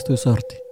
esto es.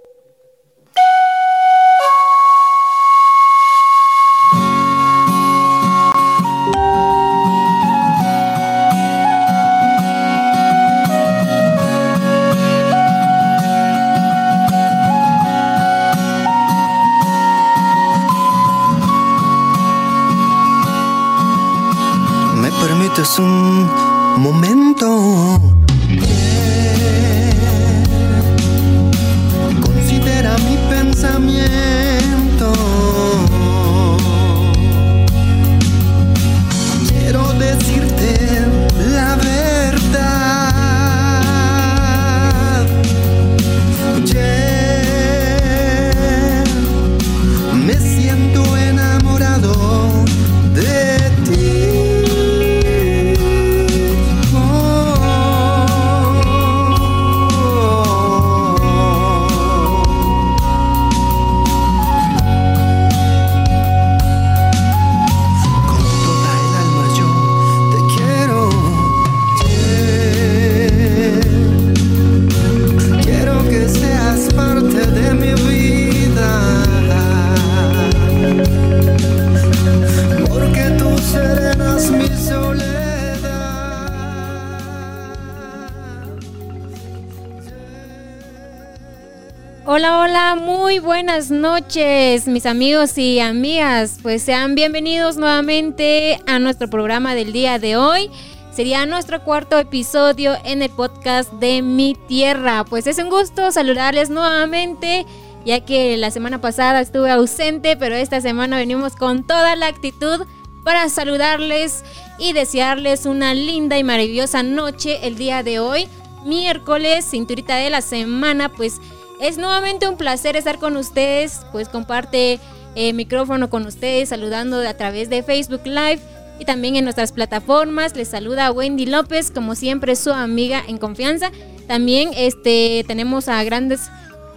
Noches, mis amigos y amigas. Pues sean bienvenidos nuevamente a nuestro programa del día de hoy. Sería nuestro cuarto episodio en el podcast de Mi Tierra. Pues es un gusto saludarles nuevamente, ya que la semana pasada estuve ausente, pero esta semana venimos con toda la actitud para saludarles y desearles una linda y maravillosa noche el día de hoy, miércoles, cinturita de la semana, pues es nuevamente un placer estar con ustedes, pues comparte eh, micrófono con ustedes, saludando a través de Facebook Live y también en nuestras plataformas. Les saluda Wendy López, como siempre su amiga en confianza. También este, tenemos a grandes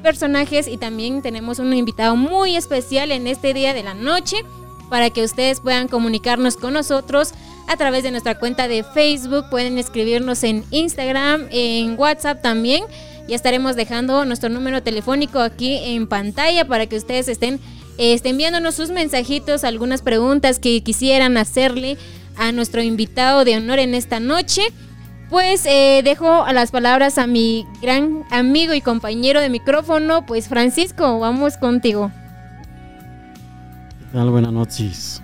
personajes y también tenemos un invitado muy especial en este día de la noche para que ustedes puedan comunicarnos con nosotros a través de nuestra cuenta de Facebook. Pueden escribirnos en Instagram, en WhatsApp también. Ya estaremos dejando nuestro número telefónico aquí en pantalla para que ustedes estén, estén enviándonos sus mensajitos, algunas preguntas que quisieran hacerle a nuestro invitado de honor en esta noche. Pues eh, dejo las palabras a mi gran amigo y compañero de micrófono, pues Francisco, vamos contigo. ¿Qué tal? Buenas noches.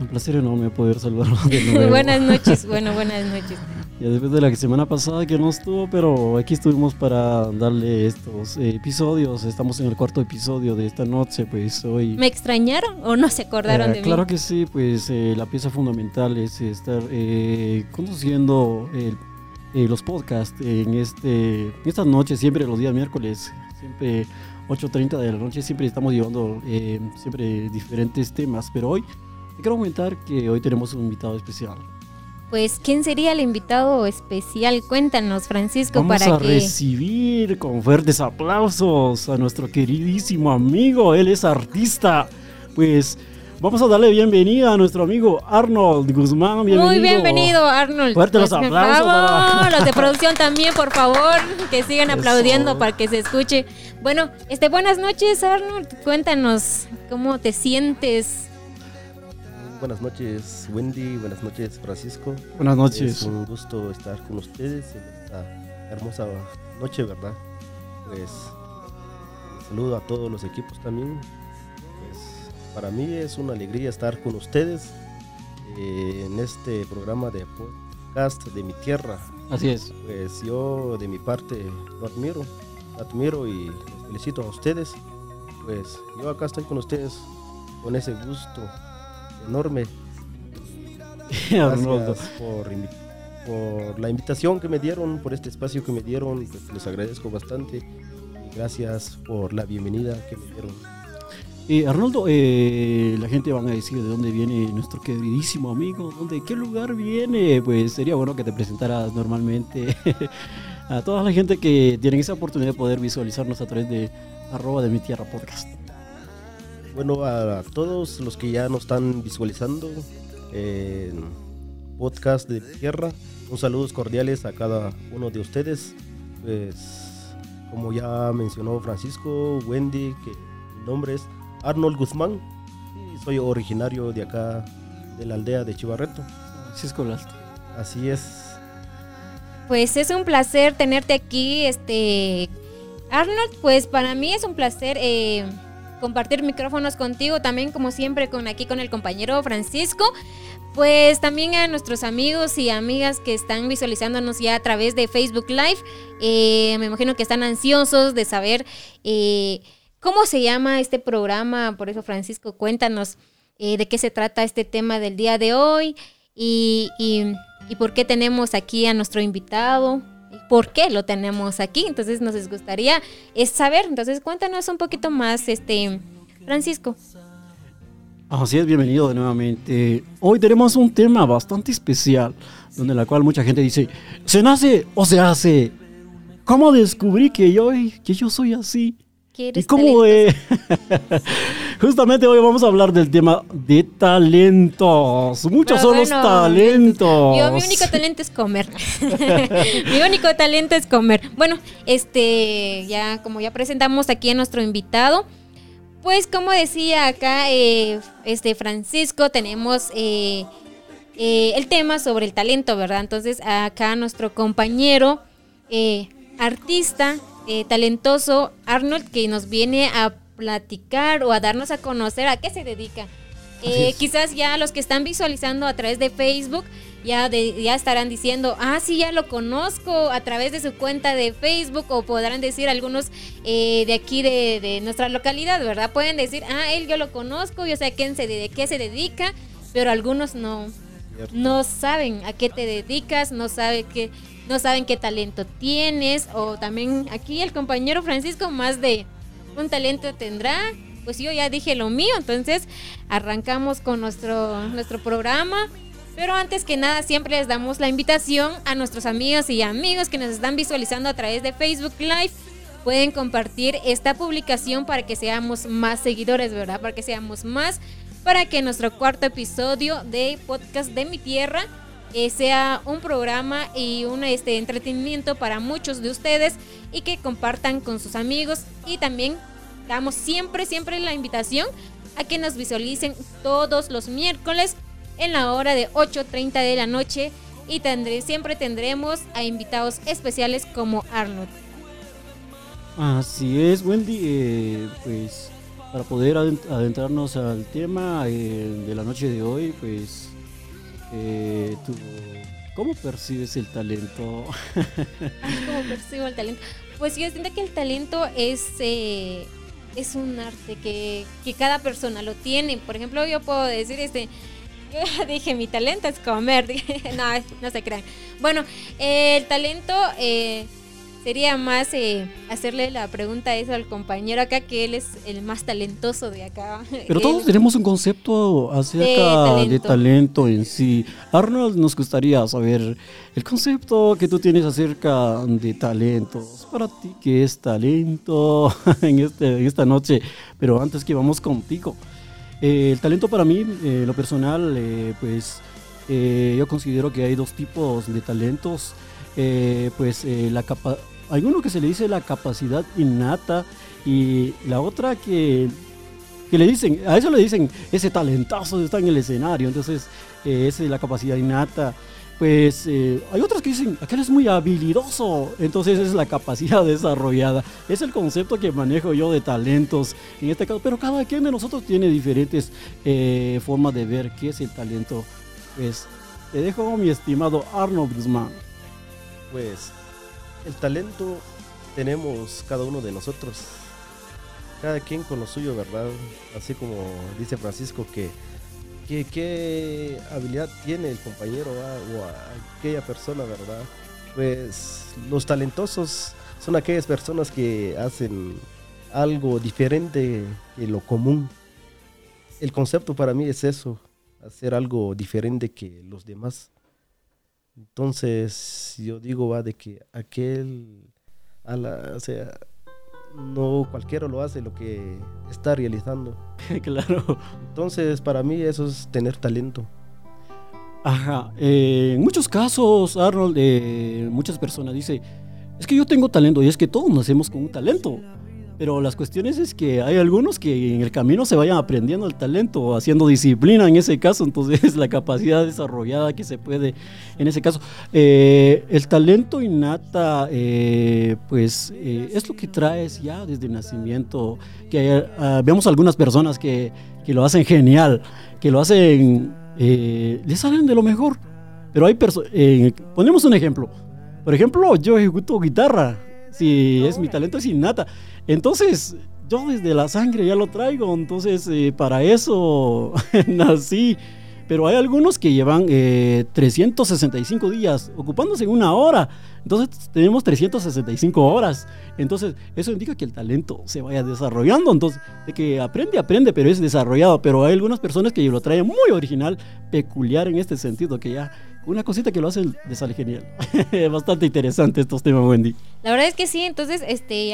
Un placer enorme poder saludarlos de nuevo. buenas noches, bueno, buenas noches. Ya después de la semana pasada que no estuvo, pero aquí estuvimos para darle estos eh, episodios. Estamos en el cuarto episodio de esta noche, pues hoy... ¿Me extrañaron o no se acordaron Eh, de mí? Claro que sí, pues eh, la pieza fundamental es estar eh, conduciendo el- eh, los podcasts en este estas noches, siempre los días miércoles, siempre 8.30 de la noche, siempre estamos llevando siempre diferentes temas, pero hoy quiero comentar que hoy tenemos un invitado especial. Pues, ¿quién sería el invitado especial? Cuéntanos, Francisco, Vamos para a que... recibir con fuertes aplausos a nuestro queridísimo amigo, él es artista, pues... Vamos a darle bienvenida a nuestro amigo Arnold Guzmán. Bienvenido. Muy bienvenido, Arnold. Fuerte los Pues, aplausos para- los de producción también, por favor, que sigan Eso. aplaudiendo para que se escuche. Bueno, este, buenas noches, Arnold. Cuéntanos cómo te sientes. Buenas noches Wendy, buenas noches Francisco. Buenas Es noches. un gusto estar con ustedes en esta hermosa noche, ¿verdad? Pues saludo a todos los equipos también. Pues para mí es una alegría estar con ustedes eh, en este programa de podcast de mi tierra. Así es. Pues yo de mi parte lo admiro, admiro y los felicito a ustedes. Pues yo acá estoy con ustedes con ese gusto enorme Arnoldo. Gracias por la invitación que me dieron, por este espacio que me dieron, pues, les agradezco bastante. Y gracias por la bienvenida que me dieron. Eh, Arnoldo, eh, la gente van a decir de dónde viene nuestro queridísimo amigo, ¿dónde, qué lugar viene. Pues sería bueno que te presentaras normalmente a toda la gente que tienen esa oportunidad de poder visualizarnos a través de arroba de mi tierra podcast. Bueno, a, todos los que ya nos están visualizando en podcast de tierra, un saludos cordiales a cada uno de ustedes. Pues como ya mencionó Francisco, Wendy, que mi nombre es Arnold Guzmán y soy originario de acá, de la aldea de Chivarreto. Francisco Lalto. Así es. Pues es un placer tenerte aquí, este Arnold. Pues para mí es un placer eh, compartir micrófonos contigo, también como siempre con aquí con el compañero Francisco. Pues también a nuestros amigos y amigas que están visualizándonos ya a través de Facebook Live. Eh, me imagino que están ansiosos de saber eh, cómo se llama este programa. Por eso, Francisco, cuéntanos eh, de qué se trata este tema del día de hoy y, por qué tenemos aquí a nuestro invitado. ¿Por qué lo tenemos aquí? Entonces nos gustaría es saber. Entonces cuéntanos un poquito más, este Francisco. Así es, bienvenido nuevamente. Hoy tenemos un tema bastante especial, donde la cual mucha gente dice, ¿se nace o se hace? ¿Cómo descubrí que yo, que yo soy así? ¿Qué ¿Y cómo es? Justamente hoy vamos a hablar del tema de talentos. Muchos Pero son los talentos. Yo, mi único talento es comer. mi único talento es comer. Bueno, este, ya como ya presentamos aquí a nuestro invitado, pues como decía acá, eh, este Francisco, tenemos eh, eh, el tema sobre el talento, ¿verdad? Entonces acá nuestro compañero artista, eh, talentoso Arnold, que nos viene a platicar o a darnos a conocer a qué se dedica. Eh, quizás ya los que están visualizando a través de Facebook ya, de- ya estarán diciendo, ah, sí, ya lo conozco a través de su cuenta de Facebook o podrán decir algunos eh, de aquí de, de nuestra localidad, ¿verdad? Pueden decir, ah, él yo lo conozco, yo sé a quién se, de qué se dedica, pero algunos no, no saben a qué te dedicas, no saben qué, no saben qué talento tienes, o también aquí el compañero Francisco más de un talento tendrá. Pues yo ya dije lo mío, entonces arrancamos con nuestro, nuestro programa. Pero antes que nada, siempre les damos la invitación a nuestros amigos y amigos que nos están visualizando a través de Facebook Live. Pueden compartir esta publicación para que seamos más seguidores, ¿verdad? Para que seamos más, para que nuestro cuarto episodio de podcast de mi tierra eh, sea un programa y un este, entretenimiento para muchos de ustedes y que compartan con sus amigos y también damos siempre, siempre la invitación a que nos visualicen todos los miércoles en la hora de 8.30 de la noche y tendré, siempre tendremos a invitados especiales como Arnold. Así es, Wendy. eh, pues para poder adent- adentrarnos al tema eh, de la noche de hoy, pues eh, tú, ¿cómo percibes el talento? ¿Cómo percibo el talento? Pues yo siento que el talento es, eh, es un arte que, que cada persona lo tiene. Por ejemplo, yo puedo decir, este, yo dije, mi talento es comer. No, no se crean. Bueno, eh, el talento eh, sería más eh, hacerle la pregunta a eso al compañero acá, que él es el más talentoso de acá. Pero todos tenemos un concepto acerca de talento. talento. en sí. Arnold, nos gustaría saber el concepto que tú tienes acerca de talentos. Para ti, ¿qué es talento en, este, en esta noche? Pero antes que vamos contigo. Eh, el talento para mí, eh, lo personal, eh, pues yo considero que hay dos tipos de talentos. Eh, pues eh, la capa hay uno que se le dice la capacidad innata y la otra que que le dicen, a eso le dicen, ese talentazo está en el escenario, entonces eh, esa es la capacidad innata. Pues eh, hay otros que dicen, aquel es muy habilidoso, entonces es la capacidad desarrollada. Es el concepto que manejo yo de talentos en este caso, pero cada quien de nosotros tiene diferentes eh, formas de ver qué es el talento. Pues te dejo mi estimado Arnold Guzmán. Pues el talento tenemos cada uno de nosotros. Cada quien con lo suyo, ¿verdad? Así como dice Francisco que, que qué habilidad tiene el compañero ¿va? o aquella persona, ¿verdad? Pues los talentosos son aquellas personas que hacen algo diferente de lo común. El concepto para mí es eso, hacer algo diferente que los demás. Entonces, yo digo, va, de que aquel, a la, o sea, no cualquiera lo hace lo que está realizando. claro. Entonces, para mí eso es tener talento. Ajá. eh, en muchos casos, Arnold, eh, muchas personas dicen, es que yo tengo talento y es que todos nacemos con un talento. Pero las cuestiones es que hay algunos que en el camino se vayan aprendiendo el talento, haciendo disciplina en ese caso, entonces la capacidad desarrollada que se puede en ese caso. Eh, el talento innata, eh, pues eh, es lo que traes ya desde nacimiento, que ah, vemos algunas personas que, que, lo hacen genial, que lo hacen, les salen de lo mejor, pero hay personas, ponemos un ejemplo, por ejemplo, yo ejecuto guitarra, si es mi talento es innata. Entonces, yo desde la sangre ya lo traigo, entonces eh, para eso nací. Pero hay algunos que llevan 365 eh, días ocupándose en una hora. Entonces tenemos 365 horas. Entonces eso indica que el talento se vaya desarrollando. Entonces, de que aprende, aprende, pero es desarrollado. Pero hay algunas personas que lo traen muy original, peculiar en este sentido, que ya una cosita que lo hace le sale genial. Bastante interesante estos temas, Wendy. La verdad es que sí, entonces, este,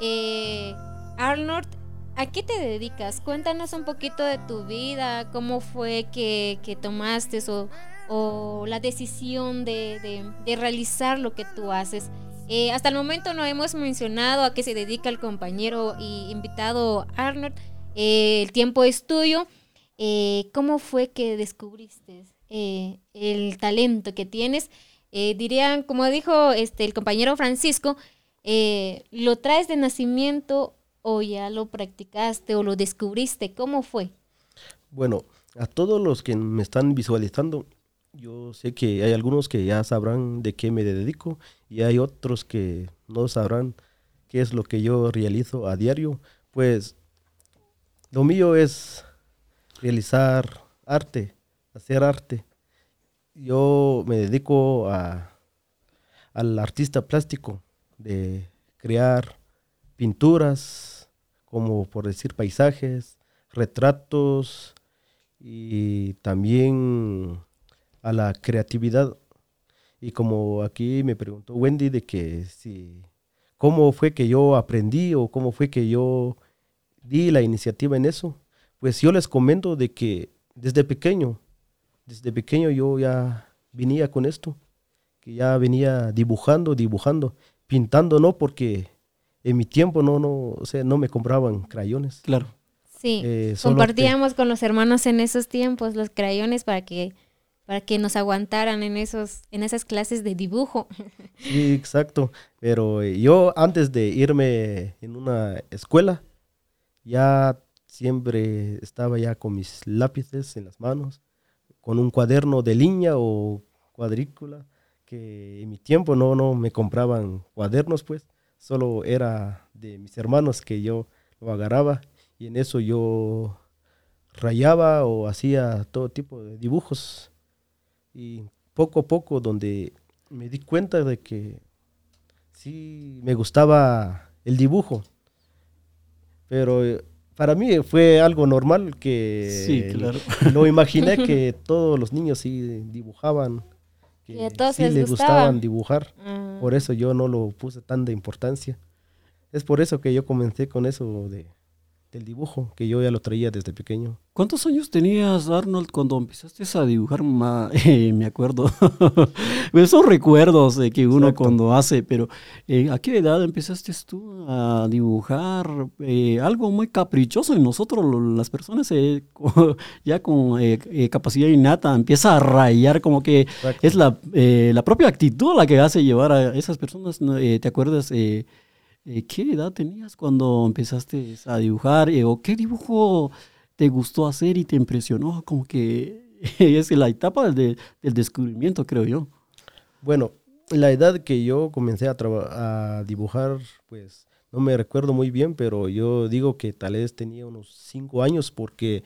eh, Arnold, ¿a qué te dedicas? Cuéntanos un poquito de tu vida, cómo fue que, tomaste o, o, la decisión de, realizar lo que tú haces. Eh, hasta el momento no hemos mencionado a qué se dedica el compañero y invitado Arnold. Eh, el tiempo es tuyo. ¿Cómo fue que descubriste eh, el talento que tienes. Eh, dirían, como dijo este, el compañero Francisco, eh, ¿lo traes de nacimiento o ya lo practicaste o lo descubriste? ¿Cómo fue? Bueno, a todos los que me están visualizando, yo sé que hay algunos que ya sabrán de qué me dedico y hay otros que no sabrán qué es lo que yo realizo a diario. Pues lo mío es realizar arte, hacer arte. Yo me dedico a, al artista plástico, de crear pinturas, como por decir paisajes, retratos y también a la creatividad. Y como aquí me preguntó Wendy de que si cómo fue que yo aprendí o cómo fue que yo di la iniciativa en eso, pues yo les comento de que desde pequeño desde pequeño yo ya venía con esto, que ya venía dibujando, dibujando, pintando, no porque en mi tiempo no, no, o sea, no me compraban crayones. Claro. Sí, eh, compartíamos con los hermanos en esos tiempos los crayones para que para que nos aguantaran en esos en esas clases de dibujo. Sí, exacto. Pero eh, yo antes de irme en una escuela ya siempre estaba ya con mis lápices en las manos con un cuaderno de línea o cuadrícula, que en mi tiempo no, no me compraban cuadernos, pues, solo era de mis hermanos que yo lo agarraba y en eso yo rayaba o hacía todo tipo de dibujos. Y poco a poco donde me di cuenta de que sí me gustaba el dibujo, pero para mí fue algo normal que sí, claro. no imaginé que todos los niños sí dibujaban, que sí les, gustaban dibujar. Ah. Por eso yo no lo puse tan de importancia. Es por eso que yo comencé con eso de del dibujo, que yo ya lo traía desde pequeño. ¿Cuántos años tenías, Arnold, cuando empezaste a dibujar? Eh, me acuerdo. Esos recuerdos de que uno cuando hace, pero eh, ¿a qué edad empezaste tú a dibujar? Eh, algo muy caprichoso en nosotros, las personas ya con capacidad innata, empieza a rayar como que es la, la propia actitud la que hace llevar a esas personas. ¿Te acuerdas? Eh, ¿qué edad tenías cuando empezaste a dibujar? Eh, ¿O qué dibujo te gustó hacer y te impresionó? Como que es la etapa del, descubrimiento, creo yo. Bueno, la edad que yo comencé a, a dibujar, pues no me recuerdo muy bien, pero yo digo que tal vez tenía unos cinco años porque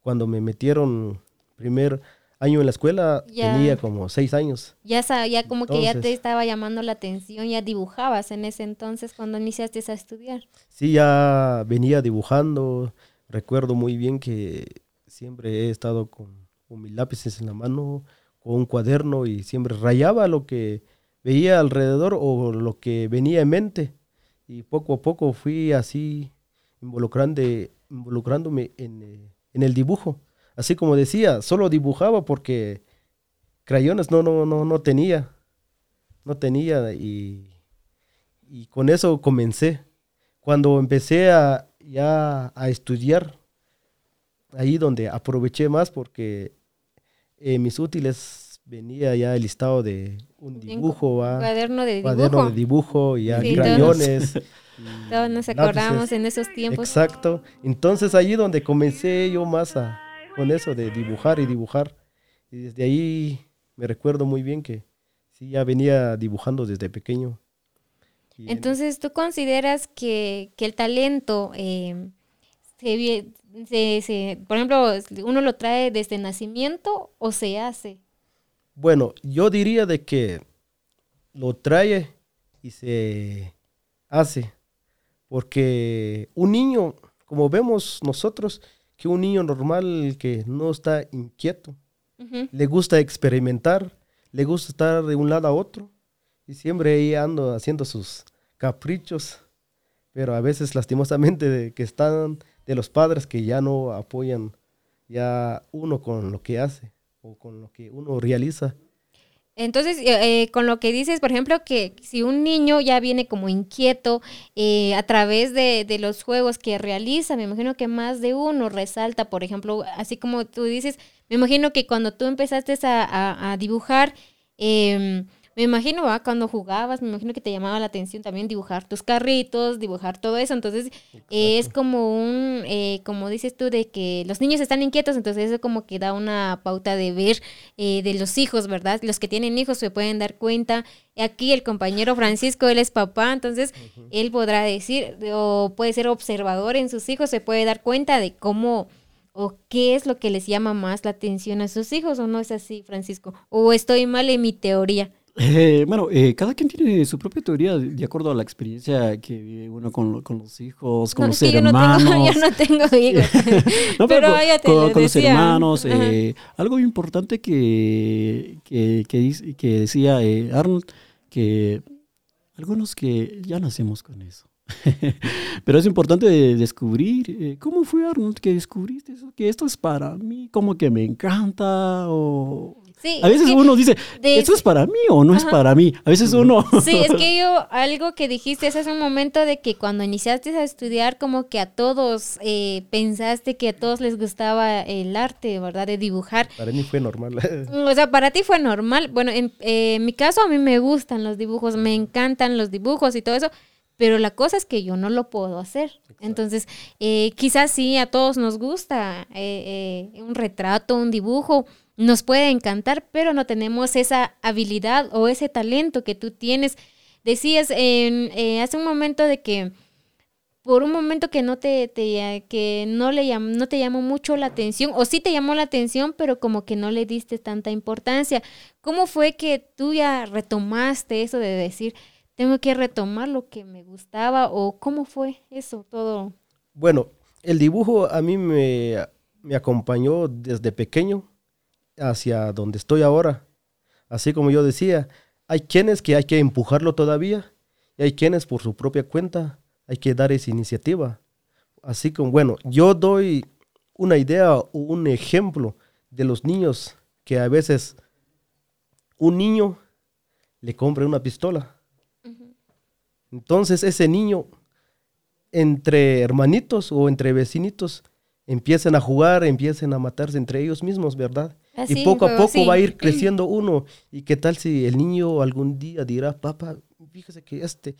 cuando me metieron primer año en la escuela, tenía como seis años. Ya sabía, como que ya te estaba llamando la atención, ya dibujabas en ese entonces cuando iniciaste a estudiar. Sí, ya venía dibujando. Recuerdo muy bien que siempre he estado con, mis lápices en la mano, con un cuaderno y siempre rayaba lo que veía alrededor o lo que venía en mente. Y poco a poco fui así involucrándome en, eh, en el dibujo así como decía, solo dibujaba porque crayones no, no, no, no tenía. No tenía y y con eso comencé. Cuando empecé a, ya a estudiar, ahí donde aproveché más porque en mis útiles venía ya el listado de un dibujo, ¿va? Cuaderno de dibujo. cuaderno de dibujo y ya Sí, crayones. y Todos nos lápices. acordamos en esos tiempos. Exacto. Entonces allí donde comencé yo más a, con eso de dibujar y dibujar. Y desde ahí me recuerdo muy bien que sí, ya venía dibujando desde pequeño. Y Entonces, ¿tú consideras que, que el talento, eh, se, se- se- por ejemplo, uno lo trae desde nacimiento o se hace? Bueno, yo diría de que lo trae y se hace. Porque un niño, como vemos nosotros, que un niño normal que no está inquieto, le gusta experimentar, le gusta estar de un lado a otro y siempre ahí ando haciendo sus caprichos, pero a veces lastimosamente de que están de los padres que ya no apoyan ya uno con lo que hace o con lo que uno realiza. Entonces, eh, eh, con lo que dices, por ejemplo, que si un niño ya viene como inquieto eh, a través de, de los juegos que realiza, me imagino que más de uno resalta, por ejemplo, así como tú dices, me imagino que cuando tú empezaste a, a- a dibujar, em, me imagino, ¿va? cuando jugabas, me imagino que te llamaba la atención también dibujar tus carritos, dibujar todo eso, entonces eh, es como un, eh, como dices tú, de que los niños están inquietos, entonces eso como que da una pauta de ver eh, de los hijos, ¿verdad? Los que tienen hijos se pueden dar cuenta. Aquí el compañero Francisco, él es papá, entonces él podrá decir, o puede ser observador en sus hijos, se puede dar cuenta de cómo o qué es lo que les llama más la atención a sus hijos, o no es así, Francisco, o estoy mal en mi teoría. Eh, bueno, eh, cada quien tiene su propia teoría de acuerdo a la experiencia que vive uno con, lo- con los hijos, con No, los yo no hermanos. tengo, yo no tengo hijos. No, pero con, te con- con los hermanos. Eh, algo importante que, que, que, decía eh, Arnold, que algunos que ya nacemos con eso. Pero es importante de- descubrir cómo fue Arnold que descubriste eso, que esto es para mí, como que me encanta o... Sí, A es veces que uno dice, de- ¿esto es para mí o no es para mí? A veces uno... Sí, es que yo, algo que dijiste hace un momento de que cuando iniciaste a estudiar, como que a todos eh, pensaste que a todos les gustaba el arte, ¿verdad? De dibujar. Para mí fue normal. O sea, para ti fue normal. Bueno, en, eh, en mi caso a mí me gustan los dibujos, me encantan los dibujos y todo eso, pero la cosa es que yo no lo puedo hacer. Entonces, eh, quizás sí, a todos nos gusta eh, eh, un retrato, un dibujo, nos puede encantar, pero no tenemos esa habilidad o ese talento que tú tienes. Decías en, eh, hace un momento de que por un momento que no te, que no le no te llamó mucho la atención o sí te llamó la atención pero como que no le diste tanta importancia. Cómo fue que tú ya retomaste eso de decir tengo que retomar lo que me gustaba o cómo fue eso todo Bueno, el dibujo a mí me, me acompañó desde pequeño hacia donde estoy ahora. Así como yo decía, hay quienes que hay que empujarlo todavía y hay quienes por su propia cuenta hay que dar esa iniciativa. Así como, bueno, yo doy una idea o un ejemplo de los niños que a veces un niño le compra una pistola. Entonces ese niño entre hermanitos o entre vecinitos empiecen a jugar, empiecen a matarse entre ellos mismos, ¿verdad? Así, y poco a poco sí. va a ir creciendo uno. ¿Y qué tal si el niño algún día dirá, papá, fíjese que este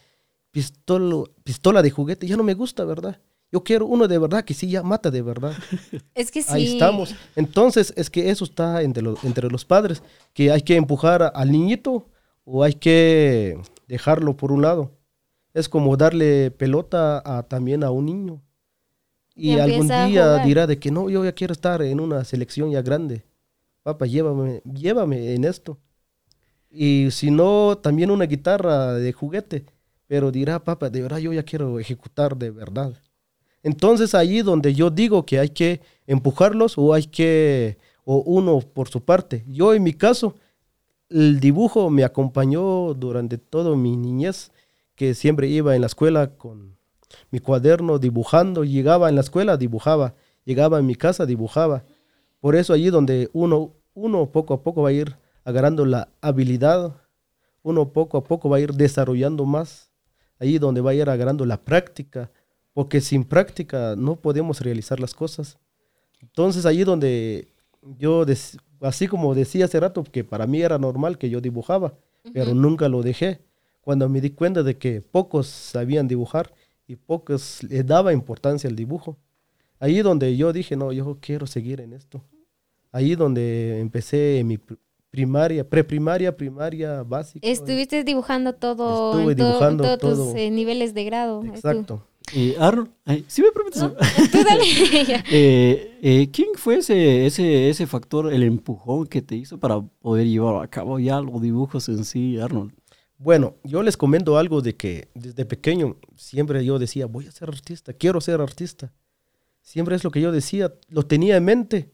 pistolo, pistola de juguete ya no me gusta, ¿verdad? Yo quiero uno de verdad que sí ya mata de verdad. es que sí Ahí estamos. Entonces, es que eso está entre los, entre los padres, que hay que empujar al niñito o hay que dejarlo por un lado. Es como darle pelota a, también a un niño. Y, Y algún día dirá de que no, yo ya quiero estar en una selección ya grande. Papá, llévame, llévame en esto. Y si no, también una guitarra de juguete. Pero dirá, papá, de verdad yo ya quiero ejecutar de verdad. Entonces ahí donde yo digo que hay que empujarlos o hay que, o uno por su parte. Yo en mi caso, el dibujo me acompañó durante toda mi niñez, que siempre iba en la escuela con mi cuaderno dibujando, llegaba en la escuela, dibujaba, llegaba en mi casa, dibujaba. Por eso allí donde uno, uno poco a poco va a ir agarrando la habilidad, uno poco a poco va a ir desarrollando más ahí donde va a ir agarrando la práctica, porque sin práctica no podemos realizar las cosas. Entonces ahí donde yo, así como decía hace rato, que para mí era normal que yo dibujaba, pero nunca lo dejé. Cuando me di cuenta de que pocos sabían dibujar y pocos le daba importancia al dibujo. Ahí donde yo dije, no, yo quiero seguir en esto. Ahí donde empecé mi pr- primaria, preprimaria, primaria, básica. Estuviste dibujando todo Estuve en dibujando todos tus todo. eh, niveles de grado. Exacto. Eh, Arnold, ay, si me permites. Tú dale. Eh, eh, ¿Quién fue ese, ese, ese factor, el empujón que te hizo para poder llevar a cabo ya los dibujos en sí, Arnold? Bueno, yo les comento algo de que desde pequeño siempre yo decía, voy a ser artista, quiero ser artista. Siempre es lo que yo decía, lo tenía en mente,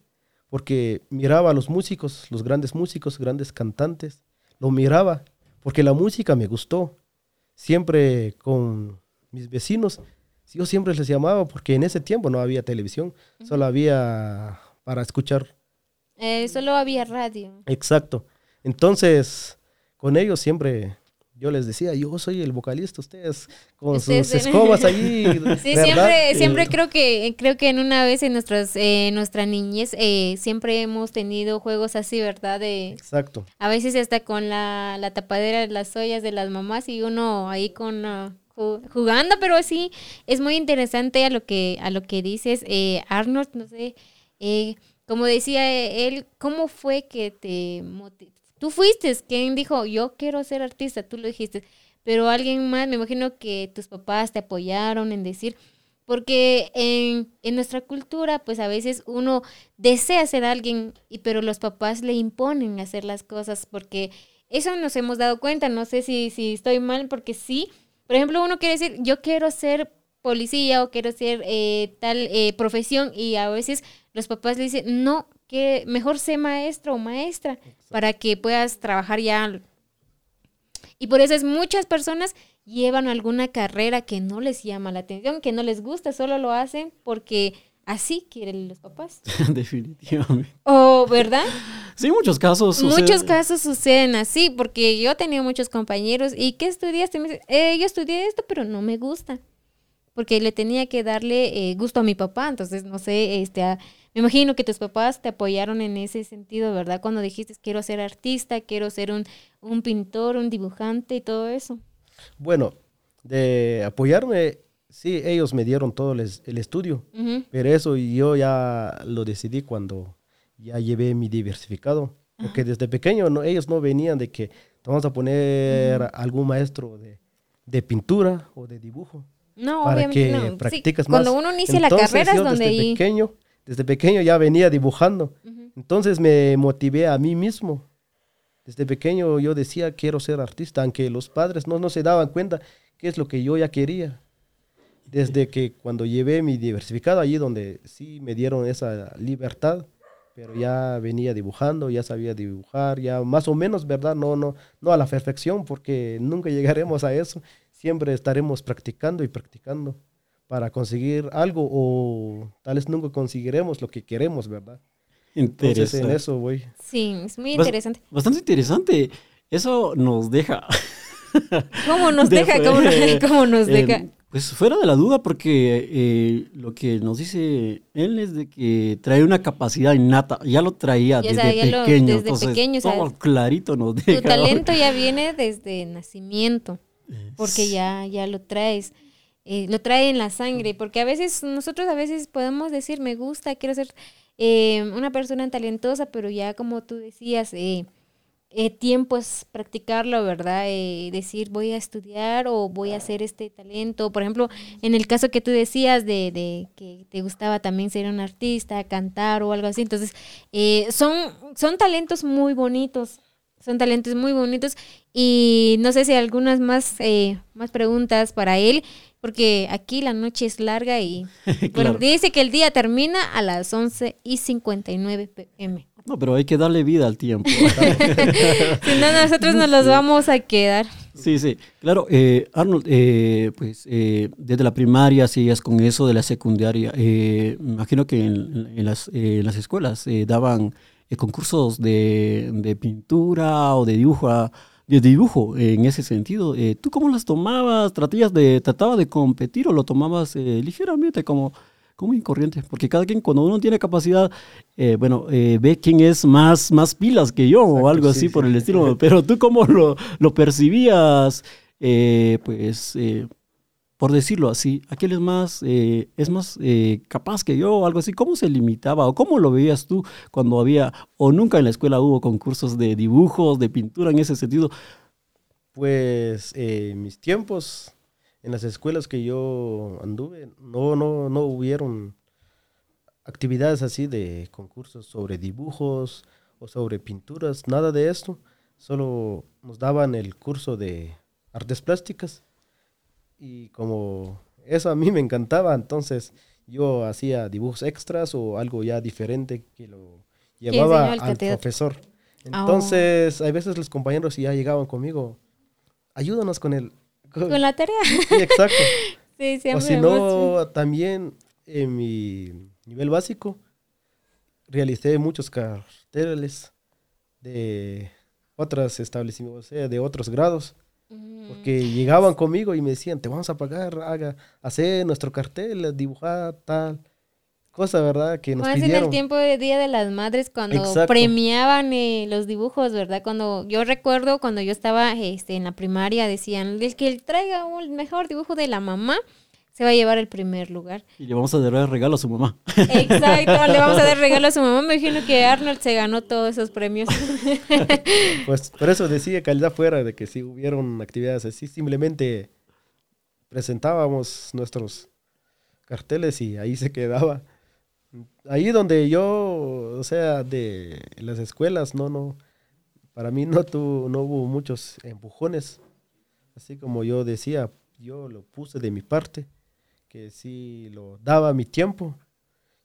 porque miraba a los músicos, los grandes músicos, grandes cantantes, lo miraba, porque la música me gustó. Siempre con mis vecinos, yo siempre les llamaba, porque en ese tiempo no había televisión, solo había para escuchar Eh, solo había radio. Exacto. Entonces, con ellos siempre yo les decía, yo soy el vocalista, ustedes con Ustedes sus escobas allí. Sí, ¿verdad? siempre, Eh, siempre creo que creo que en una vez en nuestras eh, nuestra niñez eh, siempre hemos tenido juegos así, ¿verdad? De Exacto. a veces hasta con la, la tapadera de las ollas de las mamás y uno ahí con ah, ju- jugando, pero sí es muy interesante a lo que a lo que dices, eh, Arnold, no sé, eh, como decía eh, él, ¿cómo fue que te Tú fuiste quien dijo, yo quiero ser artista, tú lo dijiste, pero alguien más, me imagino que tus papás te apoyaron en decir, porque en, en nuestra cultura, pues a veces uno desea ser alguien, y, pero los papás le imponen hacer las cosas, porque eso nos hemos dado cuenta, no sé si, si estoy mal, porque sí, por ejemplo, uno quiere decir, yo quiero ser policía o quiero ser eh, tal eh, profesión, y a veces los papás le dicen, no, que mejor sé maestro o maestra, para que puedas trabajar ya y por eso es muchas personas llevan alguna carrera que no les llama la atención, que no les gusta, solo lo hacen porque así quieren los papás. Definitivamente. O, ¿verdad? Sí, muchos casos. sucede- Muchos casos suceden así, porque yo he tenido muchos compañeros, ¿y qué estudiaste? Me dice, "Eh, yo estudié esto, pero no me gusta. Porque le tenía que darle eh, gusto a mi papá, entonces, no sé, este, a- me imagino que tus papás te apoyaron en ese sentido, ¿verdad? Cuando dijiste, quiero ser artista, quiero ser un, un pintor, un dibujante y todo eso. Bueno, de apoyarme, sí, ellos me dieron todo el, es- el estudio, pero eso yo ya lo decidí cuando ya llevé mi diversificado. Porque desde pequeño no, ellos no venían de que vamos a poner algún maestro de, de pintura o de dibujo. No, para obviamente que no. Sí, más. Cuando uno inicia la carrera es donde desde ahí... pequeño, desde pequeño ya venía dibujando. Entonces me motivé a mí mismo. Desde pequeño yo decía quiero ser artista, aunque los padres no, no se daban cuenta qué es lo que yo ya quería. Desde que cuando llevé mi diversificado allí donde sí me dieron esa libertad, pero ya venía dibujando, ya sabía dibujar, ya más o menos, ¿verdad? No, no, no a la perfección, porque nunca llegaremos a eso. Siempre estaremos practicando y practicando para conseguir algo o tal vez nunca conseguiremos lo que queremos, ¿verdad? Entonces en Interesante. eso voy. Sí, es muy Bast- interesante. Bastante interesante. Eso nos deja. ¿Cómo nos de- deja? ¿Cómo, cómo nos eh, deja? pues fuera de la duda, porque eh, lo que nos dice él es de que trae una capacidad innata. Ya lo traía Ya desde sabía, lo- pequeño. desde entonces, pequeño, todo clarito nos Tu deja. talento ya viene desde nacimiento, porque ya, ya lo traes. eh, lo trae en la sangre, porque a veces, nosotros a veces podemos decir, me gusta, quiero ser eh, una persona talentosa, pero ya como tú decías, eh, eh, tiempo es practicarlo, ¿verdad? Eh, decir, voy a estudiar o voy a hacer este talento. Por ejemplo, en el caso que tú decías de, de que te gustaba también ser un artista, cantar o algo así. Entonces, eh, son, son talentos muy bonitos. Son talentos muy bonitos. Y no sé si algunas más, eh, más preguntas para él, porque aquí la noche es larga y bueno, dice que el día termina a las 11 y 59 pm. No, pero hay que darle vida al tiempo. Si no, nosotros nos los vamos a quedar. Sí, sí, claro. Eh, Arnold, eh, pues eh, desde la primaria sigues con eso de la secundaria. Eh, imagino que en, en las, eh, en las escuelas eh, daban eh, concursos de, de pintura o de dibujo. ah, de dibujo en ese sentido. Eh, ¿Tú cómo las tomabas? ¿Tratabas de, trataba de competir o lo tomabas eh, ligeramente como, como incorriente? Porque cada quien, cuando uno tiene capacidad, eh, bueno, eh, ve quién es más, más pilas que yo o algo sí, así sí. por el estilo. Pero tú cómo lo, lo percibías, Eh, pues, eh, por decirlo así, aquel es más, eh, es más eh, capaz que yo o algo así. ¿Cómo se limitaba o cómo lo veías tú cuando había o nunca en la escuela hubo concursos de dibujos, de pintura en ese sentido? Pues eh, mis tiempos, en las escuelas que yo anduve, no, no, no hubieron actividades así de concursos sobre dibujos o sobre pinturas, nada de esto. Solo nos daban el curso de artes plásticas y como eso a mí me encantaba, entonces yo hacía dibujos extras o algo ya diferente que lo llevaba al profesor. Ah, oh. Entonces, a veces los compañeros ya llegaban conmigo, ayúdanos con el... con- Con la tarea. Sí, exacto. Sí, o siempre. si hemos- no, también en mi nivel básico realicé muchos carteles de otros establecimientos, o sea, de otros grados. Porque llegaban conmigo y me decían, te vamos a pagar, haga, hacer nuestro cartel, dibujar tal cosa, ¿verdad? Que nos Más en el pidieron. tiempo de Día de las Madres, cuando Exacto. premiaban eh, los dibujos, ¿verdad? Cuando yo recuerdo cuando yo estaba este, en la primaria, decían, el que traiga un mejor dibujo de la mamá, se va a llevar el primer lugar. Y le vamos a dar regalo a su mamá. Exacto, le vamos a dar regalo a su mamá. Me imagino que Arnold se ganó todos esos premios. Pues por eso decía allá fuera de que si hubieron actividades así, simplemente presentábamos nuestros carteles y ahí se quedaba. Ahí donde yo, o sea, de las escuelas, no, no, para mí no, tu, no hubo muchos empujones. Así como yo decía, yo lo puse de mi parte, que sí lo daba mi tiempo.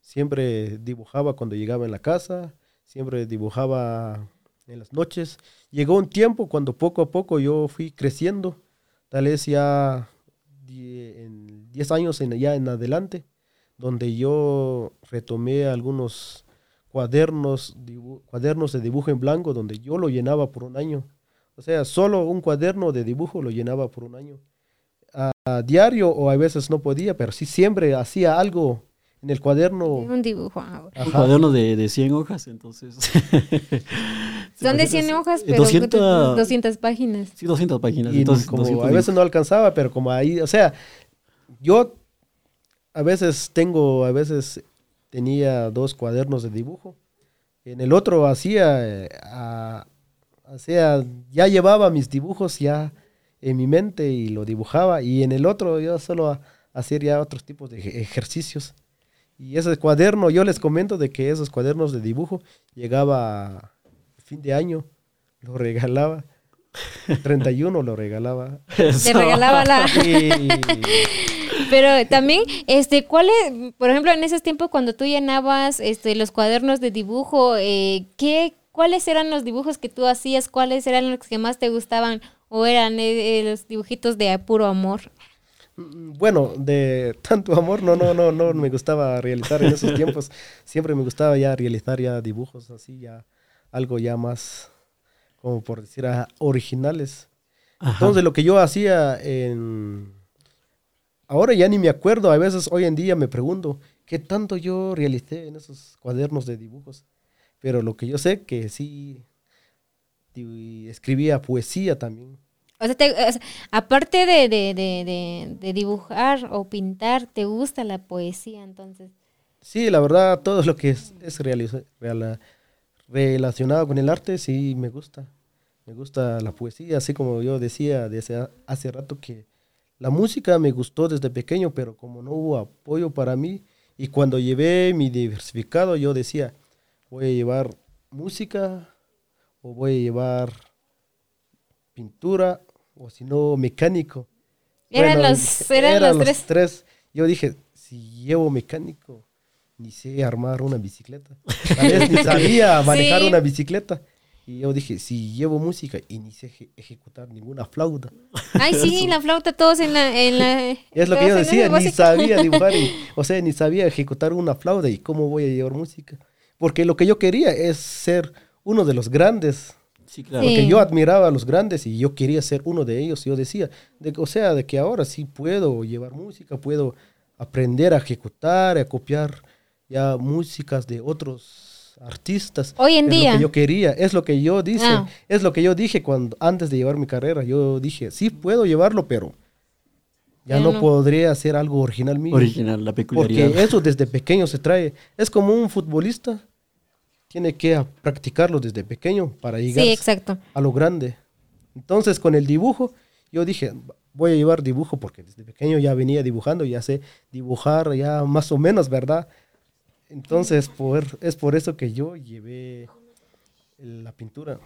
Siempre dibujaba cuando llegaba en la casa, siempre dibujaba en las noches. Llegó un tiempo cuando poco a poco yo fui creciendo, tal vez ya die- en 10 años en, ya en adelante, donde yo retomé algunos cuadernos, cuadernos de dibujo en blanco, donde yo lo llenaba por un año. O sea, solo un cuaderno de dibujo lo llenaba por un año. A, a diario o a veces no podía, pero sí siempre hacía algo en el cuaderno. un dibujo. ah, Un cuaderno de, de 100 hojas, entonces. Son de 100 hojas, pero 200 200, páginas. Sí, 200 páginas. Y entonces, como 200 a veces no alcanzaba, pero como ahí, o sea, yo a veces tengo, a veces tenía dos cuadernos de dibujo. En el otro hacía, eh, a- o sea, ya llevaba mis dibujos ya en mi mente y lo dibujaba. Y en el otro yo solo a- hacía ya otros tipos de ej- ejercicios. Y ese cuaderno, yo les comento de que esos cuadernos de dibujo llegaba a fin de año, lo regalaba. 31 lo regalaba. Le regalaba la... Pero también, este, ¿cuál es, por ejemplo, en esos tiempos cuando tú llenabas este, los cuadernos de dibujo, eh, ¿qué, ¿cuáles eran los dibujos que tú hacías? ¿Cuáles eran los que más te gustaban? ¿O eran eh, eh, los dibujitos de puro amor? Mm, Bueno, de tanto amor no, no, no, no me gustaba realizar en esos tiempos. Siempre me gustaba ya realizar ya dibujos así, ya algo ya más, como por decir, originales. Ajá. Entonces lo que yo hacía en... Ahora ya ni me acuerdo, a veces hoy en día me pregunto, ¿qué tanto yo realicé en esos cuadernos de dibujos? Pero lo que yo sé que sí di- escribía poesía también. O sea, te- o sea, aparte de, de, de, de- de dibujar o pintar, ¿te gusta la poesía entonces? Sí, la verdad, todo lo que es, es realiza- reala- relacionado con el arte, sí me gusta. Me gusta la poesía, así como yo decía desde hace rato que la música me gustó desde pequeño, pero como no hubo apoyo para mí, y cuando llevé mi diversificado, yo decía, voy a llevar música o voy a llevar pintura o si no mecánico. Eran Bueno, los- eran los tres. Yo dije, si llevo mecánico, ni sé armar una bicicleta. Tal vez ni sabía manejar Sí. una bicicleta. Y yo dije, si llevo música y ni sé eje- ejecutar ninguna flauta. Ay, sí, la flauta todos en la... En la Es lo que yo decía, ni música. sabía dibujar, y- o sea, ni sabía ejecutar una flauta y cómo voy a llevar música. Porque lo que yo quería es ser uno de los grandes Sí, claro. Porque Sí. yo admiraba a los grandes y yo quería ser uno de ellos. Yo decía, de, que- o sea, de que ahora sí puedo llevar música, puedo aprender a ejecutar, a copiar ya músicas de otros artistas. Hoy en es día. Lo que yo quería, es lo que yo dije, Ah. es lo que yo dije cuando antes de llevar mi carrera. Yo dije, sí puedo llevarlo, pero ya Ya no, no. podría hacer algo original mío. Original, la peculiaridad. Porque eso desde pequeño se trae. Es como un futbolista. Tiene que practicarlo desde pequeño para llegar Sí, exacto. a lo grande. Entonces, con el dibujo, yo dije, voy a llevar dibujo porque desde pequeño ya venía dibujando, ya sé dibujar ya más o menos, ¿verdad? Entonces, por, es por eso que yo llevé la pintura.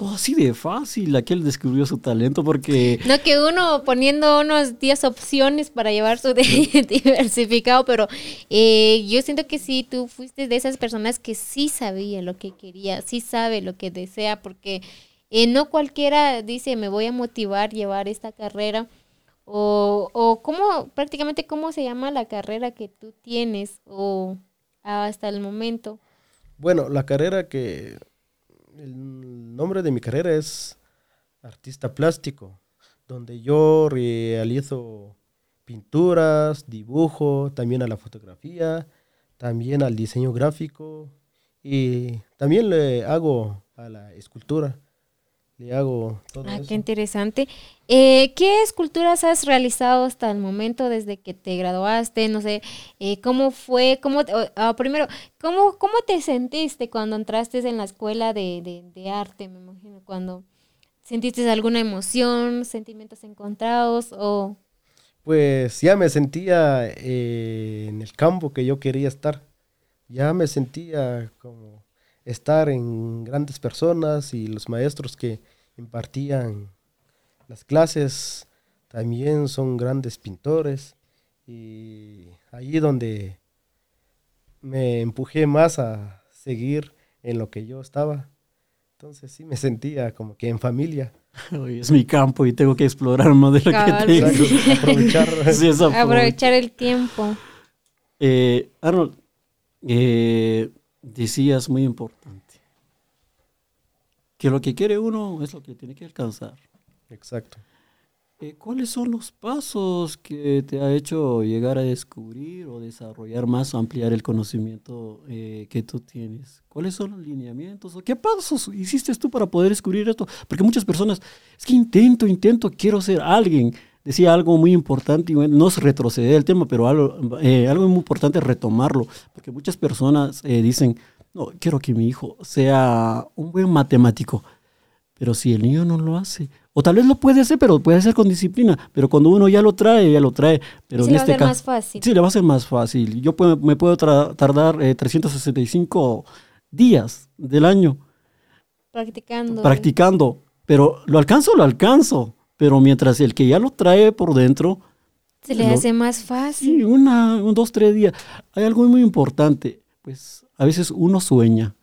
No, así de fácil, aquel descubrió su talento porque No que uno poniendo unos 10 opciones para llevar su de- diversificado, pero eh, yo siento que sí, tú fuiste de esas personas que sí sabía lo que quería, sí sabe lo que desea, porque eh, no cualquiera dice me voy a motivar a llevar esta carrera. O, o cómo, prácticamente cómo se llama la carrera que tú tienes o hasta el momento. Bueno, la carrera que... El nombre de mi carrera es artista plástico, donde yo realizo pinturas, dibujo, también a la fotografía, también al diseño gráfico y también le hago a la escultura. Le hago todo Ah, eso. qué interesante. Eh, ¿Qué esculturas has realizado hasta el momento desde que te graduaste? No sé, eh, ¿cómo fue? ¿Cómo, te- ah, primero, ¿cómo, ¿cómo te sentiste cuando entraste en la escuela de, de- de arte? Me imagino, cuando sentiste alguna emoción, sentimientos encontrados o... Pues ya me sentía eh, en el campo que yo quería estar. Ya me sentía como estar en grandes personas y los maestros que impartían las clases también son grandes pintores. Y ahí donde me empujé más a seguir en lo que yo estaba. Entonces sí me sentía como que en familia. "Oye, es mi campo y tengo que explorar más de lo Cabal, que tengo. Sí. Aprovechar el tiempo. Eh, Arnold, eh, decías muy importante, que lo que quiere uno es lo que tiene que alcanzar. Exacto. Eh, ¿Cuáles son los pasos que te ha hecho llegar a descubrir o desarrollar más o ampliar el conocimiento eh, que tú tienes? ¿Cuáles son los lineamientos? ¿O qué pasos hiciste tú para poder descubrir esto? Porque muchas personas, es que intento, intento, quiero ser alguien. Decía algo muy importante, y bueno, no es retroceder el tema, pero algo, eh, algo muy importante es retomarlo, porque muchas personas eh, dicen, no, quiero que mi hijo sea un buen matemático, pero si el niño no lo hace, o tal vez lo puede hacer, pero puede hacer con disciplina, pero cuando uno ya lo trae, ya lo trae. Pero Sí en le va a este ser más fácil. Sí, le va a ser más fácil. Yo puedo- me puedo tardar eh, 365 días del año Practicando. practicando, pero lo alcanzo, lo alcanzo. Pero mientras el que ya lo trae por dentro, Se le lo- hace más fácil. Sí, una, un, dos, tres días. Hay algo muy importante. Pues a veces uno sueña.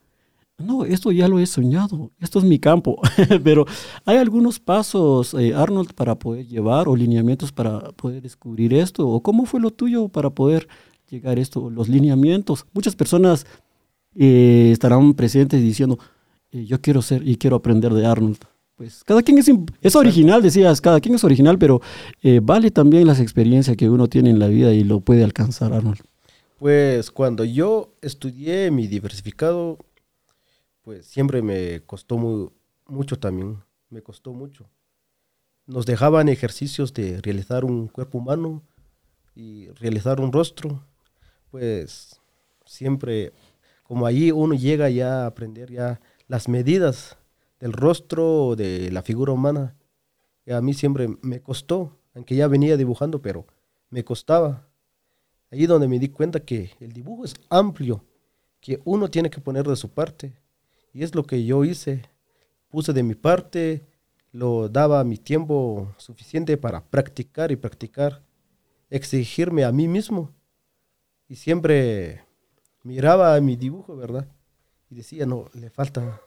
No, esto ya lo he soñado. Esto es mi campo. Pero hay algunos pasos, eh, Arnold, para poder llevar o lineamientos para poder descubrir esto. ¿O cómo fue lo tuyo para poder llegar a esto? Los lineamientos. Muchas personas eh, estarán presentes diciendo, eh, yo quiero ser y quiero aprender de Arnold. Pues cada quien es, es original, decías, cada quien es original, pero vale también las experiencias que uno tiene en la vida y lo puede alcanzar, Arnold. Pues cuando yo estudié mi diversificado, pues siempre me costó mu- mucho también, me costó mucho. Nos dejaban ejercicios de realizar un cuerpo humano y realizar un rostro, pues siempre, como allí uno llega ya a aprender ya las medidas del rostro de la figura humana. Y a mí siempre me costó, aunque ya venía dibujando, pero me costaba. Ahí donde me di cuenta que el dibujo es amplio, que uno tiene que poner de su parte. Y es lo que yo hice. Puse de mi parte, lo daba mi tiempo suficiente para practicar y practicar, exigirme a mí mismo. Y siempre miraba mi dibujo, ¿verdad? Y decía, no, le falta.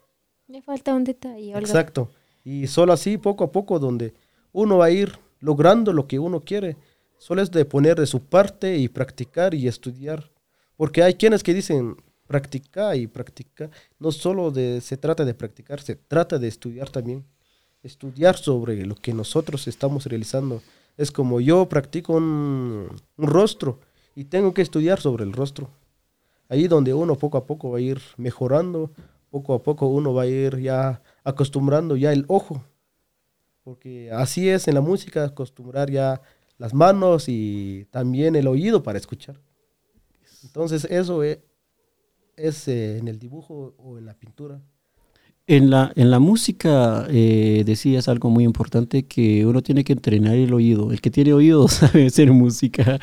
Le falta un detalle. algo. Exacto. Y solo así, poco a poco, donde uno va a ir logrando lo que uno quiere. Solo es de poner de su parte y practicar y estudiar. Porque hay quienes que dicen, practicar y practicar. No solo se trata de practicar, se trata de estudiar también. Estudiar sobre lo que nosotros estamos realizando. Es como yo practico un, un rostro y tengo que estudiar sobre el rostro. Ahí donde uno poco a poco va a ir mejorando, poco a poco uno va a ir ya acostumbrando ya el ojo. Porque así es en la música, acostumbrar ya las manos y también el oído para escuchar. Entonces eso e- es, eh, en el dibujo o en la pintura. En la, en la música eh, decías algo muy importante que uno tiene que entrenar el oído. El que tiene oído sabe hacer música.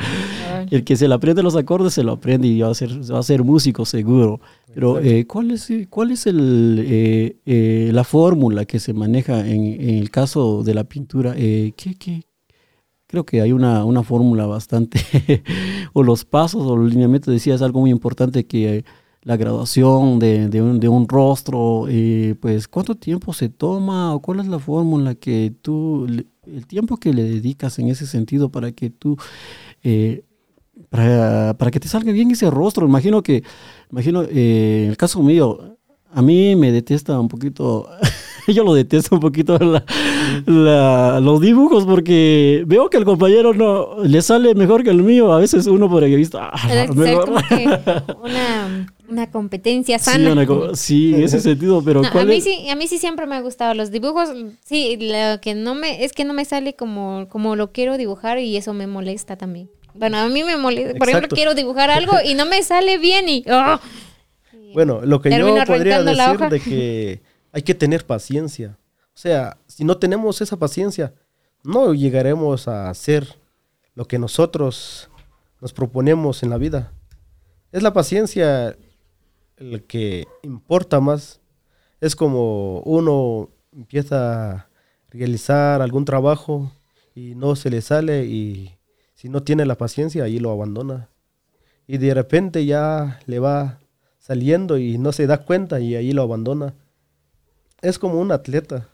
El que se le aprende los acordes se lo aprende y va a ser, va a ser músico seguro. Pero eh, ¿cuál es, cuál es el, eh, eh, la fórmula que se maneja en, en el caso de la pintura? Eh, ¿qué, qué? Creo que hay una, una fórmula bastante, o los pasos o los lineamientos, decías algo muy importante que la graduación de, de, un, de un rostro, eh, pues cuánto tiempo se toma o cuál es la fórmula que tú, el tiempo que le dedicas en ese sentido para que tú, eh, para, para que te salga bien ese rostro. Imagino que, imagino, eh, el caso mío, a mí me detesta un poquito, yo lo detesto un poquito la- la- los dibujos porque veo que el compañero no le sale mejor que el mío. A veces uno por ahí visto, ah, una, una competencia Sí, sana. una sí, en ese sentido, pero No, a ¿cuál mí es? sí, a mí sí siempre me ha gustado los dibujos. Sí, lo que no me es que no me sale como como lo quiero dibujar y eso me molesta también. Bueno, a mí me molesta. Por ejemplo, quiero dibujar algo y no me sale bien y ¡ah! Bueno, lo que yo podría decir de que hay que tener paciencia. O sea, si no tenemos esa paciencia, no llegaremos a hacer lo que nosotros nos proponemos en la vida. Es la paciencia el que importa más. Es como uno empieza a realizar algún trabajo y no se le sale y si no tiene la paciencia, ahí lo abandona. Y de repente ya le va saliendo y no se da cuenta y ahí lo abandona. Es como un atleta.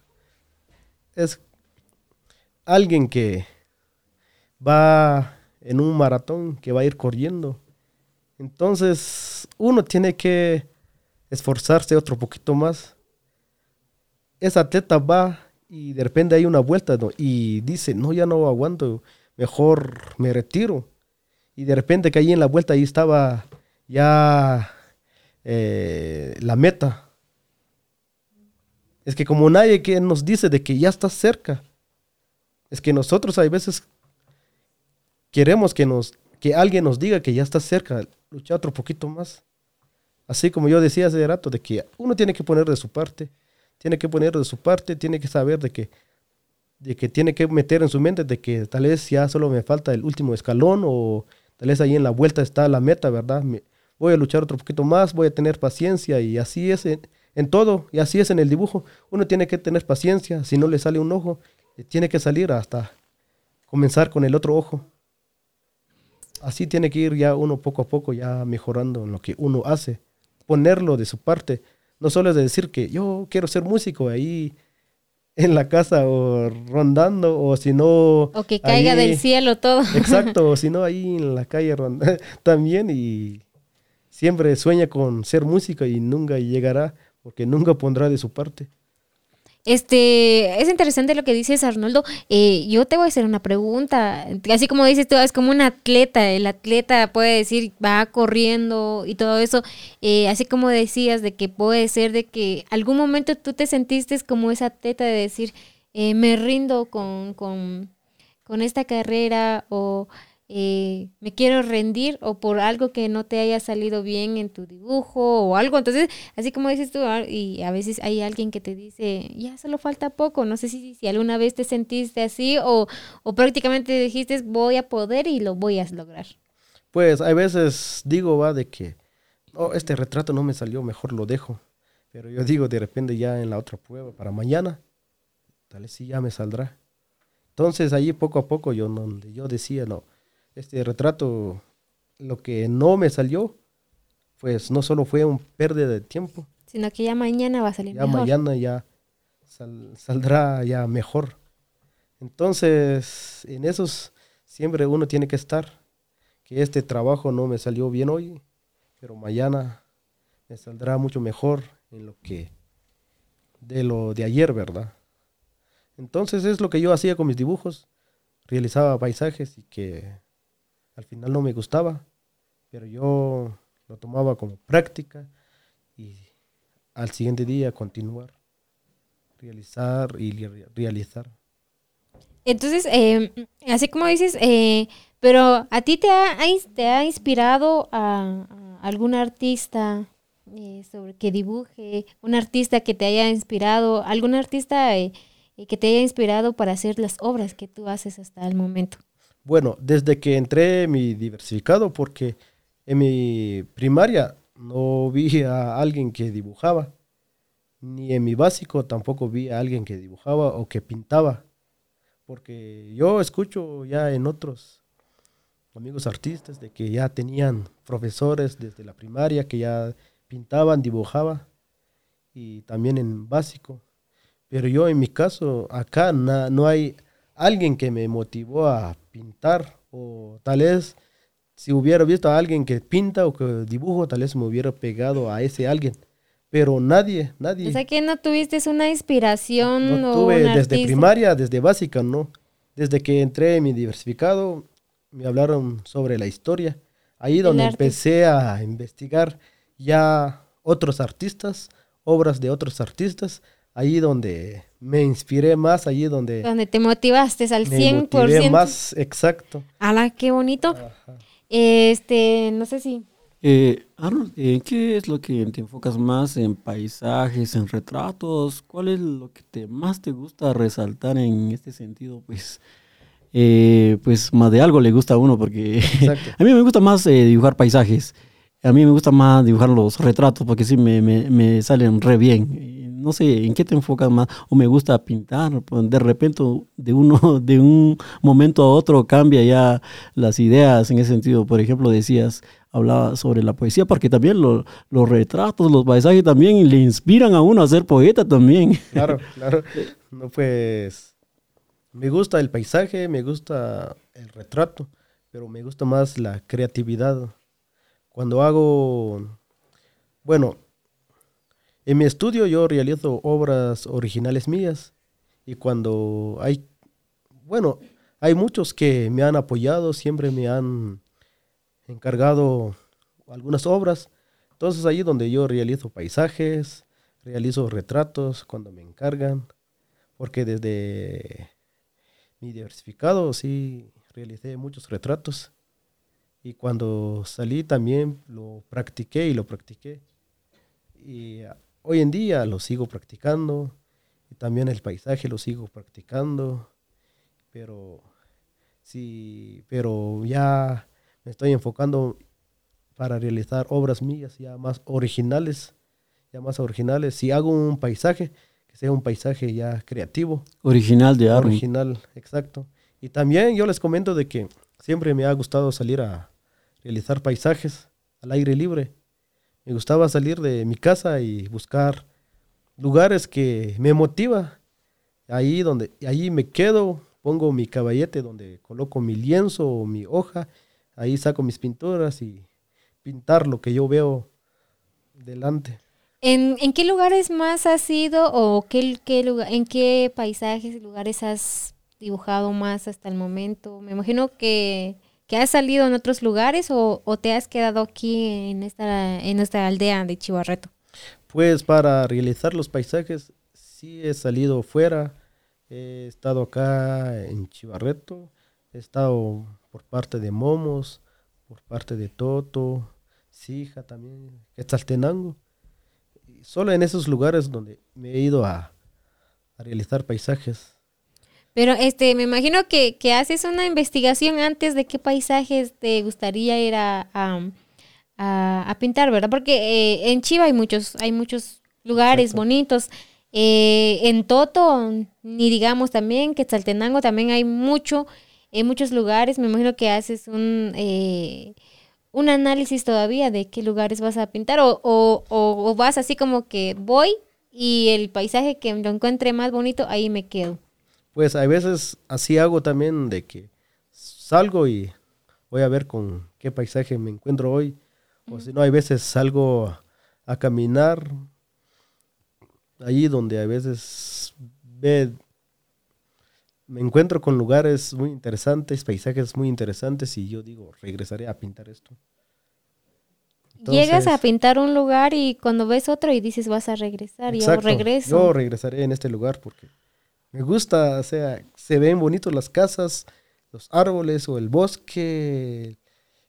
Es alguien que va en un maratón, que va a ir corriendo. Entonces, uno tiene que esforzarse otro poquito más. Ese atleta va y de repente hay una vuelta y dice, no, ya no aguanto, mejor me retiro. Y de repente que ahí en la vuelta ahí estaba ya eh, la meta. Es que como nadie que nos dice de que ya está cerca, es que nosotros hay veces queremos que nos que alguien nos diga que ya está cerca, luchar otro poquito más. Así como yo decía hace rato, de que uno tiene que poner de su parte, tiene que poner de su parte, tiene que saber de que, de que tiene que meter en su mente de que tal vez ya solo me falta el último escalón o tal vez ahí en la vuelta está la meta, ¿verdad? Me- voy a luchar otro poquito más, voy a tener paciencia y así es en todo y así es en el dibujo. Uno tiene que tener paciencia, si no le sale un ojo, tiene que salir hasta comenzar con el otro ojo. Así tiene que ir ya uno poco a poco ya mejorando en lo que uno hace, ponerlo de su parte. No solo es de decir que yo quiero ser músico ahí en la casa o rondando o si no... o que caiga ahí- del cielo todo. Exacto, o si no ahí en la calle ronda- también y siempre sueña con ser músico y nunca llegará porque nunca pondrá de su parte. Este, es interesante lo que dices, Arnoldo. Eh, yo te voy a hacer una pregunta. Así como dices tú, es como un atleta. El atleta puede decir, va corriendo y todo eso. Eh, así como decías, de que puede ser de que algún momento tú te sentiste como esa atleta de decir, eh, me rindo con, con, con esta carrera o eh, me quiero rendir o por algo que no te haya salido bien en tu dibujo o algo. Entonces, así como dices tú, ah, y a veces hay alguien que te dice, ya solo falta poco. No sé si, si alguna vez te sentiste así o, o prácticamente dijiste, voy a poder y lo voy a lograr. Pues hay veces digo, va, de que, oh, este retrato no me salió, mejor lo dejo. Pero yo digo, de repente ya en la otra prueba, para mañana, tal vez sí ya me saldrá. Entonces ahí poco a poco yo, no, yo decía, no, este retrato, lo que no me salió, pues no solo fue un pérdida de tiempo, Sino que ya mañana va a salir ya mejor. mañana ya sal- saldrá ya mejor. Entonces, en esos siempre uno tiene que estar, que este trabajo no me salió bien hoy, pero mañana me saldrá mucho mejor en lo que de lo de ayer, ¿verdad? Entonces es lo que yo hacía con mis dibujos, realizaba paisajes y que al final no me gustaba, pero yo lo tomaba como práctica y al siguiente día continuar, realizar y li- realizar. Entonces, eh, así como dices, eh, pero a ti te ha, te ha inspirado a, algún artista eh, sobre que dibuje, un artista que te haya inspirado, algún artista eh, que te haya inspirado para hacer las obras que tú haces hasta el momento. Bueno, desde que entré en mi diversificado, porque en mi primaria no vi a alguien que dibujaba, ni en mi básico tampoco vi a alguien que dibujaba o que pintaba, porque yo escucho ya en otros amigos artistas de que ya tenían profesores desde la primaria que ya pintaban, dibujaban, y también en básico. Pero yo en mi caso, acá na- no hay alguien que me motivó a pintar o tal vez si hubiera visto a alguien que pinta o que dibujo, tal vez me hubiera pegado a ese alguien. Pero nadie, nadie. O sea que no tuviste una inspiración no o tuve un desde artista. primaria, desde básica, no. Desde que entré en mi diversificado, me hablaron sobre la historia. Ahí donde empecé a investigar ya otros artistas, obras de otros artistas. Ahí donde me inspiré más, allí donde Donde te motivaste al me 100%. motivé más, exacto. ¡Hala, qué bonito! Ajá. Este, no sé si... Eh, Arnold, ¿en qué es lo que te enfocas más? ¿En paisajes, en retratos? ¿Cuál es lo que te más te gusta resaltar en este sentido? Pues, eh, pues más de algo le gusta a uno, porque Exacto. a mí me gusta más eh, dibujar paisajes. A mí me gusta más dibujar los retratos, porque sí me, me- me salen re bien. No sé, ¿en qué te enfocas más? ¿O me gusta pintar? Pues, De repente, de, uno, de un momento a otro cambia ya las ideas en ese sentido. Por ejemplo, decías, hablaba sobre la poesía, porque también lo- los retratos, los paisajes también le inspiran a uno a ser poeta también. Claro, claro. No, pues me gusta el paisaje, me gusta el retrato, pero me gusta más la creatividad. Cuando hago, bueno, en mi estudio yo realizo obras originales mías y cuando hay, bueno, hay muchos que me han apoyado, siempre me han encargado algunas obras. Entonces ahí donde yo realizo paisajes, realizo retratos cuando me encargan, porque desde mi diversificado sí realicé muchos retratos y cuando salí también lo practiqué y lo practiqué. Y hoy en día lo sigo practicando y también el paisaje lo sigo practicando, pero sí, pero ya me estoy enfocando para realizar obras mías ya más originales, ya más originales. Si hago un paisaje, que sea un paisaje ya creativo, Original de Arnold. original, exacto. Y también yo les comento de que siempre me ha gustado salir a realizar paisajes al aire libre. Me gustaba salir de mi casa y buscar lugares que me motiva. Ahí donde, ahí me quedo, pongo mi caballete donde coloco mi lienzo o mi hoja, ahí saco mis pinturas y pintar lo que yo veo delante. ¿En, en qué lugares más has ido o qué, qué lugar, en qué paisajes y lugares has dibujado más hasta el momento? Me imagino que, que has salido en otros lugares o, te has quedado aquí en esta, en nuestra aldea de Chivarreto. Pues para realizar los paisajes sí he salido fuera, he estado acá en Chivarreto, he estado por parte de Momos, por parte de Toto, Sija también, Quetzaltenango. Solo en esos lugares donde me he ido a, a realizar paisajes. Pero este, me imagino que, que haces una investigación antes de qué paisajes te gustaría ir a, a, a- a pintar, ¿verdad? Porque eh, en Chiva hay muchos, hay muchos lugares Exacto. bonitos. Eh, en Toto, ni digamos también, Quetzaltenango también hay mucho, en muchos lugares. Me imagino que haces un, eh, un análisis todavía de qué lugares vas a pintar o, o, o- o vas así como que voy y el paisaje que lo encuentre más bonito, ahí me quedo. Pues a veces así hago también de que salgo y voy a ver con qué paisaje me encuentro hoy. O si no, hay veces salgo a caminar allí donde a veces ve, me encuentro con lugares muy interesantes, paisajes muy interesantes y yo digo, regresaré a pintar esto. Llegas a pintar un lugar y cuando ves otro y dices vas a regresar, yo exacto, regreso. Yo regresaré en este lugar porque me gusta, o sea, se ven bonitos las casas, los árboles o el bosque,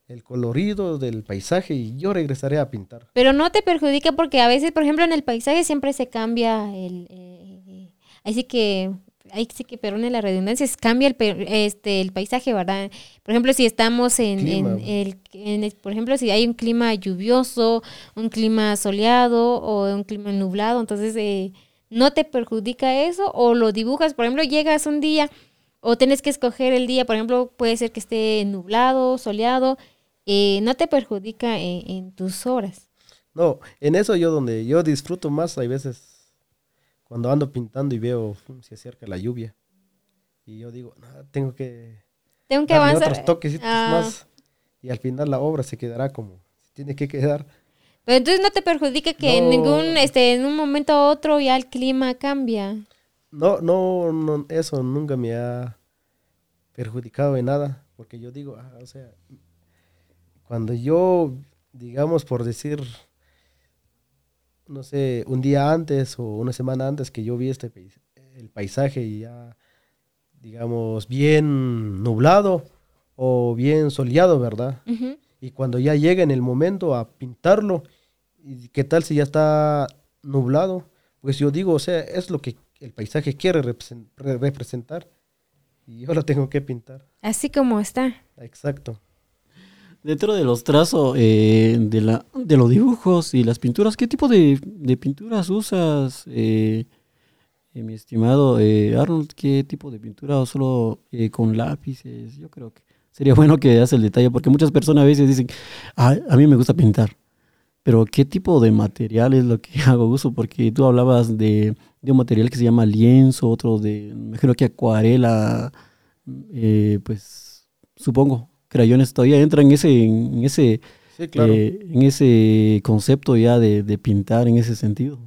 el colorido del paisaje y yo regresaré a pintar. Pero no te perjudica porque a veces, por ejemplo, en el paisaje siempre se cambia el... eh, ahí sí que... Ahí sí que perdone la redundancia, cambia el, este, el paisaje, ¿verdad? Por ejemplo, si estamos en, en el, en el- Por ejemplo, si hay un clima lluvioso, un clima soleado o un clima nublado, entonces eh, no te perjudica eso o lo dibujas, por ejemplo, llegas un día o tienes que escoger el día, por ejemplo, puede ser que esté nublado, soleado, eh, no te perjudica en, en tus obras. No, en eso yo donde yo disfruto más, hay veces cuando ando pintando y veo fum, se acerca la lluvia. Y yo digo, "No, tengo que Tengo que avanzar. otros toquecitos Ah, más. Y al final la obra se quedará como tiene que quedar. Pero entonces no te perjudica que en No. ningún, este, en un momento a otro ya el clima cambia. No, no, no, eso nunca me ha perjudicado en nada. Porque yo digo, ah, o sea, cuando yo, digamos, por decir, no sé, un día antes o una semana antes que yo vi este el paisaje y ya, digamos, bien nublado o bien soleado, ¿verdad? Y cuando ya llega en el momento a pintarlo, ¿y qué tal si ya está nublado? Pues yo digo, o sea, es lo que el paisaje quiere represen- re- representar y yo lo tengo que pintar. Así como está. Exacto. Dentro de los trazos eh, de, la, de los dibujos y las pinturas, ¿qué tipo de, de pinturas usas, eh, eh, mi estimado eh, Arnold? ¿Qué tipo de pintura o solo eh, con lápices? Yo creo que sería bueno que das el detalle, porque muchas personas a veces dicen, "Ah, a mí me gusta pintar, pero ¿qué tipo de material es lo que hago uso? Porque tú hablabas de, de un material que se llama lienzo, otro de, me creo que acuarela, eh, pues supongo, crayones todavía entra en ese, en ese, Sí, claro. eh, en ese concepto ya de, de pintar en ese sentido.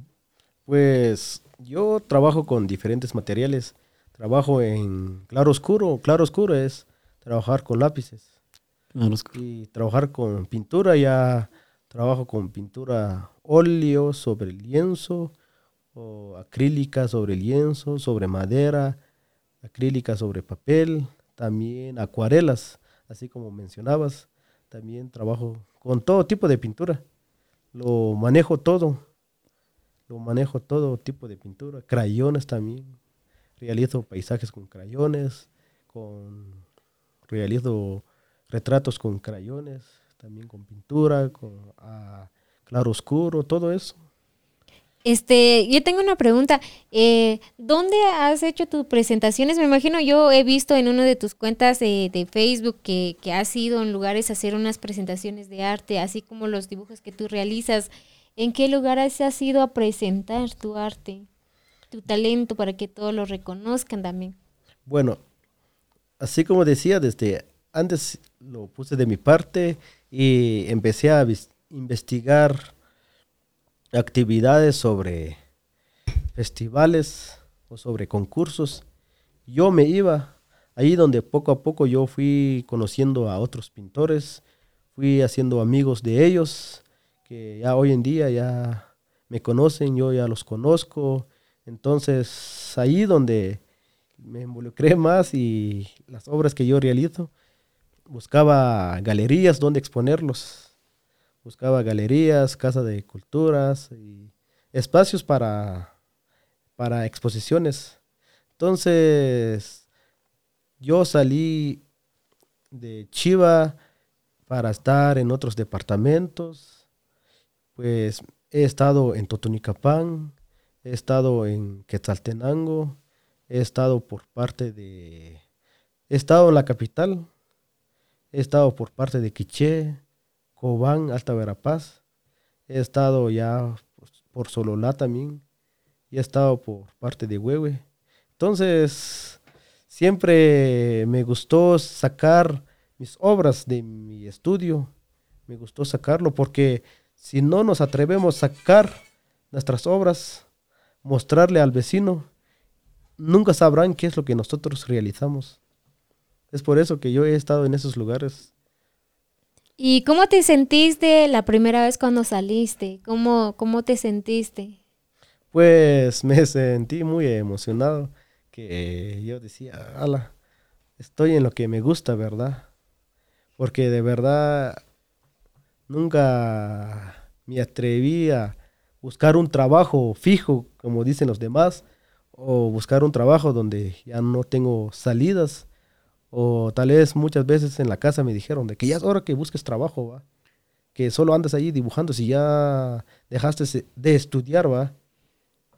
Pues yo trabajo con diferentes materiales. Trabajo en claro oscuro. Claro oscuro es trabajar con lápices. Claro, es- Y trabajar con pintura, ya trabajo con pintura óleo sobre lienzo, o acrílica sobre lienzo, sobre madera, acrílica sobre papel, también acuarelas, así como mencionabas. También trabajo con todo tipo de pintura. Lo manejo todo. Lo manejo todo tipo de pintura. Crayones también. Realizo paisajes con crayones, con realizo retratos con crayones, también con pintura, con ah, claro oscuro, todo eso. Este, yo tengo una pregunta. Eh, ¿Dónde has hecho tus presentaciones? Me imagino yo he visto en una de tus cuentas eh, de Facebook que, que has ido en lugares a hacer unas presentaciones de arte, así como los dibujos que tú realizas. ¿En qué lugares has ido a presentar tu arte, tu talento, para que todos lo reconozcan también? Bueno, así como decía, desde antes lo puse de mi parte y empecé a investigar actividades sobre festivales o sobre concursos. Yo me iba ahí donde poco a poco yo fui conociendo a otros pintores, fui haciendo amigos de ellos, que ya hoy en día ya me conocen, yo ya los conozco. Entonces, ahí donde me involucré más y las obras que yo realizo, buscaba galerías donde exponerlos. Buscaba galerías, casa de culturas y espacios para, para exposiciones. Entonces, yo salí de Chiva para estar en otros departamentos. Pues he estado en Totonicapán, he estado en Quetzaltenango, he estado por parte de... He estado en la capital, he estado por parte de Quiché, Cobán, Alta Verapaz, he estado ya por, por Sololá también, y he estado por parte de Huehue. Entonces, siempre me gustó sacar mis obras de mi estudio, me gustó sacarlo porque si no nos atrevemos a sacar nuestras obras, mostrarle al vecino, nunca sabrán qué es lo que nosotros realizamos. Es por eso que yo he estado en esos lugares. ¿Y cómo te sentiste la primera vez cuando saliste? ¿Cómo, cómo te sentiste? Pues me sentí muy emocionado, que yo decía, ala, estoy en lo que me gusta, ¿verdad? Porque de verdad nunca me atreví a buscar un trabajo fijo, como dicen los demás, o buscar un trabajo donde ya no tengo salidas, o tal vez muchas veces en la casa me dijeron de que ya es hora que busques trabajo, ¿va? que solo andas ahí dibujando si ya dejaste de estudiar, ¿va?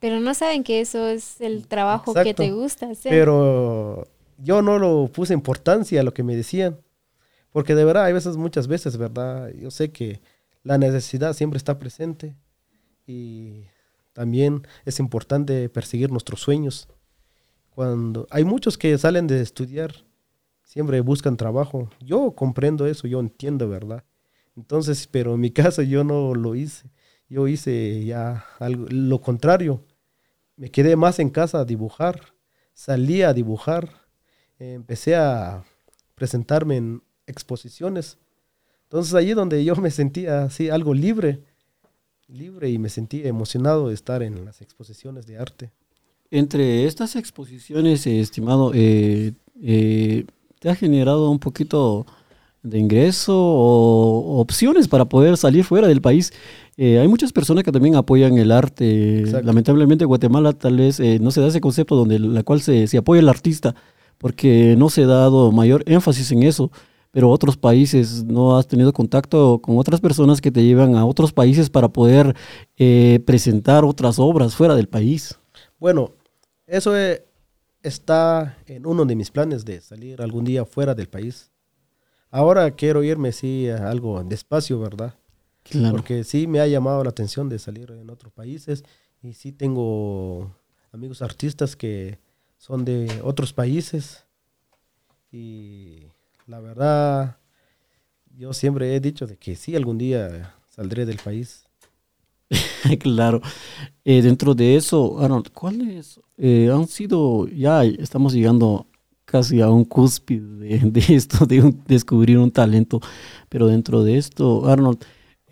Pero no saben que eso es el trabajo que te gusta hacer. Pero yo no lo puse importancia a lo que me decían. Porque de verdad, hay veces, muchas veces, ¿verdad? Yo sé que la necesidad siempre está presente. Y también es importante perseguir nuestros sueños. Cuando hay muchos que salen de estudiar, siempre buscan trabajo. Yo comprendo eso, yo entiendo, ¿verdad? Entonces, pero en mi caso yo no lo hice. Yo hice ya algo, lo contrario. Me quedé más en casa a dibujar. Salí a dibujar. empecé a presentarme en exposiciones. Entonces allí donde yo me sentía así algo libre, libre y me sentí emocionado de estar en las exposiciones de arte. Entre estas exposiciones, eh, estimado, eh, eh, ¿te ha generado un poquito de ingreso o opciones para poder salir fuera del país? Eh, hay muchas personas que también apoyan el arte. Exacto. Lamentablemente en Guatemala tal vez eh, no se da ese concepto donde la cual se, se apoya el artista, porque no se ha dado mayor énfasis en eso. Pero otros países no has tenido contacto con otras personas que te llevan a otros países para poder eh, presentar otras obras fuera del país. Bueno, eso eh, está en uno de mis planes de salir algún día fuera del país. Ahora quiero irme, sí, a algo despacio, ¿verdad? Claro. Porque sí me ha llamado la atención de salir en otros países y sí tengo amigos artistas que son de otros países y la verdad yo siempre he dicho de que sí algún día saldré del país. claro. Eh, dentro de eso, Arnold, ¿cuáles eh, han sido, ya estamos llegando casi a un cúspide de, de esto, de un- descubrir un talento, pero dentro de esto, Arnold,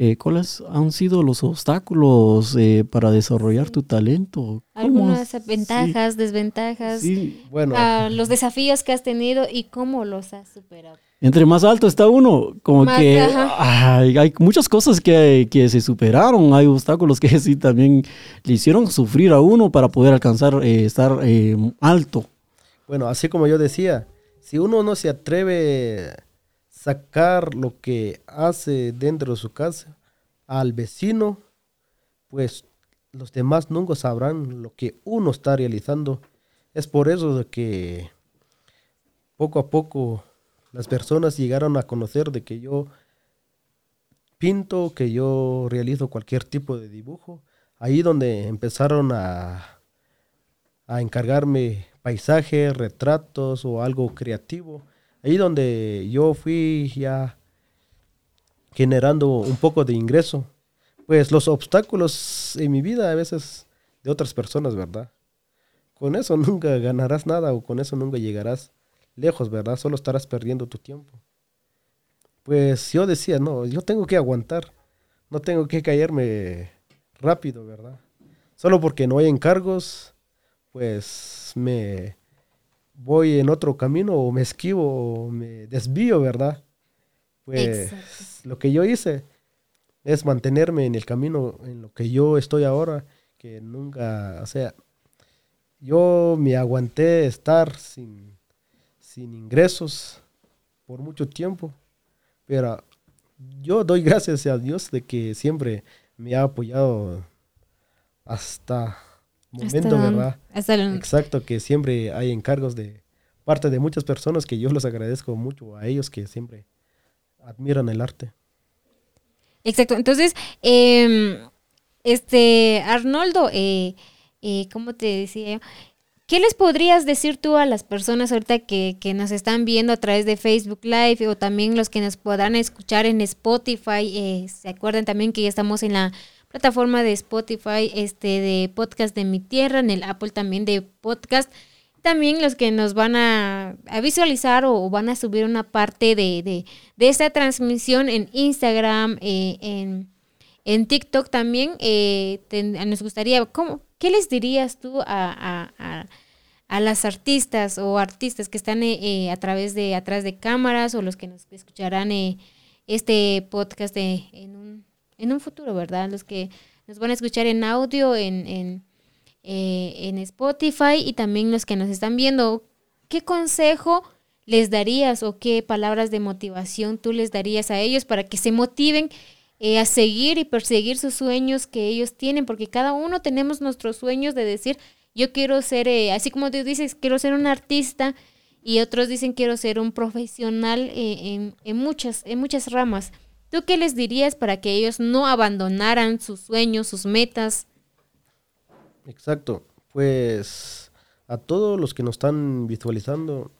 eh, ¿cuáles han sido los obstáculos eh, para desarrollar tu talento? ¿Cómo Algunas ventajas, desventajas, sí. Bueno, ah, los desafíos que has tenido y cómo los has superado. Entre más alto está uno, como Más, que ay, hay muchas cosas que, que se superaron, hay obstáculos que sí también le hicieron sufrir a uno para poder alcanzar eh, estar eh, alto. Bueno, así como yo decía, si uno no se atreve a sacar lo que hace dentro de su casa al vecino, pues los demás nunca sabrán lo que uno está realizando. Es por eso de que poco a poco las personas llegaron a conocer de que yo pinto, que yo realizo cualquier tipo de dibujo. Ahí donde empezaron a, a encargarme paisajes, retratos o algo creativo. Ahí donde yo fui ya generando un poco de ingreso. Pues los obstáculos en mi vida a veces de otras personas, ¿verdad? Con eso nunca ganarás nada o con eso nunca llegarás lejos, ¿verdad? Solo estarás perdiendo tu tiempo. Pues yo decía, no, yo tengo que aguantar, no tengo que caerme rápido, ¿verdad? Solo porque no hay encargos, pues me voy en otro camino o me esquivo o me desvío, ¿verdad? Pues Exacto. lo que yo hice es mantenerme en el camino en lo que yo estoy ahora, que nunca, o sea, yo me aguanté estar sin, sin ingresos por mucho tiempo, pero yo doy gracias a Dios de que siempre me ha apoyado hasta momento, Hasta- ¿verdad? hasta el- Exacto, que siempre hay encargos de parte de muchas personas que yo los agradezco mucho a ellos que siempre admiran el arte. Exacto. Entonces, em, este, Arnoldo, eh, eh, ¿cómo te decía yo? ¿Qué les podrías decir tú a las personas ahorita que, que, nos están viendo a través de Facebook Live o también los que nos podrán escuchar en Spotify? Eh, Se acuerdan también que ya estamos en la plataforma de Spotify, este de podcast de mi tierra, en el Apple también de podcast. También los que nos van a, visualizar o, van a subir una parte de, de, de esta transmisión en Instagram, eh, en, en, TikTok también. Eh, nos gustaría, ¿cómo, ¿qué les dirías tú a, a a las artistas o artistas que están eh, eh, a través de atrás de cámaras o los que nos escucharán eh, este podcast en, un, en un futuro, ¿verdad? Los que nos van a escuchar en audio, en, en, en Spotify y también los que nos están viendo. ¿Qué consejo les darías o qué palabras de motivación tú les darías a ellos para que se motiven a seguir y perseguir sus sueños que ellos tienen? Porque cada uno tenemos nuestros sueños de decir, yo quiero ser, eh, así como tú dices, quiero ser un artista y otros dicen quiero ser un profesional eh, en, en, muchas, en muchas ramas. ¿Tú qué les dirías para que ellos no abandonaran sus sueños, sus metas? Exacto, pues a todos los que nos están visualizando,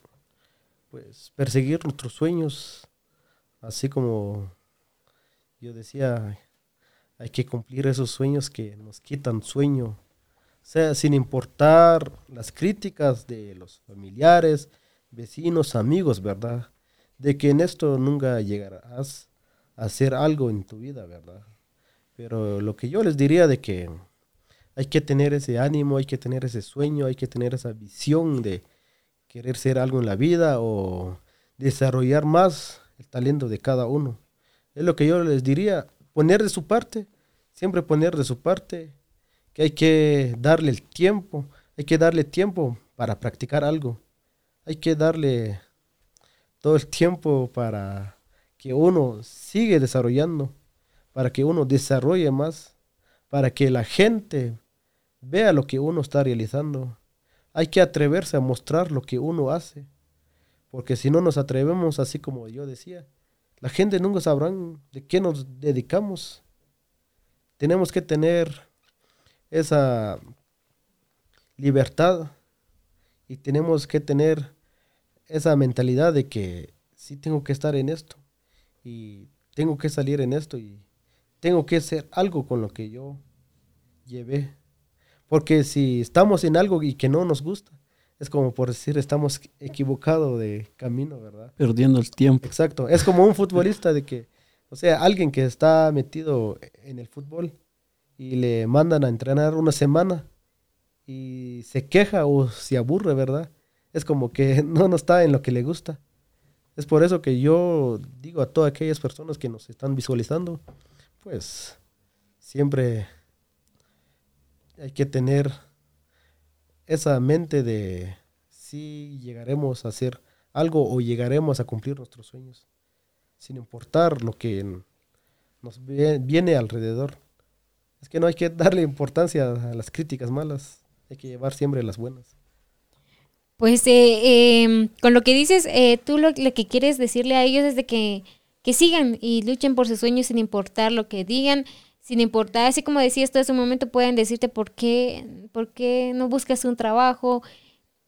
pues perseguir nuestros sueños, así como yo decía, hay que cumplir esos sueños que nos quitan sueño sea, sin importar las críticas de los familiares, vecinos, amigos, ¿verdad? De que en esto nunca llegarás a hacer algo en tu vida, ¿verdad? Pero lo que yo les diría de que hay que tener ese ánimo, hay que tener ese sueño, hay que tener esa visión de querer ser algo en la vida o desarrollar más el talento de cada uno. Es lo que yo les diría, poner de su parte, siempre poner de su parte que hay que darle el tiempo, hay que darle tiempo para practicar algo, hay que darle todo el tiempo para que uno siga desarrollando, para que uno desarrolle más, para que la gente vea lo que uno está realizando. Hay que atreverse a mostrar lo que uno hace, porque si no nos atrevemos, así como yo decía, la gente nunca sabrá de qué nos dedicamos. Tenemos que tener esa libertad y tenemos que tener esa mentalidad de que sí tengo que estar en esto y tengo que salir en esto y tengo que hacer algo con lo que yo llevé. Porque si estamos en algo y que no nos gusta, es como por decir, estamos equivocados de camino, ¿verdad? Perdiendo el tiempo. Exacto. Es como un futbolista de que, o sea, alguien que está metido en el fútbol y le mandan a entrenar una semana y se queja o se aburre, ¿verdad? Es como que no, no está en lo que le gusta. Es por eso que yo digo a todas aquellas personas que nos están visualizando, pues siempre hay que tener esa mente de si llegaremos a hacer algo o llegaremos a cumplir nuestros sueños, sin importar lo que nos viene alrededor. Es que no hay que darle importancia a las críticas malas, hay que llevar siempre las buenas. Pues eh, em, con lo que dices, eh, tú lo, que quieres decirle a ellos es de que, que sigan y luchen por sus sueños sin importar lo que digan, sin importar, así como decías tú hace momento, pueden decirte por qué, por qué no buscas un trabajo,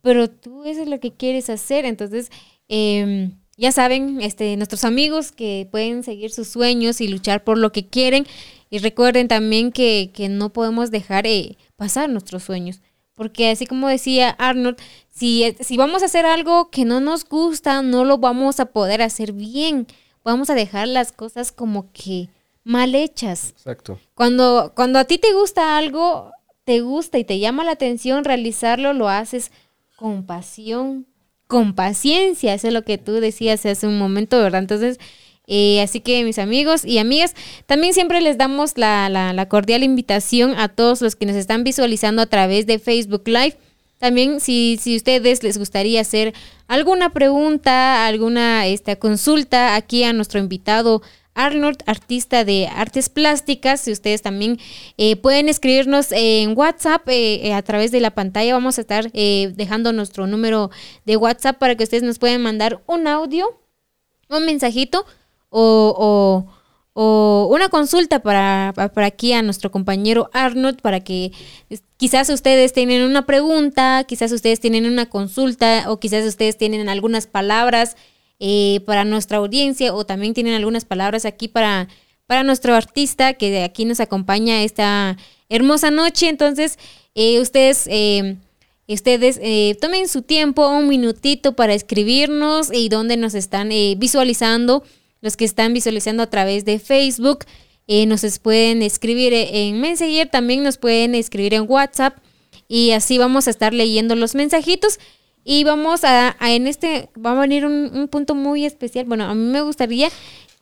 pero tú eso es lo que quieres hacer, entonces... Eh, ya saben, este, nuestros amigos que pueden seguir sus sueños y luchar por lo que quieren. Y recuerden también que, que no podemos dejar eh, pasar nuestros sueños. Porque así como decía Arnold, si, si vamos a hacer algo que no nos gusta, no lo vamos a poder hacer bien. Vamos a dejar las cosas como que mal hechas. Exacto. Cuando, cuando a ti te gusta algo, te gusta y te llama la atención realizarlo, lo haces con pasión, con paciencia. Eso es lo que tú decías hace un momento, ¿verdad? Entonces, eh, así que mis amigos y amigas, también siempre les damos la, la, cordial invitación a todos los que nos están visualizando a través de Facebook Live. También si, si ustedes les gustaría hacer alguna pregunta, alguna esta, consulta aquí a nuestro invitado Arnold, artista de artes plásticas. Si ustedes también eh, pueden escribirnos en WhatsApp eh, a través de la pantalla, vamos a estar dejando nuestro número de WhatsApp para que ustedes nos puedan mandar un audio, un mensajito o, una consulta para, para aquí a nuestro compañero Arnold para que quizás ustedes tienen una pregunta, quizás ustedes tienen una consulta o quizás ustedes tienen algunas palabras eh, para nuestra audiencia o también tienen algunas palabras aquí para, para nuestro artista que de aquí nos acompaña esta hermosa noche. Entonces, eh, ustedes... eh, Ustedes eh, tomen su tiempo, un minutito para escribirnos y donde nos están eh, visualizando, los que están visualizando a través de Facebook, eh, nos pueden escribir en Messenger, también nos pueden escribir en WhatsApp y así vamos a estar leyendo los mensajitos y vamos a, a en este, va a venir un, un punto muy especial. Bueno, a mí me gustaría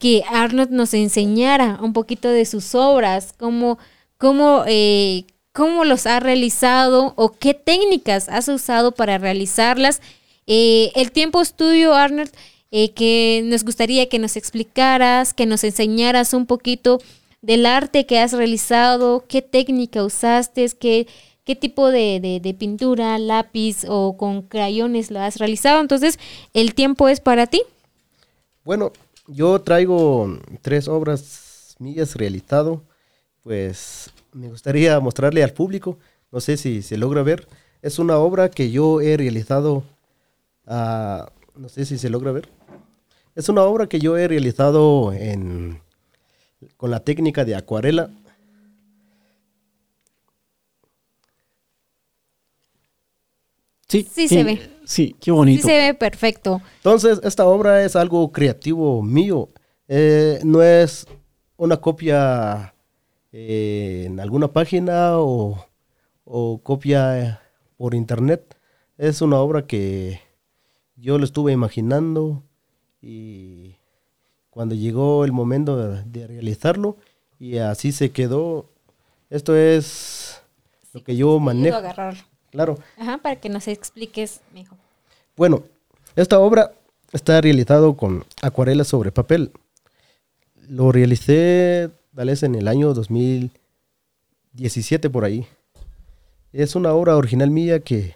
que Arnold nos enseñara un poquito de sus obras, cómo, cómo, eh, cómo los ha realizado o qué técnicas has usado para realizarlas. Eh, el tiempo estudio, Arnold, eh, que nos gustaría que nos explicaras, que nos enseñaras un poquito del arte que has realizado, qué técnica usaste, qué, qué tipo de, pintura, lápiz o con crayones lo has realizado. Entonces, el tiempo es para ti. Bueno, yo traigo tres obras mías realizado. Pues me gustaría mostrarle al público. No sé si se logra ver. Es una obra que yo he realizado. ah, no sé si se logra ver. Es una obra que yo he realizado en, con la técnica de acuarela. Sí, Sí se ve. Sí, qué Sí bonito. se ve perfecto. Entonces, esta obra es algo creativo mío. Eh, no es una copia eh, en alguna página o, o copia eh, por internet. Es una obra que yo lo estuve imaginando y cuando llegó el momento de, de realizarlo y así se quedó. Esto es lo que yo Puedo manejo. agarrarlo. Claro. Ajá, para que nos expliques mejor. Bueno, esta obra está realizado con acuarelas sobre papel. Lo realicé tal vez en el año 2017 por ahí. Es una obra original mía que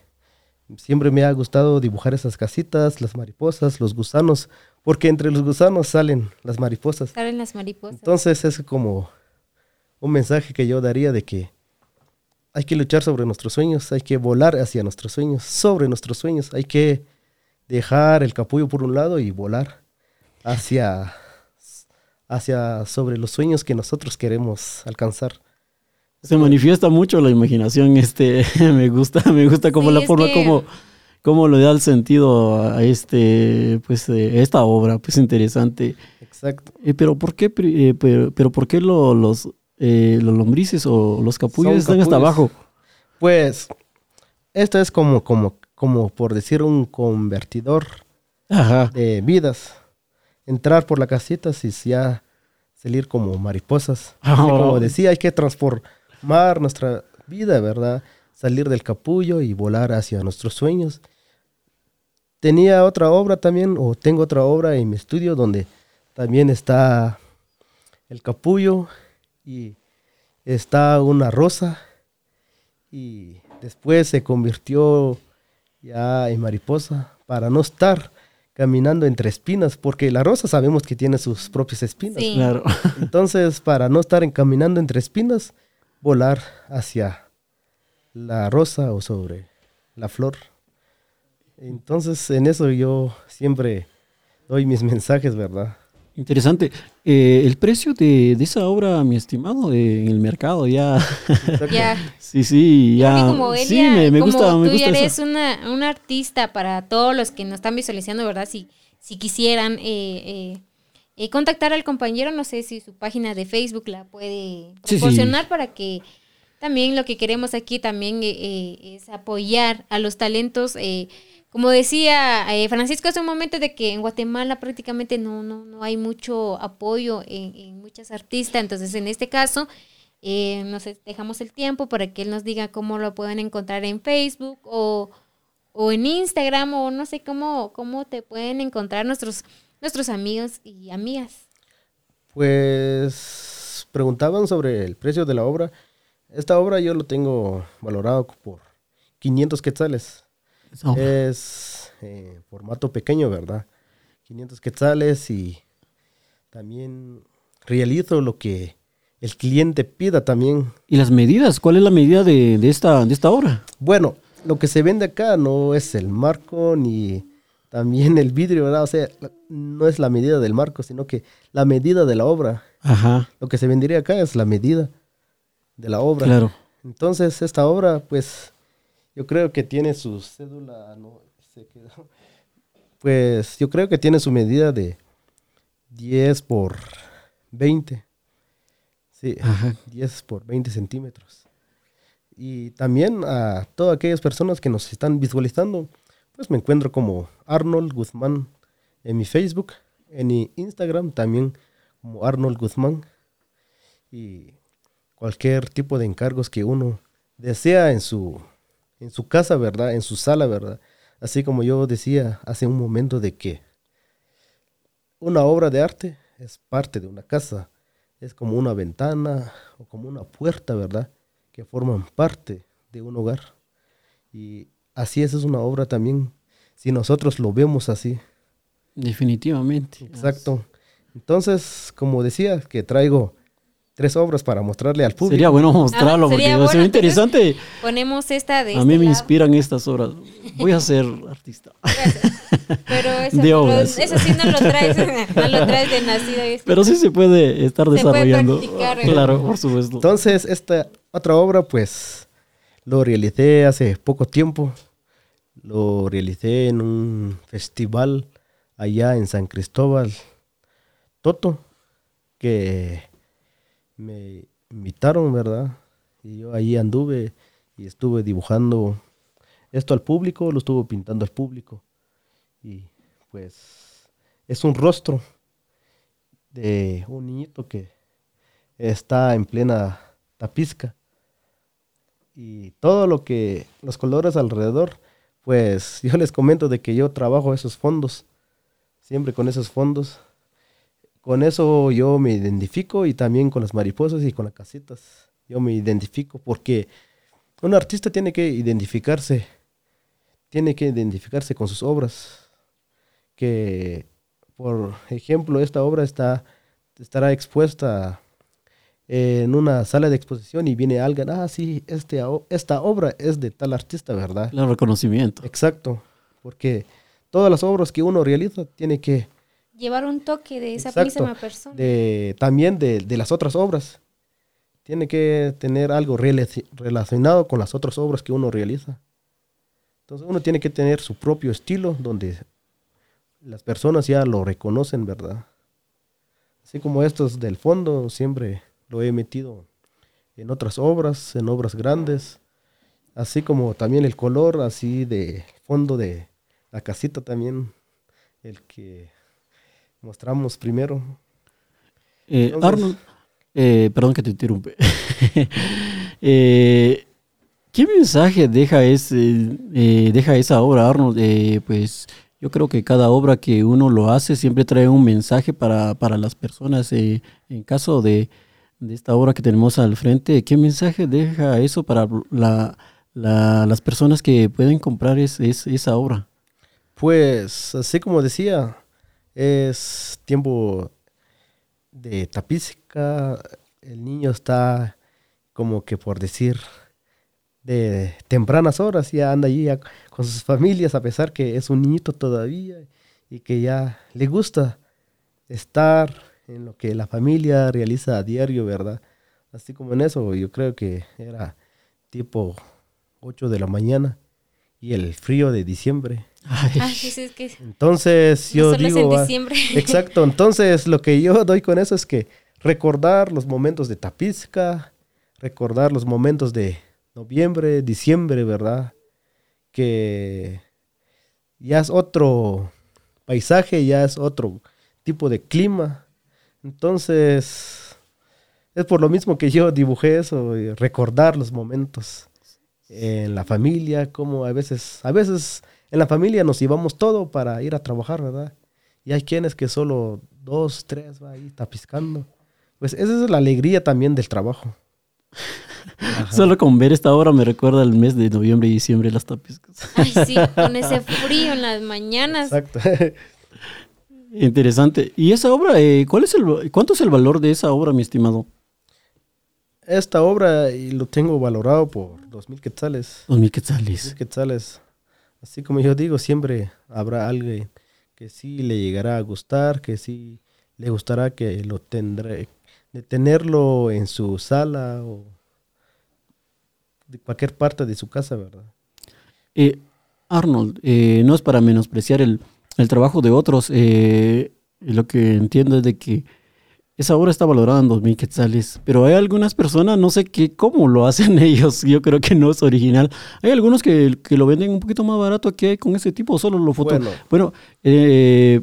siempre me ha gustado dibujar esas casitas, las mariposas, los gusanos, porque entre los gusanos salen las mariposas. Salen las mariposas. Entonces es como un mensaje que yo daría de que hay que luchar sobre nuestros sueños, hay que volar hacia nuestros sueños, sobre nuestros sueños, hay que dejar el capullo por un lado y volar hacia, hacia sobre los sueños que nosotros queremos alcanzar. Se manifiesta mucho la imaginación, este, me gusta, me gusta como Sí, la forma que- como, como le da el sentido a este, pues, eh, esta obra, pues interesante. Exacto. Eh, pero ¿por qué, eh, pero, pero por qué lo- los, eh, los lombrices o los capullos están hasta abajo? Pues esto es como, como, como por decir un convertidor Ajá. de vidas. Entrar por la casita y ya salir como mariposas. Así Oh. como decía, hay que transformar nuestra vida, ¿verdad? Salir del capullo y volar hacia nuestros sueños. Tenía otra obra también, o tengo otra obra en mi estudio donde también está el capullo y está una rosa y después se convirtió ya en mariposa para no estar caminando entre espinas, porque la rosa sabemos que tiene sus propias espinas. Sí. Claro. Entonces, para no estar caminando entre espinas, volar hacia la rosa o sobre la flor. Entonces, en eso yo siempre doy mis mensajes, ¿verdad? Interesante. Eh, el precio de, de esa obra, mi estimado, eh, en el mercado ya. Ya. sí, sí, ya. creo que como sí, Elia, me, me como gusta, me tú ya eres una, un artista para todos los que nos están visualizando, ¿verdad? Si, si quisieran eh, eh, eh, contactar al compañero, no sé si su página de Facebook la puede Sí, sí. proporcionar para que también lo que queremos aquí también eh, eh, es apoyar a los talentos. eh, como decía eh, Francisco hace un momento de que en Guatemala prácticamente no, no, no hay mucho apoyo en, en muchas artistas, entonces en este caso eh, nos dejamos el tiempo para que él nos diga cómo lo pueden encontrar en Facebook o, o en Instagram o no sé cómo, cómo te pueden encontrar nuestros, nuestros amigos y amigas. Pues preguntaban sobre el precio de la obra. Esta obra yo lo tengo valorado por 500 quetzales. Es eh, formato pequeño, ¿verdad? 500 quetzales y también realizo lo que el cliente pida también. ¿Y las medidas? ¿Cuál es la medida de, de esta, de esta obra? Bueno, lo que se vende acá no es el marco ni también el vidrio, ¿verdad? O sea, no es la medida del marco, sino que la medida de la obra. Ajá, Lo que se vendería acá es la medida de la obra. claro. Entonces, esta obra, pues, yo creo que tiene su cédula, no, se quedó. Pues, yo creo que tiene su medida de 10 por 20. Sí, Ajá. 10 por 20 centímetros. Y también a todas aquellas personas que nos están visualizando, pues me encuentro como Arnold Guzmán en mi Facebook, en mi Instagram también como Arnold Guzmán. Y cualquier tipo de encargos que uno desea en su, en su casa, ¿verdad? En su sala, ¿verdad? Así como yo decía hace un momento de que una obra de arte es parte de una casa, es como una ventana o como una puerta, ¿verdad? Que forman parte de un hogar. Y así es, es una obra también, si nosotros lo vemos así. Definitivamente. Exacto. Entonces, como decía, que traigo tres obras para mostrarle al público. Sería bueno mostrarlo Ah, porque sería bueno, interesante. Ponemos esta de A este mí me lado. inspiran estas obras. Voy a ser artista. Pero eso, De lo- obras. eso sí no lo traes, no lo traes de nacido. Pero sí se puede estar Se desarrollando. Claro, por supuesto. Entonces, esta otra obra, pues, lo realicé hace poco tiempo. Lo realicé en un festival allá en San Cristóbal, Toto, que me invitaron, ¿verdad? Y yo ahí anduve y estuve dibujando esto al público, lo estuve pintando al público. Y pues es un rostro de un niñito que está en plena tapizca. Y todo lo que, los colores alrededor, pues yo les comento de que yo trabajo esos fondos, siempre con esos fondos. Con eso yo me identifico y también con las mariposas y con las casitas. Yo me identifico porque un artista tiene que identificarse, tiene que identificarse con sus obras. Que, por ejemplo, esta obra está, estará expuesta en una sala de exposición y viene alguien, ah, sí, este, esta obra es de tal artista, ¿verdad? El reconocimiento. Exacto, porque todas las obras que uno realiza tiene que, Llevar un toque de esa Exacto. misma persona. de, también de, de las otras obras, tiene que tener algo relaci- relacionado con las otras obras que uno realiza. Entonces uno tiene que tener su propio estilo donde las personas ya lo reconocen, ¿verdad? Así como estos del fondo, siempre lo he metido en otras obras, en obras grandes, así como también el color, así de fondo de la casita también, el que mostramos primero. Eh, Entonces- Arnold, eh, perdón que te interrumpe. Eh, ¿Qué mensaje deja, ese, eh, deja esa obra, Arnold? Pues yo creo que cada obra que uno lo hace siempre trae un mensaje para, para las personas. en caso de, de esta obra que tenemos al frente, ¿qué mensaje deja eso para la- la- las personas que pueden comprar es- es- esa obra? Pues, así como decía, es tiempo de tapizca. El niño está como que por decir de tempranas horas, ya anda allí ya con sus familias, a pesar que es un niñito todavía y que ya le gusta estar en lo que la familia realiza a diario, ¿verdad? Así como en eso, yo creo que era tipo 8 de la mañana y el frío de diciembre. Ay, Ay, pues es que Entonces no yo solo es digo, en ah, diciembre. exacto, entonces lo que yo doy con eso es que recordar los momentos de tapizca, recordar los momentos de noviembre, diciembre, ¿verdad? Que ya es otro paisaje, ya es otro tipo de clima. Entonces, es por lo mismo que yo dibujé eso, recordar los momentos en la familia, como a veces, a veces en la familia nos llevamos todo para ir a trabajar, ¿verdad? Y hay quienes que solo dos, tres va ahí tapizcando. Pues esa es la alegría también del trabajo. Solo con ver esta obra me recuerda el mes de noviembre y diciembre las tapizcas. Ay, sí, con ese frío en las mañanas. Exacto. Interesante. ¿Y esa obra, eh, cuál es el, cuánto es el valor de esa obra, mi estimado? Esta obra y lo tengo valorado por dos mil quetzales. Dos mil Mil quetzales. quetzales. Así como yo digo, siempre habrá alguien que sí le llegará a gustar, que sí le gustará que lo tendré, de tenerlo en su sala o de cualquier parte de su casa, ¿verdad? Eh, Arnold, eh, no es para menospreciar el, el trabajo de otros. eh, lo que entiendo es de que esa obra está valorada en dos mil quetzales, pero hay algunas personas, no sé qué, cómo lo hacen ellos. Yo creo que no es original. Hay algunos que, que lo venden un poquito más barato que con ese tipo, solo lo foto. Bueno. Bueno, eh,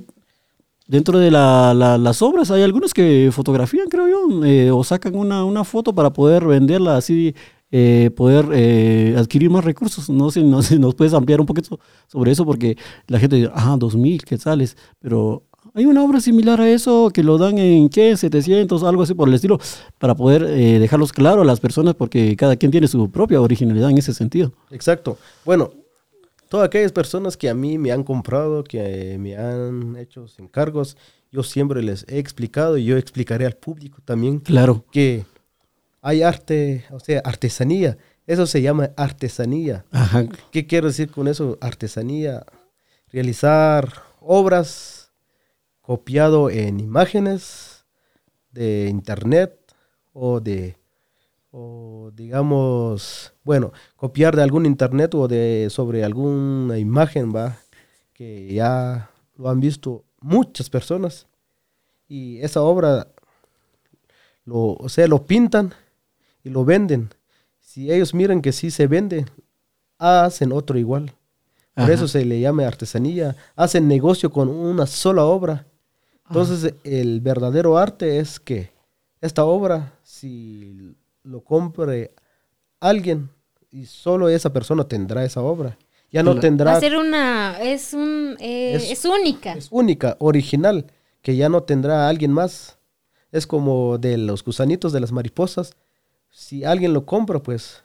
dentro de la- la- las obras hay algunos que fotografían, creo yo, eh, o sacan una, una foto para poder venderla así, eh, poder eh, adquirir más recursos. No sé, no sé, nos puedes ampliar un poquito sobre eso porque la gente dice, ah, 2000 quetzales, pero hay una obra similar a eso que lo dan en, ¿qué? 700, algo así por el estilo, para poder eh, dejarlos claro a las personas porque cada quien tiene su propia originalidad en ese sentido. Exacto. Bueno, todas aquellas personas que a mí me han comprado, que me han hecho encargos, yo siempre les he explicado y yo explicaré al público también Claro, que hay arte, o sea, artesanía. Eso se llama artesanía. ajá, ¿Qué quiero decir con eso? Artesanía. Realizar obras copiado en imágenes de internet o de, o digamos, bueno, copiar de algún internet o de sobre alguna imagen, va, que ya lo han visto muchas personas. Y esa obra, lo, o sea, lo pintan y lo venden. Si ellos miran que sí se vende, hacen otro igual. Por Ajá. eso se le llama artesanía. Hacen negocio con una sola obra. Entonces, el verdadero arte es que esta obra, si lo compre alguien, y solo esa persona tendrá esa obra. Ya no Claro. Va tendrá, a ser una, es un, eh, Es- es, única. es única, original, que ya no tendrá alguien más. Es como de los gusanitos de las mariposas. Si alguien lo compra, pues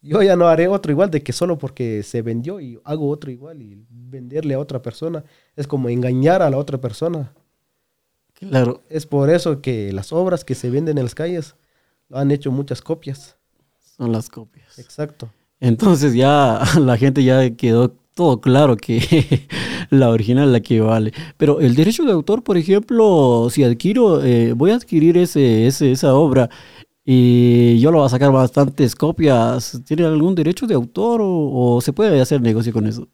yo ya no haré otro igual de que solo porque se vendió y hago otro igual y venderle a otra persona. Es como engañar a la otra persona. Claro. Es por eso que las obras que se venden en las calles han hecho muchas copias. Son las copias. Exacto. Entonces ya la gente ya quedó todo claro que la original es la que vale. Pero el derecho de autor, por ejemplo, si adquiero, eh, voy a adquirir ese, ese, esa obra y yo lo voy a sacar bastantes copias, ¿tiene algún derecho de autor o, o se puede hacer negocio con eso?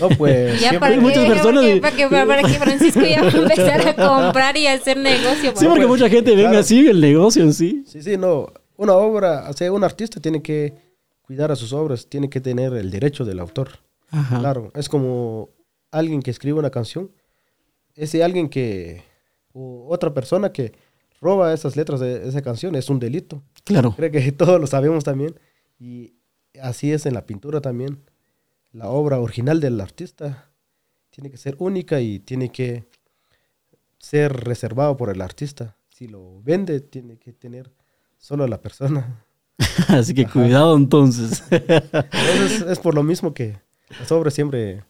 No, pues Ya siempre- para hay que, muchas personas para, para, que, para que Francisco ya va a empezar a comprar y a hacer negocio. Sí, porque mucha gente venga claro. así el negocio en sí. Sí, sí, no. Una obra, o sea, un artista tiene que cuidar a sus obras, tiene que tener el derecho del autor. Ajá. Claro, es como alguien que escribe una canción, ese alguien que, o otra persona que roba esas letras de esa canción, es un delito. Claro. Creo que todos lo sabemos también. Y así es en la pintura también. La obra original del artista tiene que ser única y tiene que ser reservado por el artista. Si lo vende, tiene que tener solo la persona. Así que cuidado entonces. Entonces es por lo mismo que las obras siempre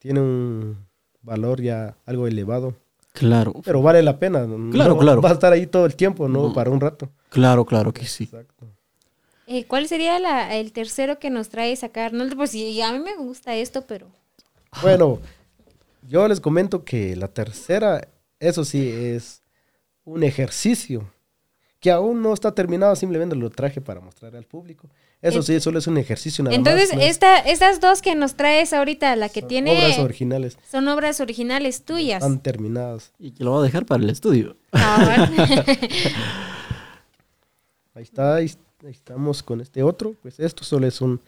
tienen un valor ya algo elevado. claro. Pero vale la pena. no Claro, claro. Va a estar ahí todo el tiempo, no para un rato. Claro, claro que sí. Exacto. Eh, ¿Cuál sería la- el tercero que nos trae sacar? No, pues sí, a mí me gusta esto, pero Bueno, yo les comento que la tercera, eso sí, es un ejercicio que aún no está terminado, simplemente lo traje para mostrar al público. Eso sí, solo es un ejercicio nada entonces más. no es- esta, estas dos que nos traes ahorita, la que son tiene obras originales, son obras originales tuyas. están terminadas. Y que lo va a dejar para el estudio. Ah, bueno. Ahí está, ahí, ahí estamos con este otro. Pues esto solo es un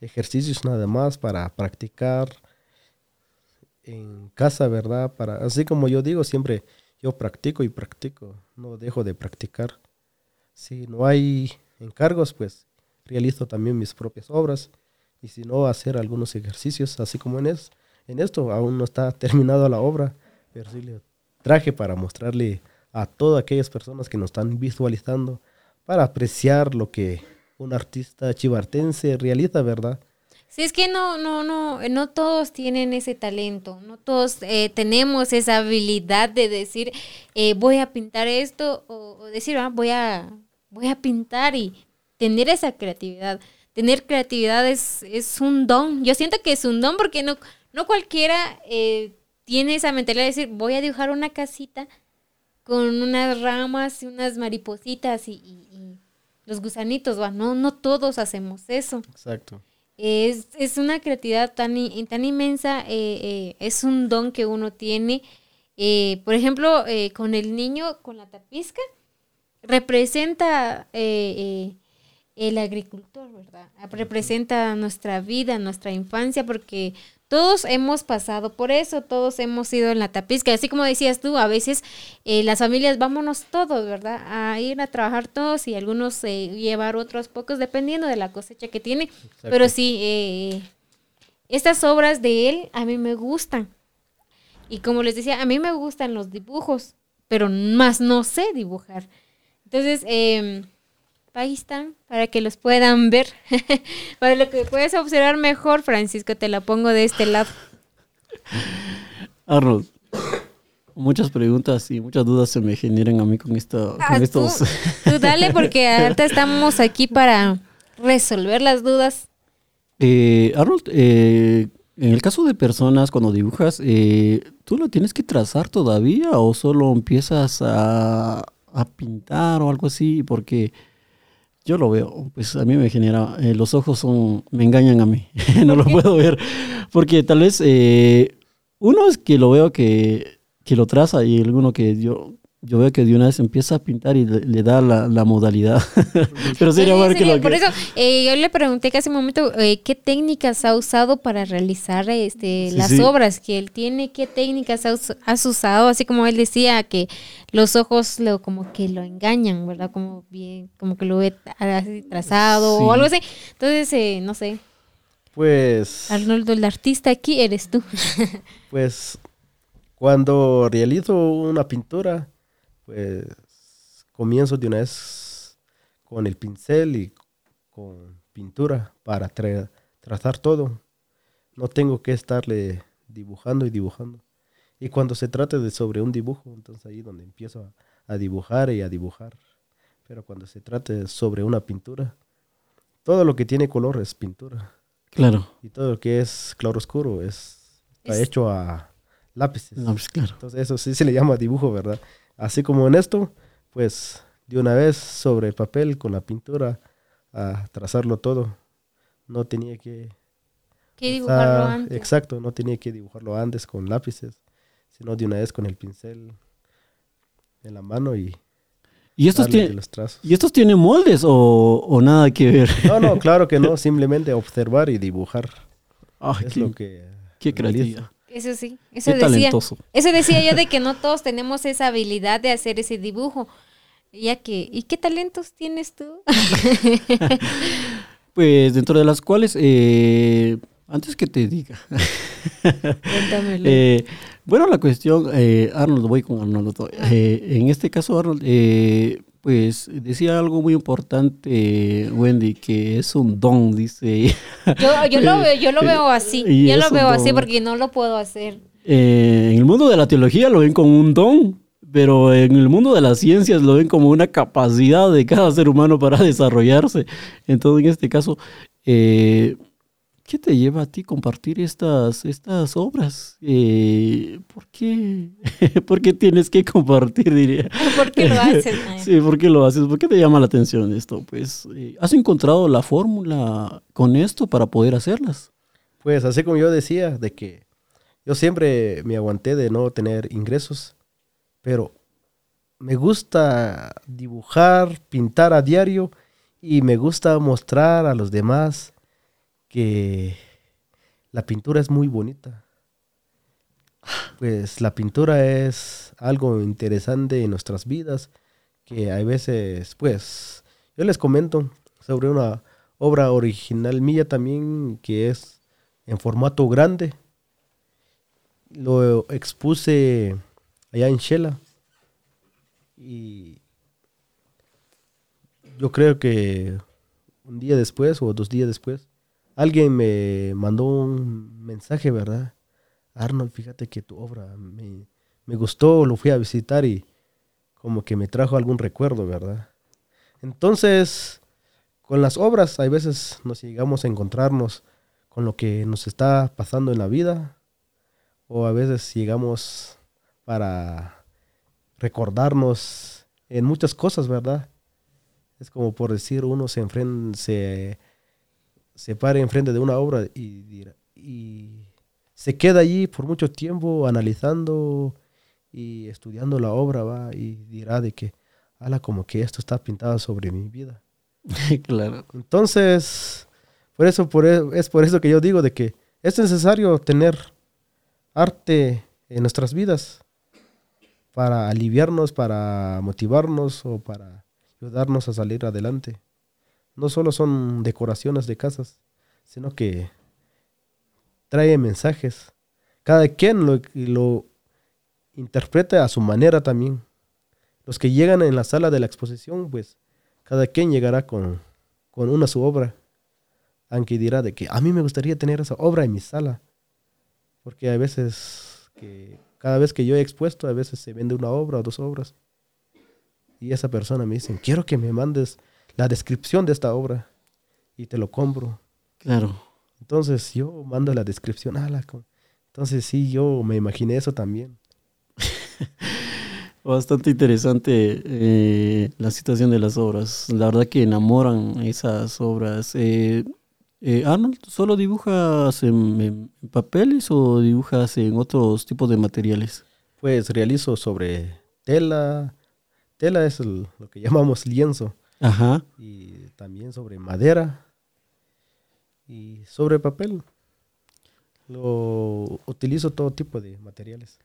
ejercicio nada más para practicar en casa, ¿verdad? Para, así como yo digo, siempre yo practico y practico, no dejo de practicar. Si no hay encargos, pues realizo también mis propias obras y si no, hacer algunos ejercicios, así como en, es, en esto, aún no está terminada la obra, pero sí le traje para mostrarle a todas aquellas personas que nos están visualizando para apreciar lo que un artista chivartense realiza, ¿verdad? Sí, es que no, no, no, no todos tienen ese talento, no todos eh, tenemos esa habilidad de decir, eh, voy a pintar esto, o, o decir, ah, voy a, voy a pintar y tener esa creatividad. Tener creatividad es, es un don. Yo siento que es un don porque no, no cualquiera eh, tiene esa mentalidad de decir, voy a dibujar una casita con unas ramas y unas maripositas y, y- y los gusanitos. ¿va? No, no todos hacemos eso. Exacto. Es, es una creatividad tan, tan inmensa, eh, eh, es un don que uno tiene. Eh, por ejemplo, con el niño, con la tapizca, representa el agricultor, ¿verdad? Representa nuestra vida, nuestra infancia, porque todos hemos pasado por eso, todos hemos ido en la tapizca. Así como decías tú, a veces eh, las familias vámonos todos, ¿verdad? A ir a trabajar todos y algunos eh, llevar otros pocos, dependiendo de la cosecha que tiene. Pero sí, eh, estas obras de él a mí me gustan. Y como les decía, a mí me gustan los dibujos, pero más no sé dibujar. Entonces, eh, ahí están, para que los puedan ver. para lo que puedes observar mejor, Francisco, te la pongo de este lado. Arnold, muchas preguntas y muchas dudas se me generan a mí con, esta, Ah, con tú, estos. tú dale, porque ahorita estamos aquí para resolver las dudas. Eh, Arnold, eh, en el caso de personas, cuando dibujas, eh, ¿tú lo tienes que trazar todavía o solo empiezas a, a pintar o algo así? Porque yo lo veo, pues a mí me genera, eh, los ojos son, me engañan a mí, no lo puedo ver. Porque tal vez eh, uno es que lo veo que, que lo traza y alguno que yo, yo veo que de una vez empieza a pintar y le, le da la, la modalidad. Pero sería Sí, ver que lo Por que... eso, eh, yo le pregunté que hace un momento eh, qué técnicas ha usado para realizar este, Sí, las sí. obras que él tiene, qué técnicas has, has usado, así como él decía que los ojos lo como que lo engañan, ¿verdad? Como bien, como que lo ve así trazado o algo así. Entonces, eh, no sé, Pues, Arnoldo, el artista aquí eres tú. pues cuando realizo una pintura, pues comienzo de una vez con el pincel y con pintura para tra- trazar todo. No tengo que estarle dibujando y dibujando. Y cuando se trata de sobre un dibujo, entonces ahí donde empiezo a, a dibujar y a dibujar. Pero cuando se trata sobre una pintura, todo lo que tiene color es pintura. Claro, Y todo lo que es claro oscuro es, está Es- hecho a lápices. no, pues claro. Entonces eso sí se le llama dibujo, ¿verdad? Así como en esto, pues de una vez sobre el papel con la pintura a trazarlo todo. No tenía que... ¿Qué usar- dibujarlo antes? Exacto, no tenía que dibujarlo antes con lápices, sino de una vez con el pincel en la mano y ¿Y estos, tiene- los trazos. ¿Y estos tienen moldes o, o nada que ver? No, no, claro que no, simplemente observar y dibujar. Ay, es qué, lo que... qué realizo. Eso sí, eso Qué decía. talentoso. Eso decía yo de que no todos tenemos esa habilidad de hacer ese dibujo. Ya que, ¿y qué talentos tienes tú? Pues dentro de las cuales, eh, antes que te diga, Cuéntamelo. eh, bueno, la cuestión, eh, Arnold, voy con Arnold. eh, en este caso, Arnold, eh, pues decía algo muy importante, Wendy, que es un don, dice. Yo, yo lo veo, yo lo veo así. Y Yo lo veo así porque no lo puedo hacer. Eh, en el mundo de la teología lo ven como un don, pero en el mundo de las ciencias lo ven como una capacidad de cada ser humano para desarrollarse. Entonces, en este caso, eh, ¿qué te lleva a ti compartir estas, estas obras? Eh, ¿Por qué? ¿Por qué tienes que compartir, diría? ¿Por qué lo haces? Ay. Sí, ¿por qué lo haces? ¿Por qué te llama la atención esto? Pues, eh, ¿has encontrado la fórmula con esto para poder hacerlas? Pues así como yo decía, de que yo siempre me aguanté de no tener ingresos, pero me gusta dibujar, pintar a diario y me gusta mostrar a los demás que la pintura es muy bonita. Pues la pintura es algo interesante en nuestras vidas que hay veces, pues, yo les comento sobre una obra original mía también que es en formato grande. Lo expuse allá en Shela. Y yo creo que un día después o dos días después alguien me mandó un mensaje, ¿verdad? Arnold, fíjate que tu obra me, me gustó, lo fui a visitar y como que me trajo algún recuerdo, ¿verdad? Entonces, con las obras, hay veces nos llegamos a encontrarnos con lo que nos está pasando en la vida, o a veces llegamos para recordarnos en muchas cosas, ¿verdad? Es como por decir, uno se, enfren- se, se para enfrente de una obra y, dirá- y se queda allí por mucho tiempo analizando y estudiando la obra, ¿va? Y dirá de que, ala, como que esto está pintado sobre mi vida. claro. Entonces, por eso, por e- es por eso que yo digo de que es necesario tener arte en nuestras vidas para aliviarnos, para motivarnos o para ayudarnos a salir adelante. No solo son decoraciones de casas, sino que trae mensajes. Cada quien lo, interpreta a su manera también. Los que llegan en la sala de la exposición, pues cada quien llegará con, con una su obra. Aunque dirá de que a mí me gustaría tener esa obra en mi sala. Porque a veces, que cada vez que yo he expuesto, a veces se vende una obra o dos obras. Y esa persona me dice, quiero que me mandes la descripción de esta obra. Y te lo compro. Claro. Entonces yo mando la descripción. ala, co- Entonces sí, yo me imaginé eso también. Bastante interesante eh, la situación de las obras. La verdad que enamoran esas obras. Eh, eh, Arnold, ¿solo dibujas en, en papeles o dibujas en otros tipos de materiales? Pues realizo sobre tela. Tela es el- lo que llamamos lienzo. Ajá. y también sobre madera y sobre papel. Lo utilizo todo tipo de materiales.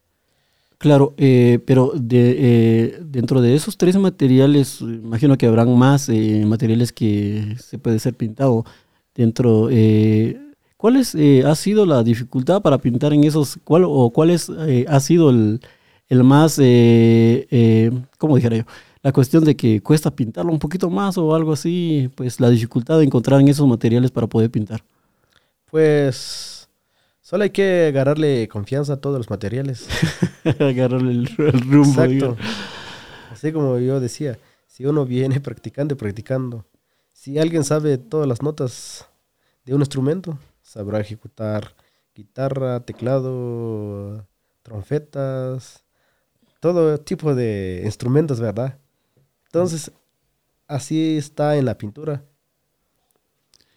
Claro, eh, pero de, eh, dentro de esos tres materiales, imagino que habrán más eh, materiales que se puede ser pintado dentro. Eh, ¿Cuál es, eh, ha sido la dificultad para pintar en esos, cuál, o cuál es, eh, ha sido el, el más, ¿cómo dijera yo? La cuestión de que cuesta pintarlo un poquito más o algo así, pues la dificultad de encontrar en esos materiales para poder pintar. Pues solo hay que agarrarle confianza a todos los materiales. Agarrarle el, el rumbo. Exacto. Así como yo decía, si uno viene practicando y practicando, si alguien sabe todas las notas de un instrumento, sabrá ejecutar guitarra, teclado, trompetas, todo tipo de instrumentos, ¿verdad? Entonces, así está en la pintura.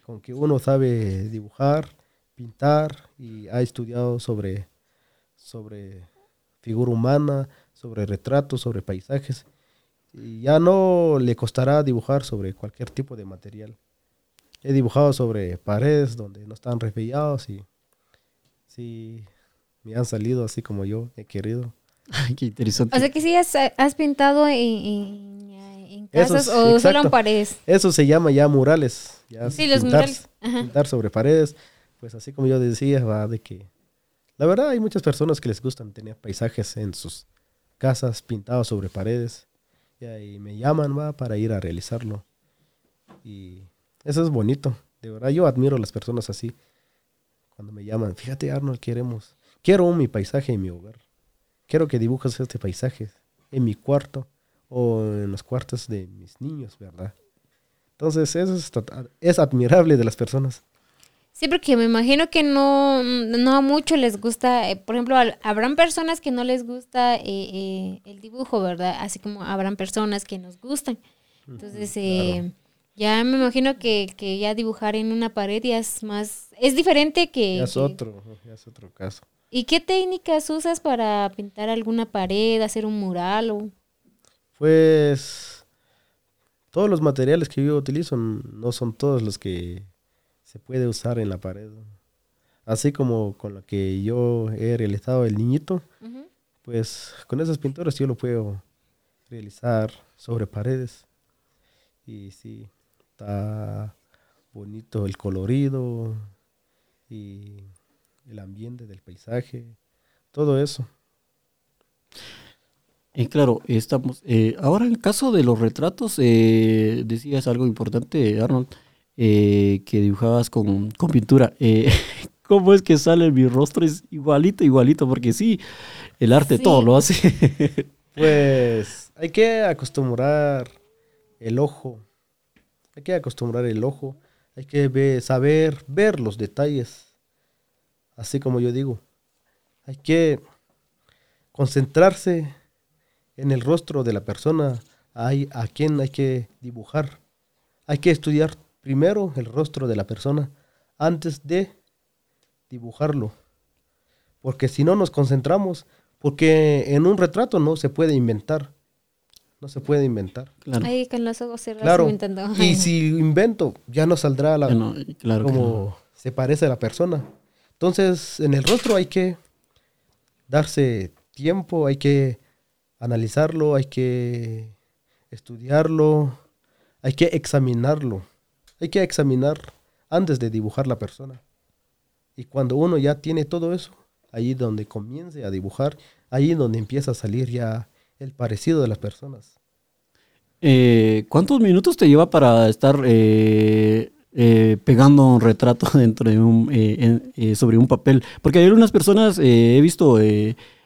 Con que uno sabe dibujar, pintar y ha estudiado sobre, sobre figura humana, sobre retratos, sobre paisajes. Y ya no le costará dibujar sobre cualquier tipo de material. He dibujado sobre paredes donde no están resbellados y sí me han salido así como yo he querido. Ay, qué interesante. O sea que sí has, has pintado en, casas es, o solo en paredes. Eso se llama ya murales. Ya Sí, los pintar, murales. Ajá. pintar sobre paredes. Pues así como yo decía, va de que la verdad hay muchas personas que les gustan tener paisajes en sus casas pintados sobre paredes. Y ahí me llaman, va, para ir a realizarlo. Y eso es bonito. De verdad, yo admiro a las personas así. Cuando me llaman, fíjate Arnold, queremos, quiero mi paisaje en mi hogar. Quiero que dibujes este paisaje en mi cuarto o en los cuartos de mis niños, ¿verdad? Entonces, eso es, tota- es admirable de las personas. Sí, porque me imagino que no, no a muchos les gusta, eh, por ejemplo, al- habrán personas que no les gusta eh, eh, el dibujo, ¿verdad? Así como habrán personas que nos gustan. Entonces, eh, ya me imagino que, que ya dibujar en una pared ya es más, es diferente que... Ya es que- otro, ya es otro caso. ¿Y qué técnicas usas para pintar alguna pared, hacer un mural o...? Pues todos los materiales que yo utilizo no son todos los que se puede usar en la pared. Así como con lo que yo he realizado el niñito, pues con esas pinturas yo lo puedo realizar sobre paredes. Y sí, está bonito el colorido y el ambiente del paisaje, todo eso. Eh, claro, estamos. eh, ahora, en el caso de los retratos, eh, decías algo importante, Arnold. eh, que dibujabas con, con pintura. ¿Cómo es que sale mi rostro? Es igualito, igualito, porque sí, el arte Sí. todo lo hace. Pues hay que acostumbrar el ojo. Hay que acostumbrar el ojo. Hay que saber ver los detalles. Así como yo digo. Hay que concentrarse en el rostro de la persona hay, a quien hay que dibujar. Hay que estudiar primero el rostro de la persona antes de dibujarlo. Porque si no nos concentramos, porque en un retrato no se puede inventar. No se puede inventar. Claro. Ahí con los ojos cerrados Claro. inventando. Y si invento, ya no saldrá la, claro, como se parece a la persona. Entonces, en el rostro hay que darse tiempo, hay que analizarlo, hay que estudiarlo, hay que examinarlo. Hay que examinar antes de dibujar la persona. Y cuando uno ya tiene todo eso, ahí donde comience a dibujar, ahí donde empieza a salir ya el parecido de las personas. Eh, ¿Cuántos minutos te lleva para estar eh, eh, pegando un retrato dentro de un, sobre un papel? Porque hay algunas personas, he visto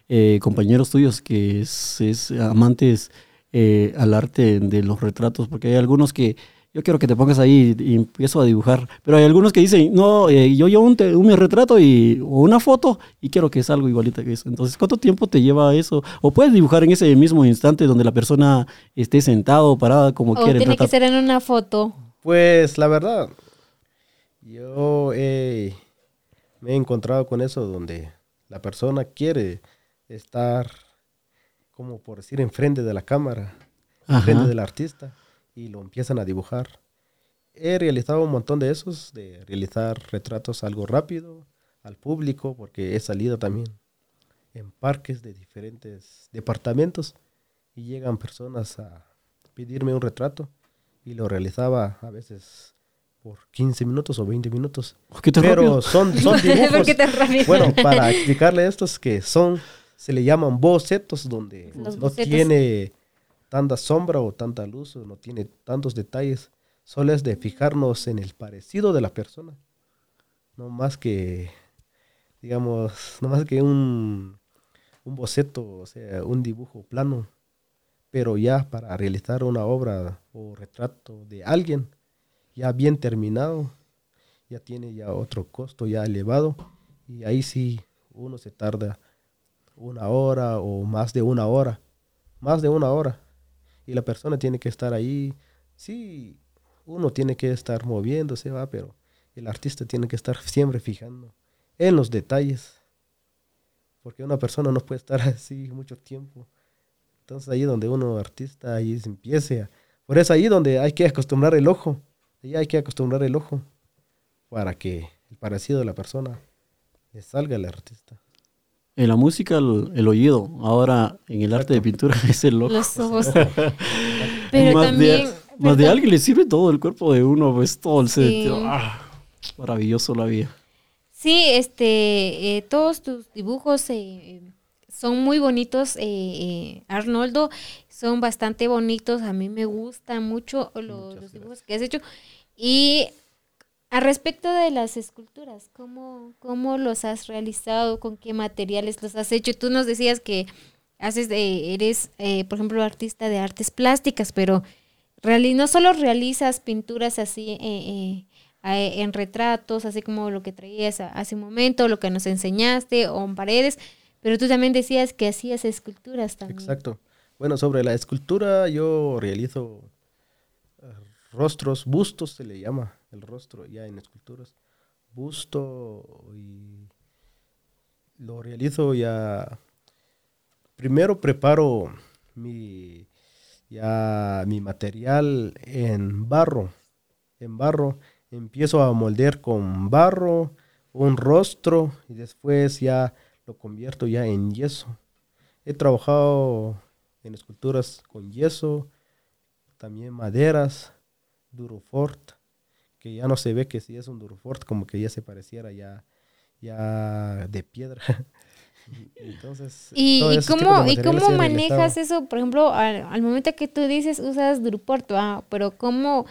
eh, eh, compañeros tuyos que es, es amantes eh, al arte de los retratos, porque hay algunos que yo quiero que te pongas ahí y empiezo a dibujar, pero hay algunos que dicen, no, eh, yo llevo un, te- un retrato y, o una foto y quiero que salga igualita que eso. Entonces, ¿cuánto tiempo te lleva eso? O puedes dibujar en ese mismo instante donde la persona esté sentado o parada como o quiere. tiene que ser en una foto. Pues la verdad, yo he- me he encontrado con eso donde la persona quiere estar, como por decir, enfrente de la cámara, enfrente del artista, y lo empiezan a dibujar. He realizado un montón de esos, de realizar retratos algo rápido al público, porque he salido también en parques de diferentes departamentos y llegan personas a pedirme un retrato y lo realizaba a veces por 15 minutos o 20 minutos. Oh, ¿Qué te Pero rápido? son, son ¿Por dibujos. Bueno, para explicarle estos que son, se le llaman bocetos, donde Los no bocetos. tiene tanta sombra o tanta luz, o no tiene tantos detalles. Solo es de fijarnos en el parecido de la persona. No más que, digamos, no más que un, un boceto, o sea, un dibujo plano. Pero ya para realizar una obra o retrato de alguien, ya bien terminado, ya tiene ya otro costo ya elevado y ahí sí uno se tarda una hora o más de una hora, más de una hora. Y la persona tiene que estar ahí, sí, uno tiene que estar moviéndose, va, pero el artista tiene que estar siempre fijando en los detalles, porque una persona no puede estar así mucho tiempo, entonces ahí donde uno artista ahí se empiece por eso ahí donde hay que acostumbrar el ojo, ahí hay que acostumbrar el ojo para que el parecido de la persona le salga al artista. En la música, el, el oído. Ahora, en el arte de pintura, es el ojo. Los ojos. Pero más también. de, más de alguien le sirve todo el cuerpo de uno, pues todo el Sí. set. Ah, maravilloso la vida. Sí, este, eh, todos tus dibujos eh, son muy bonitos, eh, eh, Arnoldo, son bastante bonitos, a mí me gustan mucho los dibujos que has hecho. Y a respecto de las esculturas, ¿cómo, ¿cómo los has realizado? ¿Con qué materiales los has hecho? Tú nos decías que haces de, eres, eh, por ejemplo, artista de artes plásticas, pero reali- no solo realizas pinturas así eh, eh, en retratos, así como lo que traías hace un momento, lo que nos enseñaste, o en paredes, pero tú también decías que hacías esculturas también. Exacto. Bueno, sobre la escultura yo realizo rostros, bustos se le llama el rostro ya en esculturas. Busto y lo realizo ya. Primero preparo mi ya mi material en barro. En barro empiezo a moldear con barro un rostro y después ya lo convierto ya en yeso. He trabajado en esculturas con yeso, también maderas, durofort, que ya no se ve que si es un durofort, como que ya se pareciera ya, ya de piedra. Entonces, ¿Y, cómo, ¿y cómo manejas eso? Por ejemplo, al, al momento que tú dices usas Druport, ah, pero ¿cómo,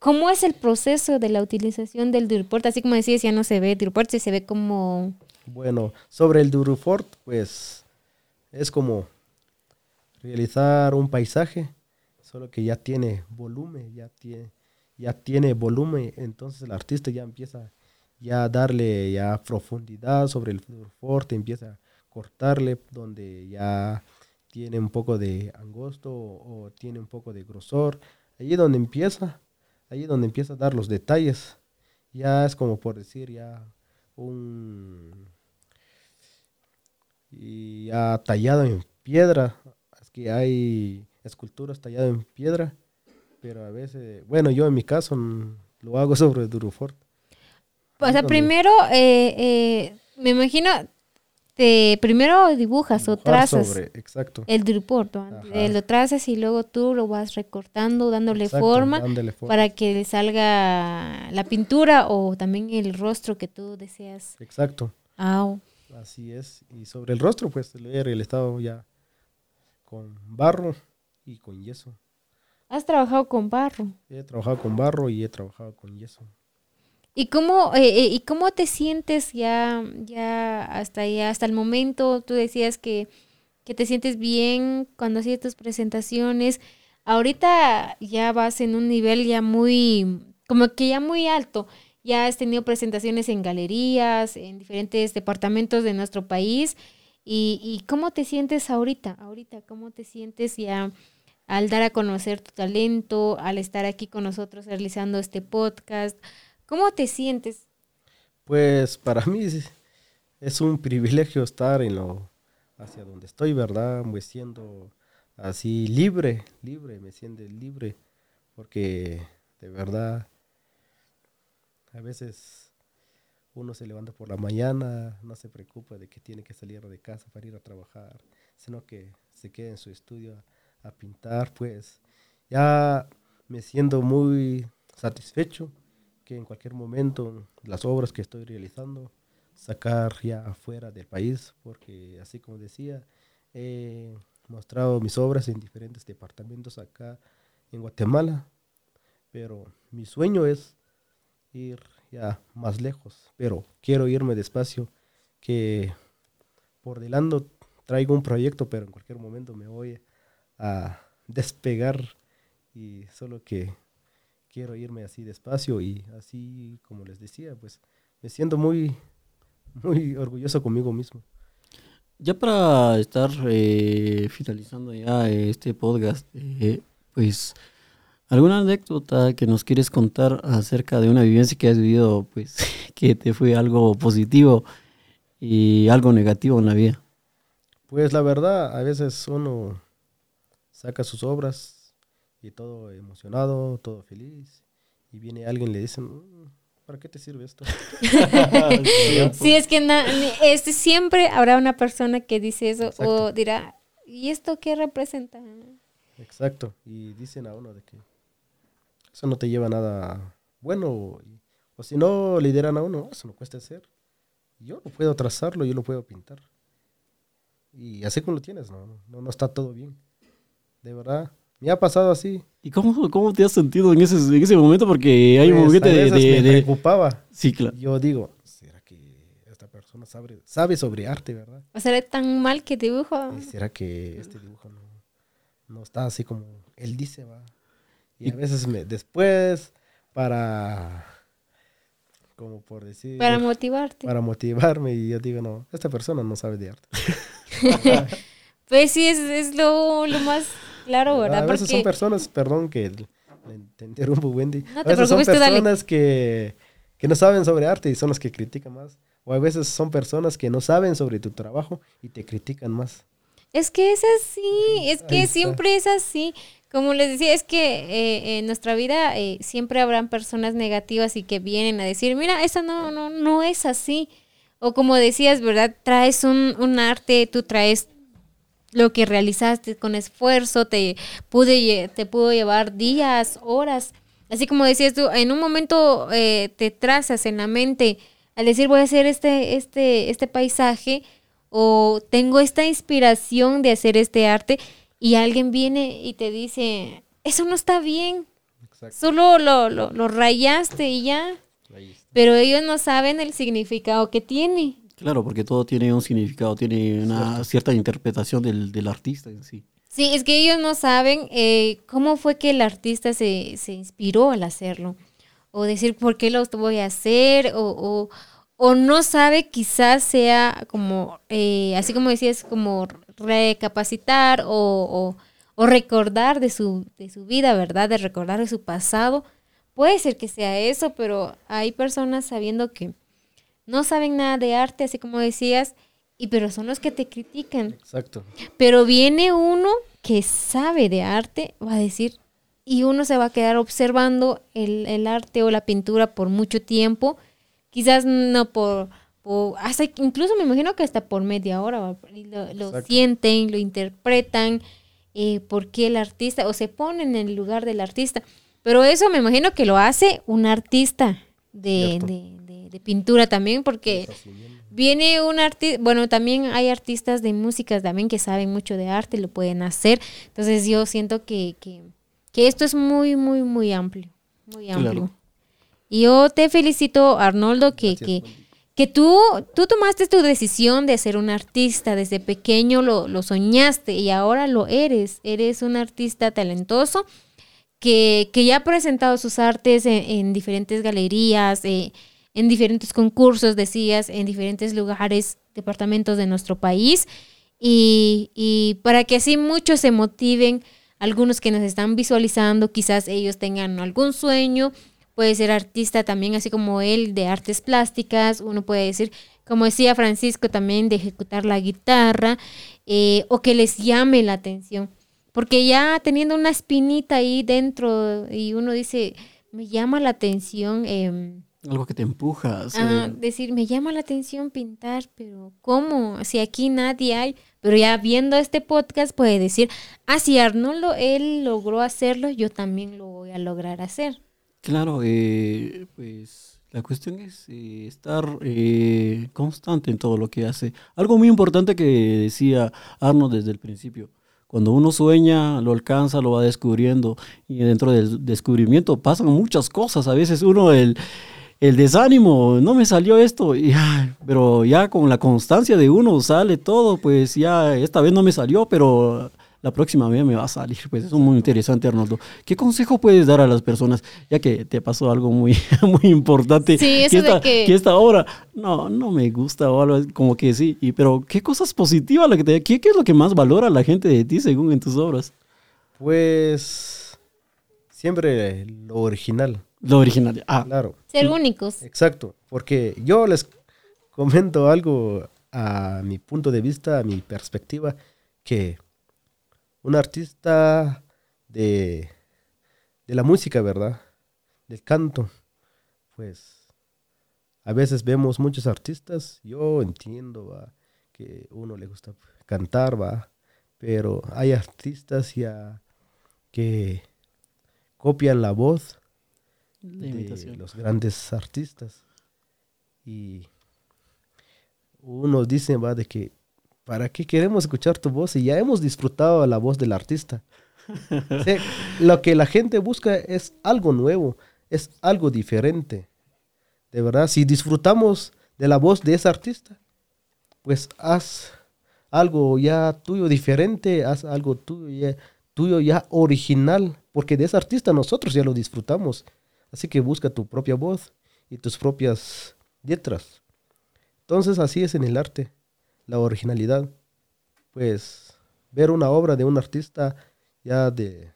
¿Cómo es el proceso de la utilización del Durport? Así como decías, ya no se ve Durport, se ve como... Bueno, sobre el Durufort, pues es como realizar un paisaje, solo que ya tiene volumen, ya tiene, ya tiene volumen, entonces el artista ya empieza ya a darle ya profundidad sobre el Durufort, empieza a cortarle donde ya tiene un poco de angosto o, o tiene un poco de grosor, allí donde empieza, allí donde empieza a dar los detalles, ya es como por decir ya un y ya tallado en piedra. Es que hay esculturas talladas en piedra, pero a veces, bueno, yo en mi caso mm, lo hago sobre Durufort. O Ahí sea, primero, eh, eh, me imagino, te primero dibujas o trazas sobre- exacto. el. Ajá. Eh, lo trazas y luego tú lo vas recortando, dándole exacto, forma dándole para que le salga la pintura o también el rostro que tú deseas. Exacto, Au. así es. Y sobre el rostro, pues lo he realizado ya con barro y con yeso. Has trabajado con barro. He trabajado con barro y he trabajado con yeso. ¿Y cómo, eh, eh, ¿Y cómo te sientes ya, ya hasta ya, hasta el momento? Tú decías que, que te sientes bien cuando hacías tus presentaciones. Ahorita ya vas en un nivel ya muy, como que ya muy alto. Ya has tenido presentaciones en galerías, en diferentes departamentos de nuestro país. ¿Y, y cómo te sientes ahorita? Ahorita, ¿cómo te sientes ya al dar a conocer tu talento, al estar aquí con nosotros realizando este podcast? ¿Cómo te sientes? Pues para mí es, un privilegio estar en lo hacia donde estoy, ¿verdad? Me siento así libre, libre, me siento libre, porque de verdad a veces uno se levanta por la mañana, no se preocupa de que tiene que salir de casa para ir a trabajar, sino que se queda en su estudio a, pintar, pues ya me siento muy satisfecho que en cualquier momento las obras que estoy realizando sacar ya afuera del país, porque así como decía, he mostrado mis obras en diferentes departamentos acá en Guatemala, pero mi sueño es ir ya más lejos, pero quiero irme despacio, que por delante traigo un proyecto, pero en cualquier momento me voy a despegar y solo que quiero irme así despacio y así como les decía, pues me siento muy, muy orgulloso conmigo mismo. Ya para estar eh, finalizando ya este podcast, eh, pues alguna anécdota que nos quieres contar acerca de una vivencia que has vivido, pues que te fue algo positivo y algo negativo en la vida. Pues la verdad, a veces uno saca sus obras y todo emocionado, todo feliz, y viene alguien y le dice, "Mm, ¿para qué te sirve esto? Sí, es que na- este, siempre habrá una persona que dice eso o dirá, ¿y esto qué representa? Exacto, y dicen a uno de que eso no te lleva a nada bueno, y- o si no le dirán a uno, "Ah, eso no cuesta hacer. Yo no puedo trazarlo, yo lo puedo pintar. Y así como lo tienes, no, no, no está todo bien. De verdad, me ha pasado así. ¿Y cómo, cómo te has sentido en ese, en ese momento? Porque hay un Pues, momento a de... veces de- me preocupaba. Sí, claro. Yo digo, ¿será que esta persona sabe, sabe sobre arte, verdad? O sea, tan mal que dibujo. ¿Y ¿Será que este dibujo no, no está así como él dice, va? Y a veces me, después, para, como por decir, Para motivarte. para motivarme, y yo digo, no, esta persona no sabe de arte. Pues sí, es, es lo, lo más claro, ¿verdad? A veces son personas, perdón que te interrumpo, Wendy. No a veces son personas que, que no saben sobre arte y son las que critican más. O a veces son personas que no saben sobre tu trabajo y te critican más. es que es así, es que siempre es así. Como les decía, es que eh, en nuestra vida eh, siempre habrán personas negativas y que vienen a decir, mira, eso no, no, no es así. O como decías, ¿verdad? Traes un, un arte, tú traes lo que realizaste con esfuerzo, te, pude, te pudo llevar días, horas. Así como decías tú, en un momento eh, te trazas en la mente al decir voy a hacer este, este, este paisaje o tengo esta inspiración de hacer este arte y alguien viene y te dice, eso no está bien. Exacto. Solo lo, lo, lo rayaste y ya. Pero ellos no saben el significado que tiene. Claro, porque todo tiene un significado, tiene una cierta interpretación del, del artista en sí. Sí, es que ellos no saben eh, cómo fue que el artista se, se inspiró al hacerlo. O decir por qué lo voy a hacer. O, o, o no sabe, quizás sea como, eh, así como decías, como recapacitar o, o, o recordar de su, de su vida, ¿verdad? De recordar de su pasado. Puede ser que sea eso, pero hay personas sabiendo que no saben nada de arte, así como decías, y pero son los que te critican. Exacto. Pero viene uno que sabe de arte, va a decir, y uno se va a quedar observando el, el arte o la pintura por mucho tiempo, quizás no por, por- hasta incluso me imagino que hasta por media hora, lo, lo sienten, lo interpretan, eh, por qué el artista, o se ponen en el lugar del artista. Pero eso me imagino que lo hace un artista de- de- pintura también, porque. Viene un artista, bueno, también hay artistas de música también que saben mucho de arte, lo pueden hacer. Entonces yo siento que, que, que esto es muy, muy, muy amplio. Muy amplio. Claro. Y yo te felicito, Arnoldo, que, Gracias, que, que tú, tú tomaste tu decisión de ser un artista. Desde pequeño lo, lo soñaste y ahora lo eres. Eres un artista talentoso que, que ya ha presentado sus artes en, en diferentes galerías, eh, en diferentes concursos, decías, en diferentes lugares, departamentos de nuestro país. Y, y para que así muchos se motiven, algunos que nos están visualizando, quizás ellos tengan algún sueño, puede ser artista también, así como él, de artes plásticas, uno puede decir, como decía Francisco también, de ejecutar la guitarra, eh, o que les llame la atención. Porque ya teniendo una espinita ahí dentro y uno dice, me llama la atención, em, Algo que te empuja ah, decir, me llama la atención pintar, pero ¿cómo? Si aquí nadie hay, pero ya viendo este podcast puede decir, ah, si Arnoldo, él logró hacerlo, yo también lo voy a lograr hacer. Claro, eh, pues la cuestión es eh, estar eh, constante en todo lo que hace. Algo muy importante que decía Arnold desde el principio. Cuando uno sueña, lo alcanza, lo va descubriendo. Y dentro del descubrimiento pasan muchas cosas. A veces uno, el, el desánimo, no me salió esto. y, ay, pero ya con la constancia de uno sale todo. Pues ya esta vez no me salió, pero la próxima vez me va a salir. Pues eso es muy interesante, Arnoldo. ¿Qué consejo puedes dar a las personas? Ya que te pasó algo muy, muy importante. Sí, eso que de esta, que- esta obra, no, no me gusta o algo como que sí. Y, pero, ¿qué cosas positivas? La que te, ¿qué, ¿Qué es lo que más valora la gente de ti según en tus obras? Pues siempre lo original, Lo original. Ah, claro. Ser únicos. Exacto, porque yo les comento algo a mi punto de vista, a mi perspectiva, que un artista de, de la música, ¿verdad? Del canto, pues a veces vemos muchos artistas, yo entiendo ¿va? que uno le gusta cantar, va, pero hay artistas ya que copian la voz de los grandes artistas. Y unos dicen, va, de que, ¿para qué queremos escuchar tu voz si ya hemos disfrutado la voz del artista? O sea, lo que la gente busca es algo nuevo, es algo diferente. De verdad, si disfrutamos de la voz de ese artista, pues haz algo ya tuyo diferente, haz algo tuyo ya, tuyo ya original, porque de ese artista nosotros ya lo disfrutamos. Así que busca tu propia voz y tus propias letras. Entonces así es en el arte, la originalidad. Pues ver una obra de un artista ya de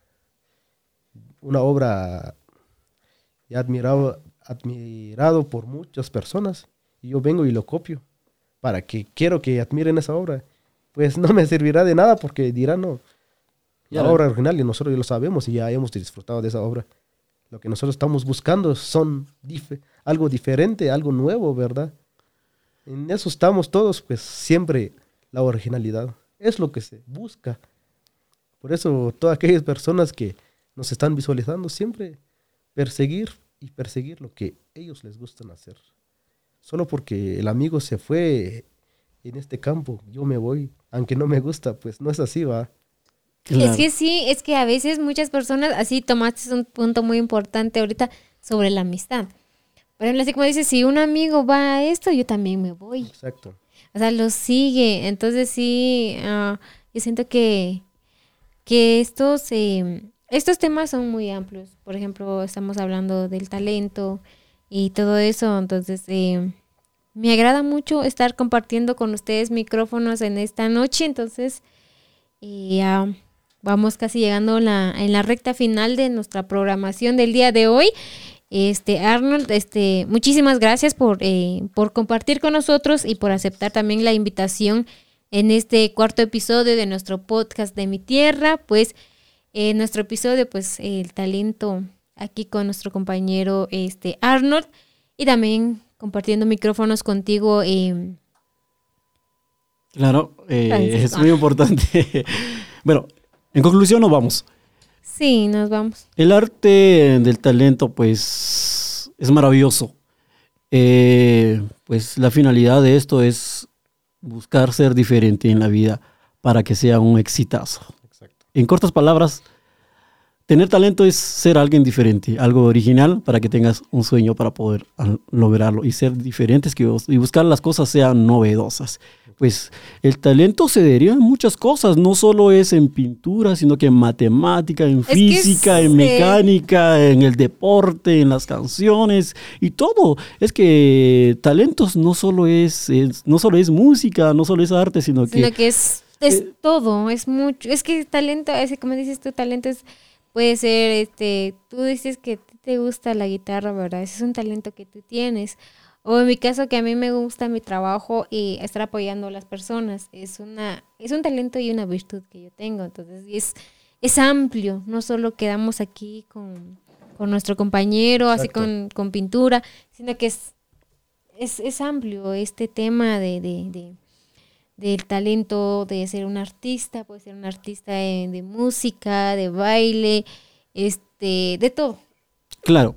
una obra ya admirado, admirado por muchas personas y yo vengo y lo copio para que quiero que admiren esa obra. Pues no me servirá de nada porque dirán, no, la Ya. obra original y nosotros ya lo sabemos y ya hemos disfrutado de esa obra. Lo que nosotros estamos buscando son algo diferente, algo nuevo, ¿verdad? En eso estamos todos, pues siempre la originalidad. Es lo que se busca. Por eso todas aquellas personas que nos están visualizando, siempre perseguir y perseguir lo que ellos les gustan hacer. Solo porque el amigo se fue en este campo, yo me voy, aunque no me gusta, pues no es así, va. Claro. Es que sí, es que a veces muchas personas, así tomaste un punto muy importante ahorita sobre la amistad. Por ejemplo, así como dices, si un amigo va a esto, yo también me voy. Exacto. O sea, lo sigue. Entonces sí, ah, yo siento que, que estos, eh, estos temas son muy amplios. Por ejemplo, estamos hablando del talento y todo eso. Entonces, eh, me agrada mucho estar compartiendo con ustedes micrófonos en esta noche. Entonces, y ya vamos casi llegando en la, en la recta final de nuestra programación del día de hoy. Este, Arnold, este, muchísimas gracias por, eh, por compartir con nosotros y por aceptar también la invitación en este cuarto episodio de nuestro podcast de mi tierra. Pues, en nuestro episodio, pues, el talento aquí con nuestro compañero este, Arnold y también compartiendo micrófonos contigo. eh, Claro, eh, es muy importante. bueno, en conclusión nos vamos. sí, nos vamos. El arte del talento, pues, es maravilloso. Eh, pues la finalidad de esto es buscar ser diferente en la vida para que sea un exitazo. Exacto. En cortas palabras, tener talento es ser alguien diferente, algo original para que tengas un sueño para poder lograrlo y ser diferentes que vos- y buscar las cosas sean novedosas. Pues el talento se deriva en muchas cosas, no solo es en pintura, sino que en matemática, en Es física, en mecánica, en el deporte, en las canciones y todo. Es que talentos no solo es, es- no solo es música, no solo es arte, sino que Sino que es, es eh, todo, es mucho. Es que talento, ese, como dices tú, talento es, puede ser, este, tú dices que te gusta la guitarra, ¿verdad? Ese es un talento que tú tienes. O en mi caso, que a mí me gusta mi trabajo y estar apoyando a las personas. Es una, es un talento y una virtud que yo tengo. Entonces, es, es amplio. No solo quedamos aquí con, con nuestro compañero, así con, con pintura, sino que es, es, es amplio este tema de, de, de, del talento de ser un artista, puede ser un artista de, de música, de baile, este, de todo. claro,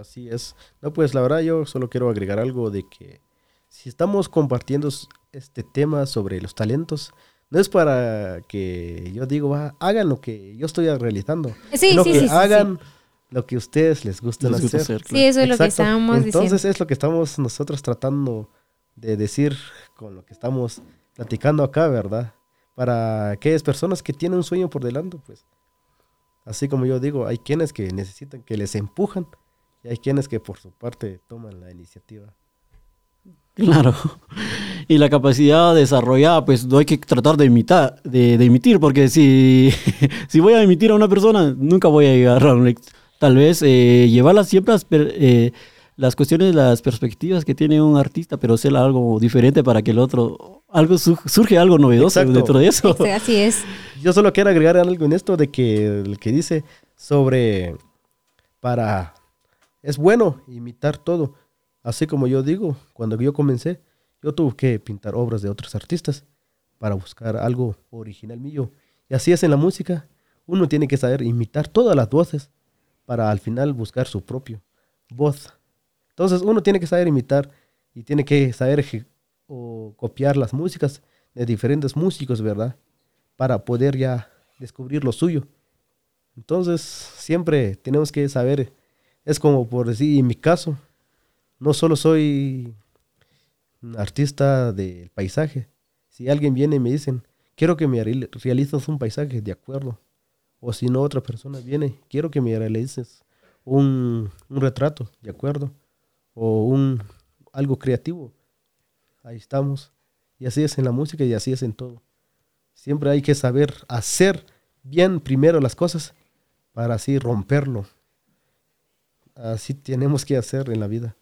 Así es. No, pues la verdad yo solo quiero agregar algo de que si estamos compartiendo este tema sobre los talentos, no es para que yo digo, "Ah, hagan lo que yo estoy realizando. Sí, sino sí, que sí, hagan lo que ustedes les gusta les hacer. Sí, eso es lo que estábamos Entonces diciendo. es lo que estamos nosotros tratando de decir con lo que estamos platicando acá, ¿verdad? Para aquellas personas que tienen un sueño por delante, pues. Así como yo digo, hay quienes que necesitan que les empujan y hay quienes que por su parte toman la iniciativa. Claro. Y la capacidad desarrollada, pues no hay que tratar de imitar, de, de porque si, si voy a imitar a una persona, nunca voy a llegar a un éxito. Tal vez eh, llevarlas siempre eh, las cuestiones, las perspectivas que tiene un artista, pero hacer algo diferente para que el otro, algo su- surge algo novedoso Exacto. dentro de eso. Así es. Yo solo quiero agregar algo en esto de que el que dice sobre para es bueno imitar todo. Así como yo digo, cuando yo comencé, yo tuve que pintar obras de otros artistas para buscar algo original mío. Y así es en la música. Uno tiene que saber imitar todas las voces para al final buscar su propio voz. Entonces uno tiene que saber imitar y tiene que saber o copiar las músicas de diferentes músicos, ¿verdad? para poder ya descubrir lo suyo. Entonces, siempre tenemos que saber, es como por decir, en mi caso, no solo soy un artista del paisaje. Si alguien viene y me dicen, quiero que me reali- realices un paisaje, de acuerdo. O si no, otra persona viene, quiero que me realices un, un retrato, de acuerdo. O un algo creativo. Ahí estamos. Y así es en la música y así es en todo. Siempre hay que saber hacer bien primero las cosas para así romperlo. Así tenemos que hacer en la vida.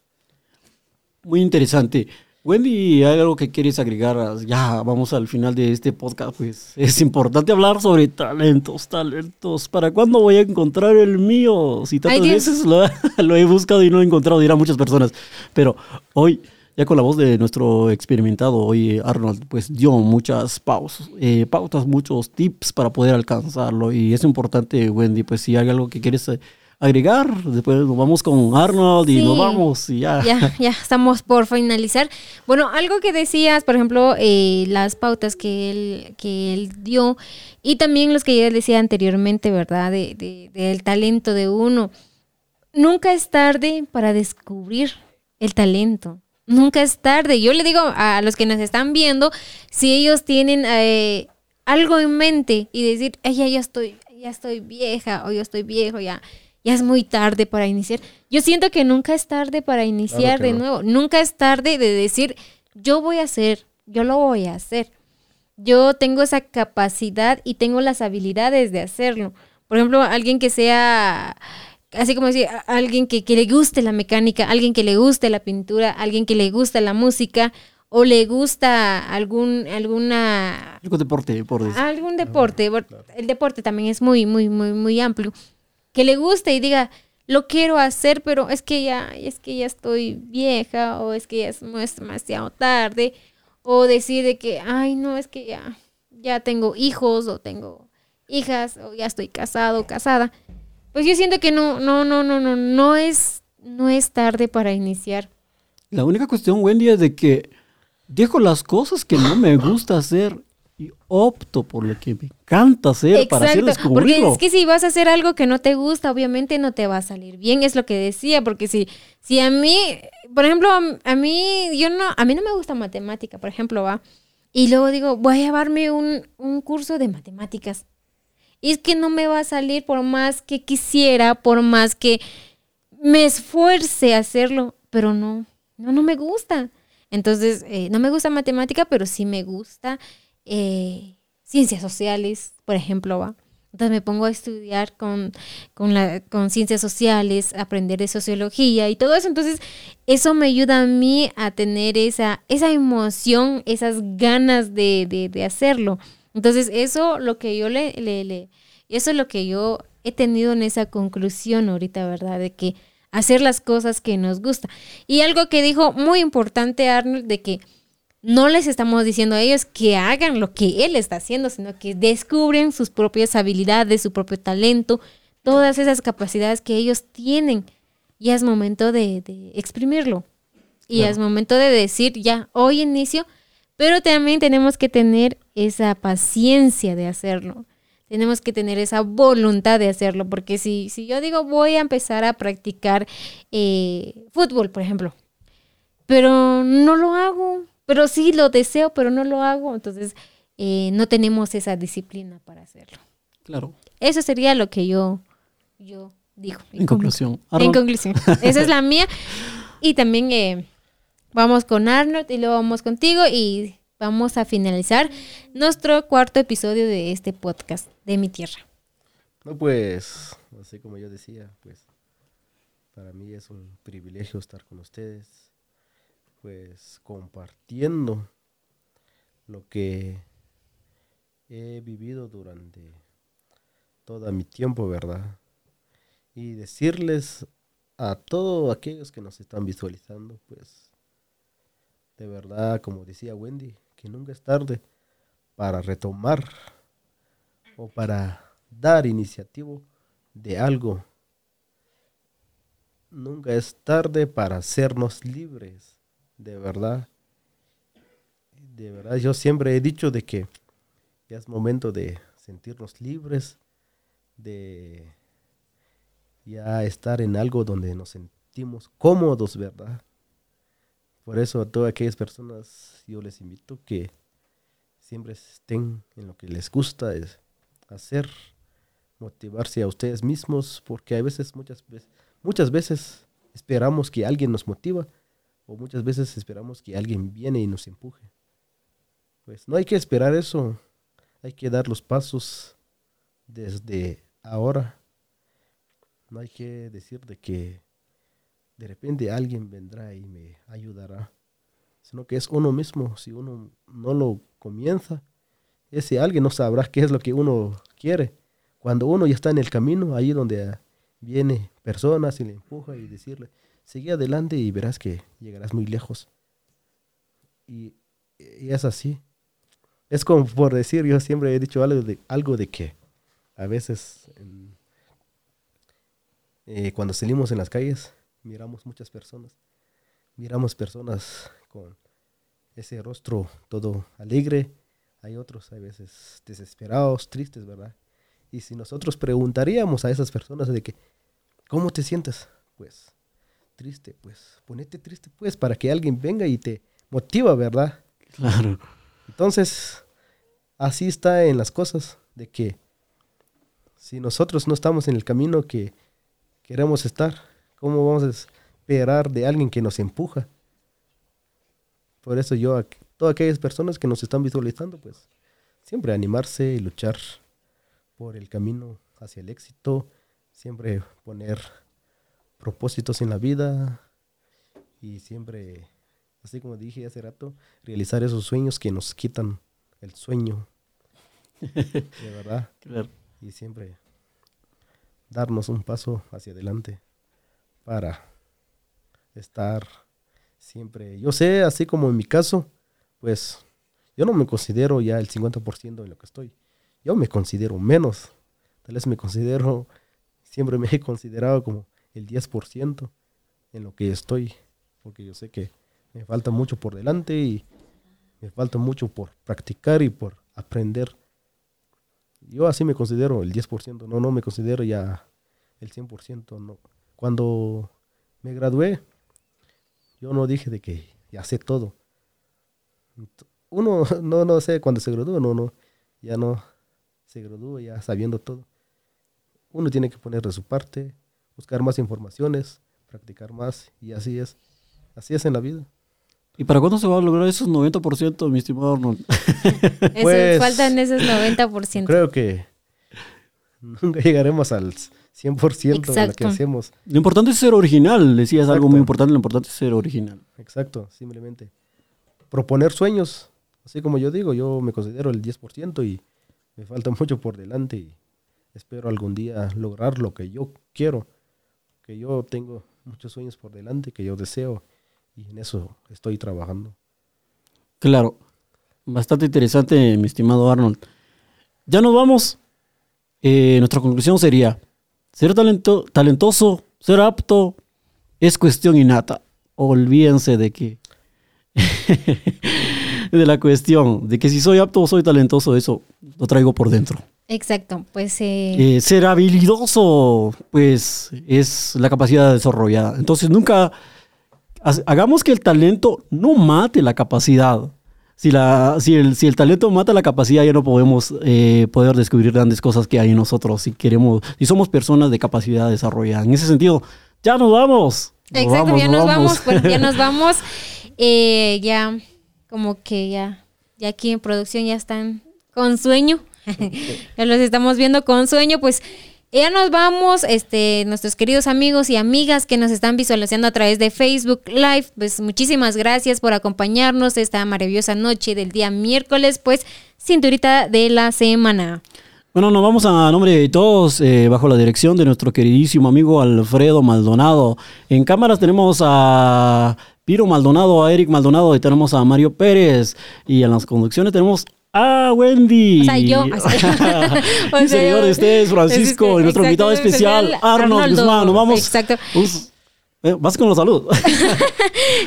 Muy interesante. Wendy, ¿hay algo que quieres agregar? Ya, vamos al final de este podcast. Pues es importante hablar sobre talentos, talentos. ¿Para cuándo voy a encontrar el mío? Si tantas Ay, veces lo, lo he buscado y no lo he encontrado, dirán muchas personas. Pero hoy, ya con la voz de nuestro experimentado, hoy Arnold, pues dio muchas pausas, eh, pautas, muchos tips para poder alcanzarlo. Y es importante, Wendy, pues si hay algo que quieres eh, agregar? Después nos vamos con Arnold y Sí. nos vamos y ya. Ya, ya estamos por finalizar. Bueno, algo que decías, por ejemplo, eh, las pautas que él, que él dio y también los que yo decía anteriormente, ¿verdad? De, de- del talento de uno. Nunca es tarde para descubrir el talento. Nunca es tarde. Yo le digo a los que nos están viendo, si ellos tienen eh, algo en mente y decir, ay, ya, ya estoy, ya estoy vieja o yo estoy viejo, ya, ya es muy tarde para iniciar. Yo siento que nunca es tarde para iniciar de no. nuevo. Nunca es tarde de decir, yo voy a hacer, yo lo voy a hacer. Yo tengo esa capacidad y tengo las habilidades de hacerlo. Por ejemplo, alguien que sea, así como decir, alguien que, que le guste la mecánica, alguien que le guste la pintura, alguien que le gusta la música o le gusta algún, alguna Algo deporte, por decir. algún deporte, por- el deporte también es muy, muy, muy, muy amplio, que le guste y diga, lo quiero hacer, pero es que ya, es que ya estoy vieja, o es que ya es, es demasiado tarde, o decir de que, ay, no, es que ya, ya tengo hijos, o tengo hijas, o ya estoy casado, casada. Pues yo siento que no, no, no, no, no, no es, no es tarde para iniciar. La única cuestión, Wendy, es de que dejo las cosas que no me gusta hacer y opto por lo que me encanta hacer para hacer Exacto, porque descubrirlo. es que si vas a hacer algo que no te gusta, obviamente no te va a salir bien, es lo que decía, porque si, si a mí, por ejemplo, a, a mí, yo no, a mí no me gusta matemática, por ejemplo, va, y luego digo, voy a llevarme un, un curso de matemáticas. Y es que no me va a salir por más que quisiera, por más que me esfuerce a hacerlo, pero no, no, no me gusta. Entonces, eh, no me gusta matemática, pero sí me gusta eh, ciencias sociales, por ejemplo, ¿va? Entonces me pongo a estudiar con, con, ciencias sociales, aprender de sociología y todo eso. Entonces, eso me ayuda a mí a tener esa, esa emoción, esas ganas de, de, de hacerlo. Entonces, eso lo que yo le, le, le- eso es lo que yo he tenido en esa conclusión ahorita, ¿verdad? De que hacer las cosas que nos gusta. Y algo que dijo muy importante Arnold, de que no les estamos diciendo a ellos que hagan lo que él está haciendo, sino que descubren sus propias habilidades, su propio talento, todas esas capacidades que ellos tienen. Y es momento de, de exprimirlo. Y es momento de decir, ya, hoy inicio, pero también tenemos que tener esa paciencia de hacerlo. Tenemos que tener esa voluntad de hacerlo, porque si, si yo digo voy a empezar a practicar eh, fútbol, por ejemplo, pero no lo hago, pero sí lo deseo, pero no lo hago, entonces eh, no tenemos esa disciplina para hacerlo. Claro. Eso sería lo que yo, yo digo. En conclusión. En conclusión. Esa es la mía. Y también eh, vamos con Arnold y luego vamos contigo y vamos a finalizar nuestro cuarto episodio de este podcast de mi tierra. No, pues, así como yo decía, pues, para mí es un privilegio estar con ustedes, pues, compartiendo lo que he vivido durante todo mi tiempo, ¿verdad? Y decirles a todos aquellos que nos están visualizando, pues, de verdad, como decía Wendy, que nunca es tarde para retomar o para dar iniciativo de algo. Nunca es tarde para hacernos libres, de verdad. De verdad, yo siempre he dicho de que ya es momento de sentirnos libres, de ya estar en algo donde nos sentimos cómodos, ¿verdad? Por eso a todas aquellas personas yo les invito que siempre estén en lo que les gusta es hacer, motivarse a ustedes mismos, porque a veces, muchas veces, muchas veces esperamos que alguien nos motiva, o muchas veces esperamos que alguien viene y nos empuje. Pues no hay que esperar eso, hay que dar los pasos desde ahora. No hay que decir de que de repente alguien vendrá y me ayudará, sino que es uno mismo, si uno no lo comienza, ese alguien no sabrá qué es lo que uno quiere. Cuando uno ya está en el camino, ahí donde viene personas y le empuja y decirle, sigue adelante y verás que llegarás muy lejos. Y, es así. Es como por decir, yo siempre he dicho algo de, algo de que a veces eh, cuando salimos en las calles, miramos muchas personas. Miramos personas con ese rostro todo alegre. Hay otros, a veces, desesperados, tristes, ¿verdad? Y si nosotros preguntaríamos a esas personas de que, ¿cómo te sientes? Pues, triste, pues, ponete triste, pues, para que alguien venga y te motiva, ¿verdad? Claro. Entonces, así está en las cosas, de que si nosotros no estamos en el camino que queremos estar, ¿cómo vamos a esperar de alguien que nos empuja? Por eso yo, a todas aquellas personas que nos están visualizando, pues siempre animarse y luchar por el camino hacia el éxito, siempre poner propósitos en la vida y siempre, así como dije hace rato, realizar esos sueños que nos quitan el sueño, de verdad, Claro. y siempre darnos un paso hacia adelante para estar siempre. Yo sé, así como en mi caso, pues yo no me considero ya el 50% en lo que estoy. Yo me considero menos. Tal vez me considero, siempre me he considerado como el 10% en lo que estoy. Porque yo sé que me falta mucho por delante y me falta mucho por practicar y por aprender. Yo así me considero el 10%, no, no me considero ya el 100%. No. Cuando me gradué, yo no dije de que ya sé todo. Uno no, no sé cuando se gradúa, no, no, ya no se gradúa ya sabiendo todo. Uno tiene que poner de su parte, buscar más informaciones, practicar más y así es. Así es en la vida. ¿Y para cuándo se va a lograr esos 90%, mi estimado Arnold? Eso, Pues, faltan esos 90%. Creo que nunca llegaremos al 100% de lo que Exacto. hacemos. Lo importante es ser original, decías algo Exacto. muy importante, lo importante es ser original. Exacto, simplemente. Proponer sueños. Así como yo digo, yo me considero el 10% y me falta mucho por delante y espero algún día lograr lo que yo quiero. Que yo tengo muchos sueños por delante que yo deseo y en eso estoy trabajando. Claro, bastante interesante, mi estimado Arnold. Ya nos vamos. Eh, nuestra conclusión sería, ser talento, talentoso, ser apto, es cuestión innata. Olvídense de que... de la cuestión, de que si soy apto o soy talentoso, eso lo traigo por dentro. Exacto, pues eh, Eh, ser habilidoso, pues es la capacidad desarrollada. Entonces nunca ha- hagamos que el talento no mate la capacidad. Si, la, si, el, si el talento mata la capacidad, ya no podemos eh, poder descubrir grandes cosas que hay en nosotros. Si queremos, si somos personas de capacidad desarrollada. En ese sentido, ya nos vamos. Nos Exacto, vamos, ya nos nos vamos, pues, ya nos vamos. Eh, ya, como que ya, ya aquí en producción ya están con sueño. ya los estamos viendo con sueño, pues ya nos vamos, este, nuestros queridos amigos y amigas que nos están visualizando a través de Facebook Live, pues muchísimas gracias por acompañarnos esta maravillosa noche del día miércoles, pues cinturita de la semana. Bueno, nos vamos a nombre de todos, eh, bajo la dirección de nuestro queridísimo amigo Alfredo Maldonado. En cámaras tenemos a Piro Maldonado, a Eric Maldonado y tenemos a Mario Pérez. Y en las conducciones tenemos a Wendy. O sea, yo. O sea, y señor de ustedes, Francisco, y nuestro invitado especial, Arnold. Guzmán. Nos vamos. Exacto. Vas con los saludos.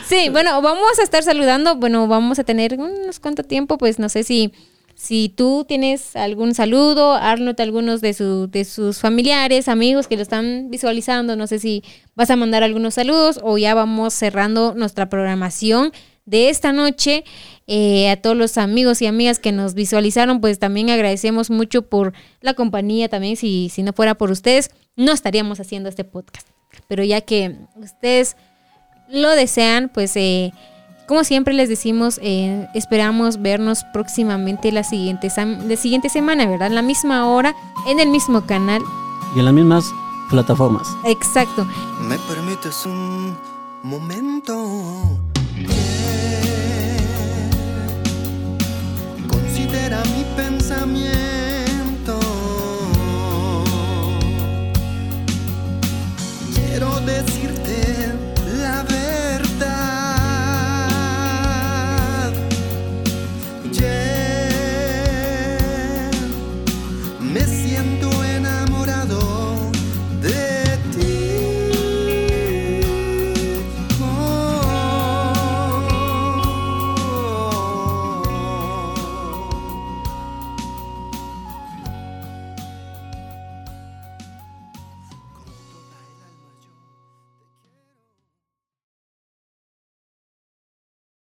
Sí, bueno, vamos a estar saludando. Bueno, vamos a tener unos cuánto tiempo, pues no sé si, si tú tienes algún saludo, Arnold, algunos de, su, de sus familiares, amigos que lo están visualizando. No sé si vas a mandar algunos saludos o ya vamos cerrando nuestra programación de esta noche. Eh, a todos los amigos y amigas que nos visualizaron, pues también agradecemos mucho por la compañía. También, si, si no fuera por ustedes, no estaríamos haciendo este podcast. Pero ya que ustedes lo desean, pues eh, como siempre les decimos, eh, esperamos vernos próximamente la siguiente, la siguiente semana, ¿verdad? La misma hora, en el mismo canal. y en las mismas plataformas. Exacto. ¿Me permites un momento? pensamiento. Quiero decir.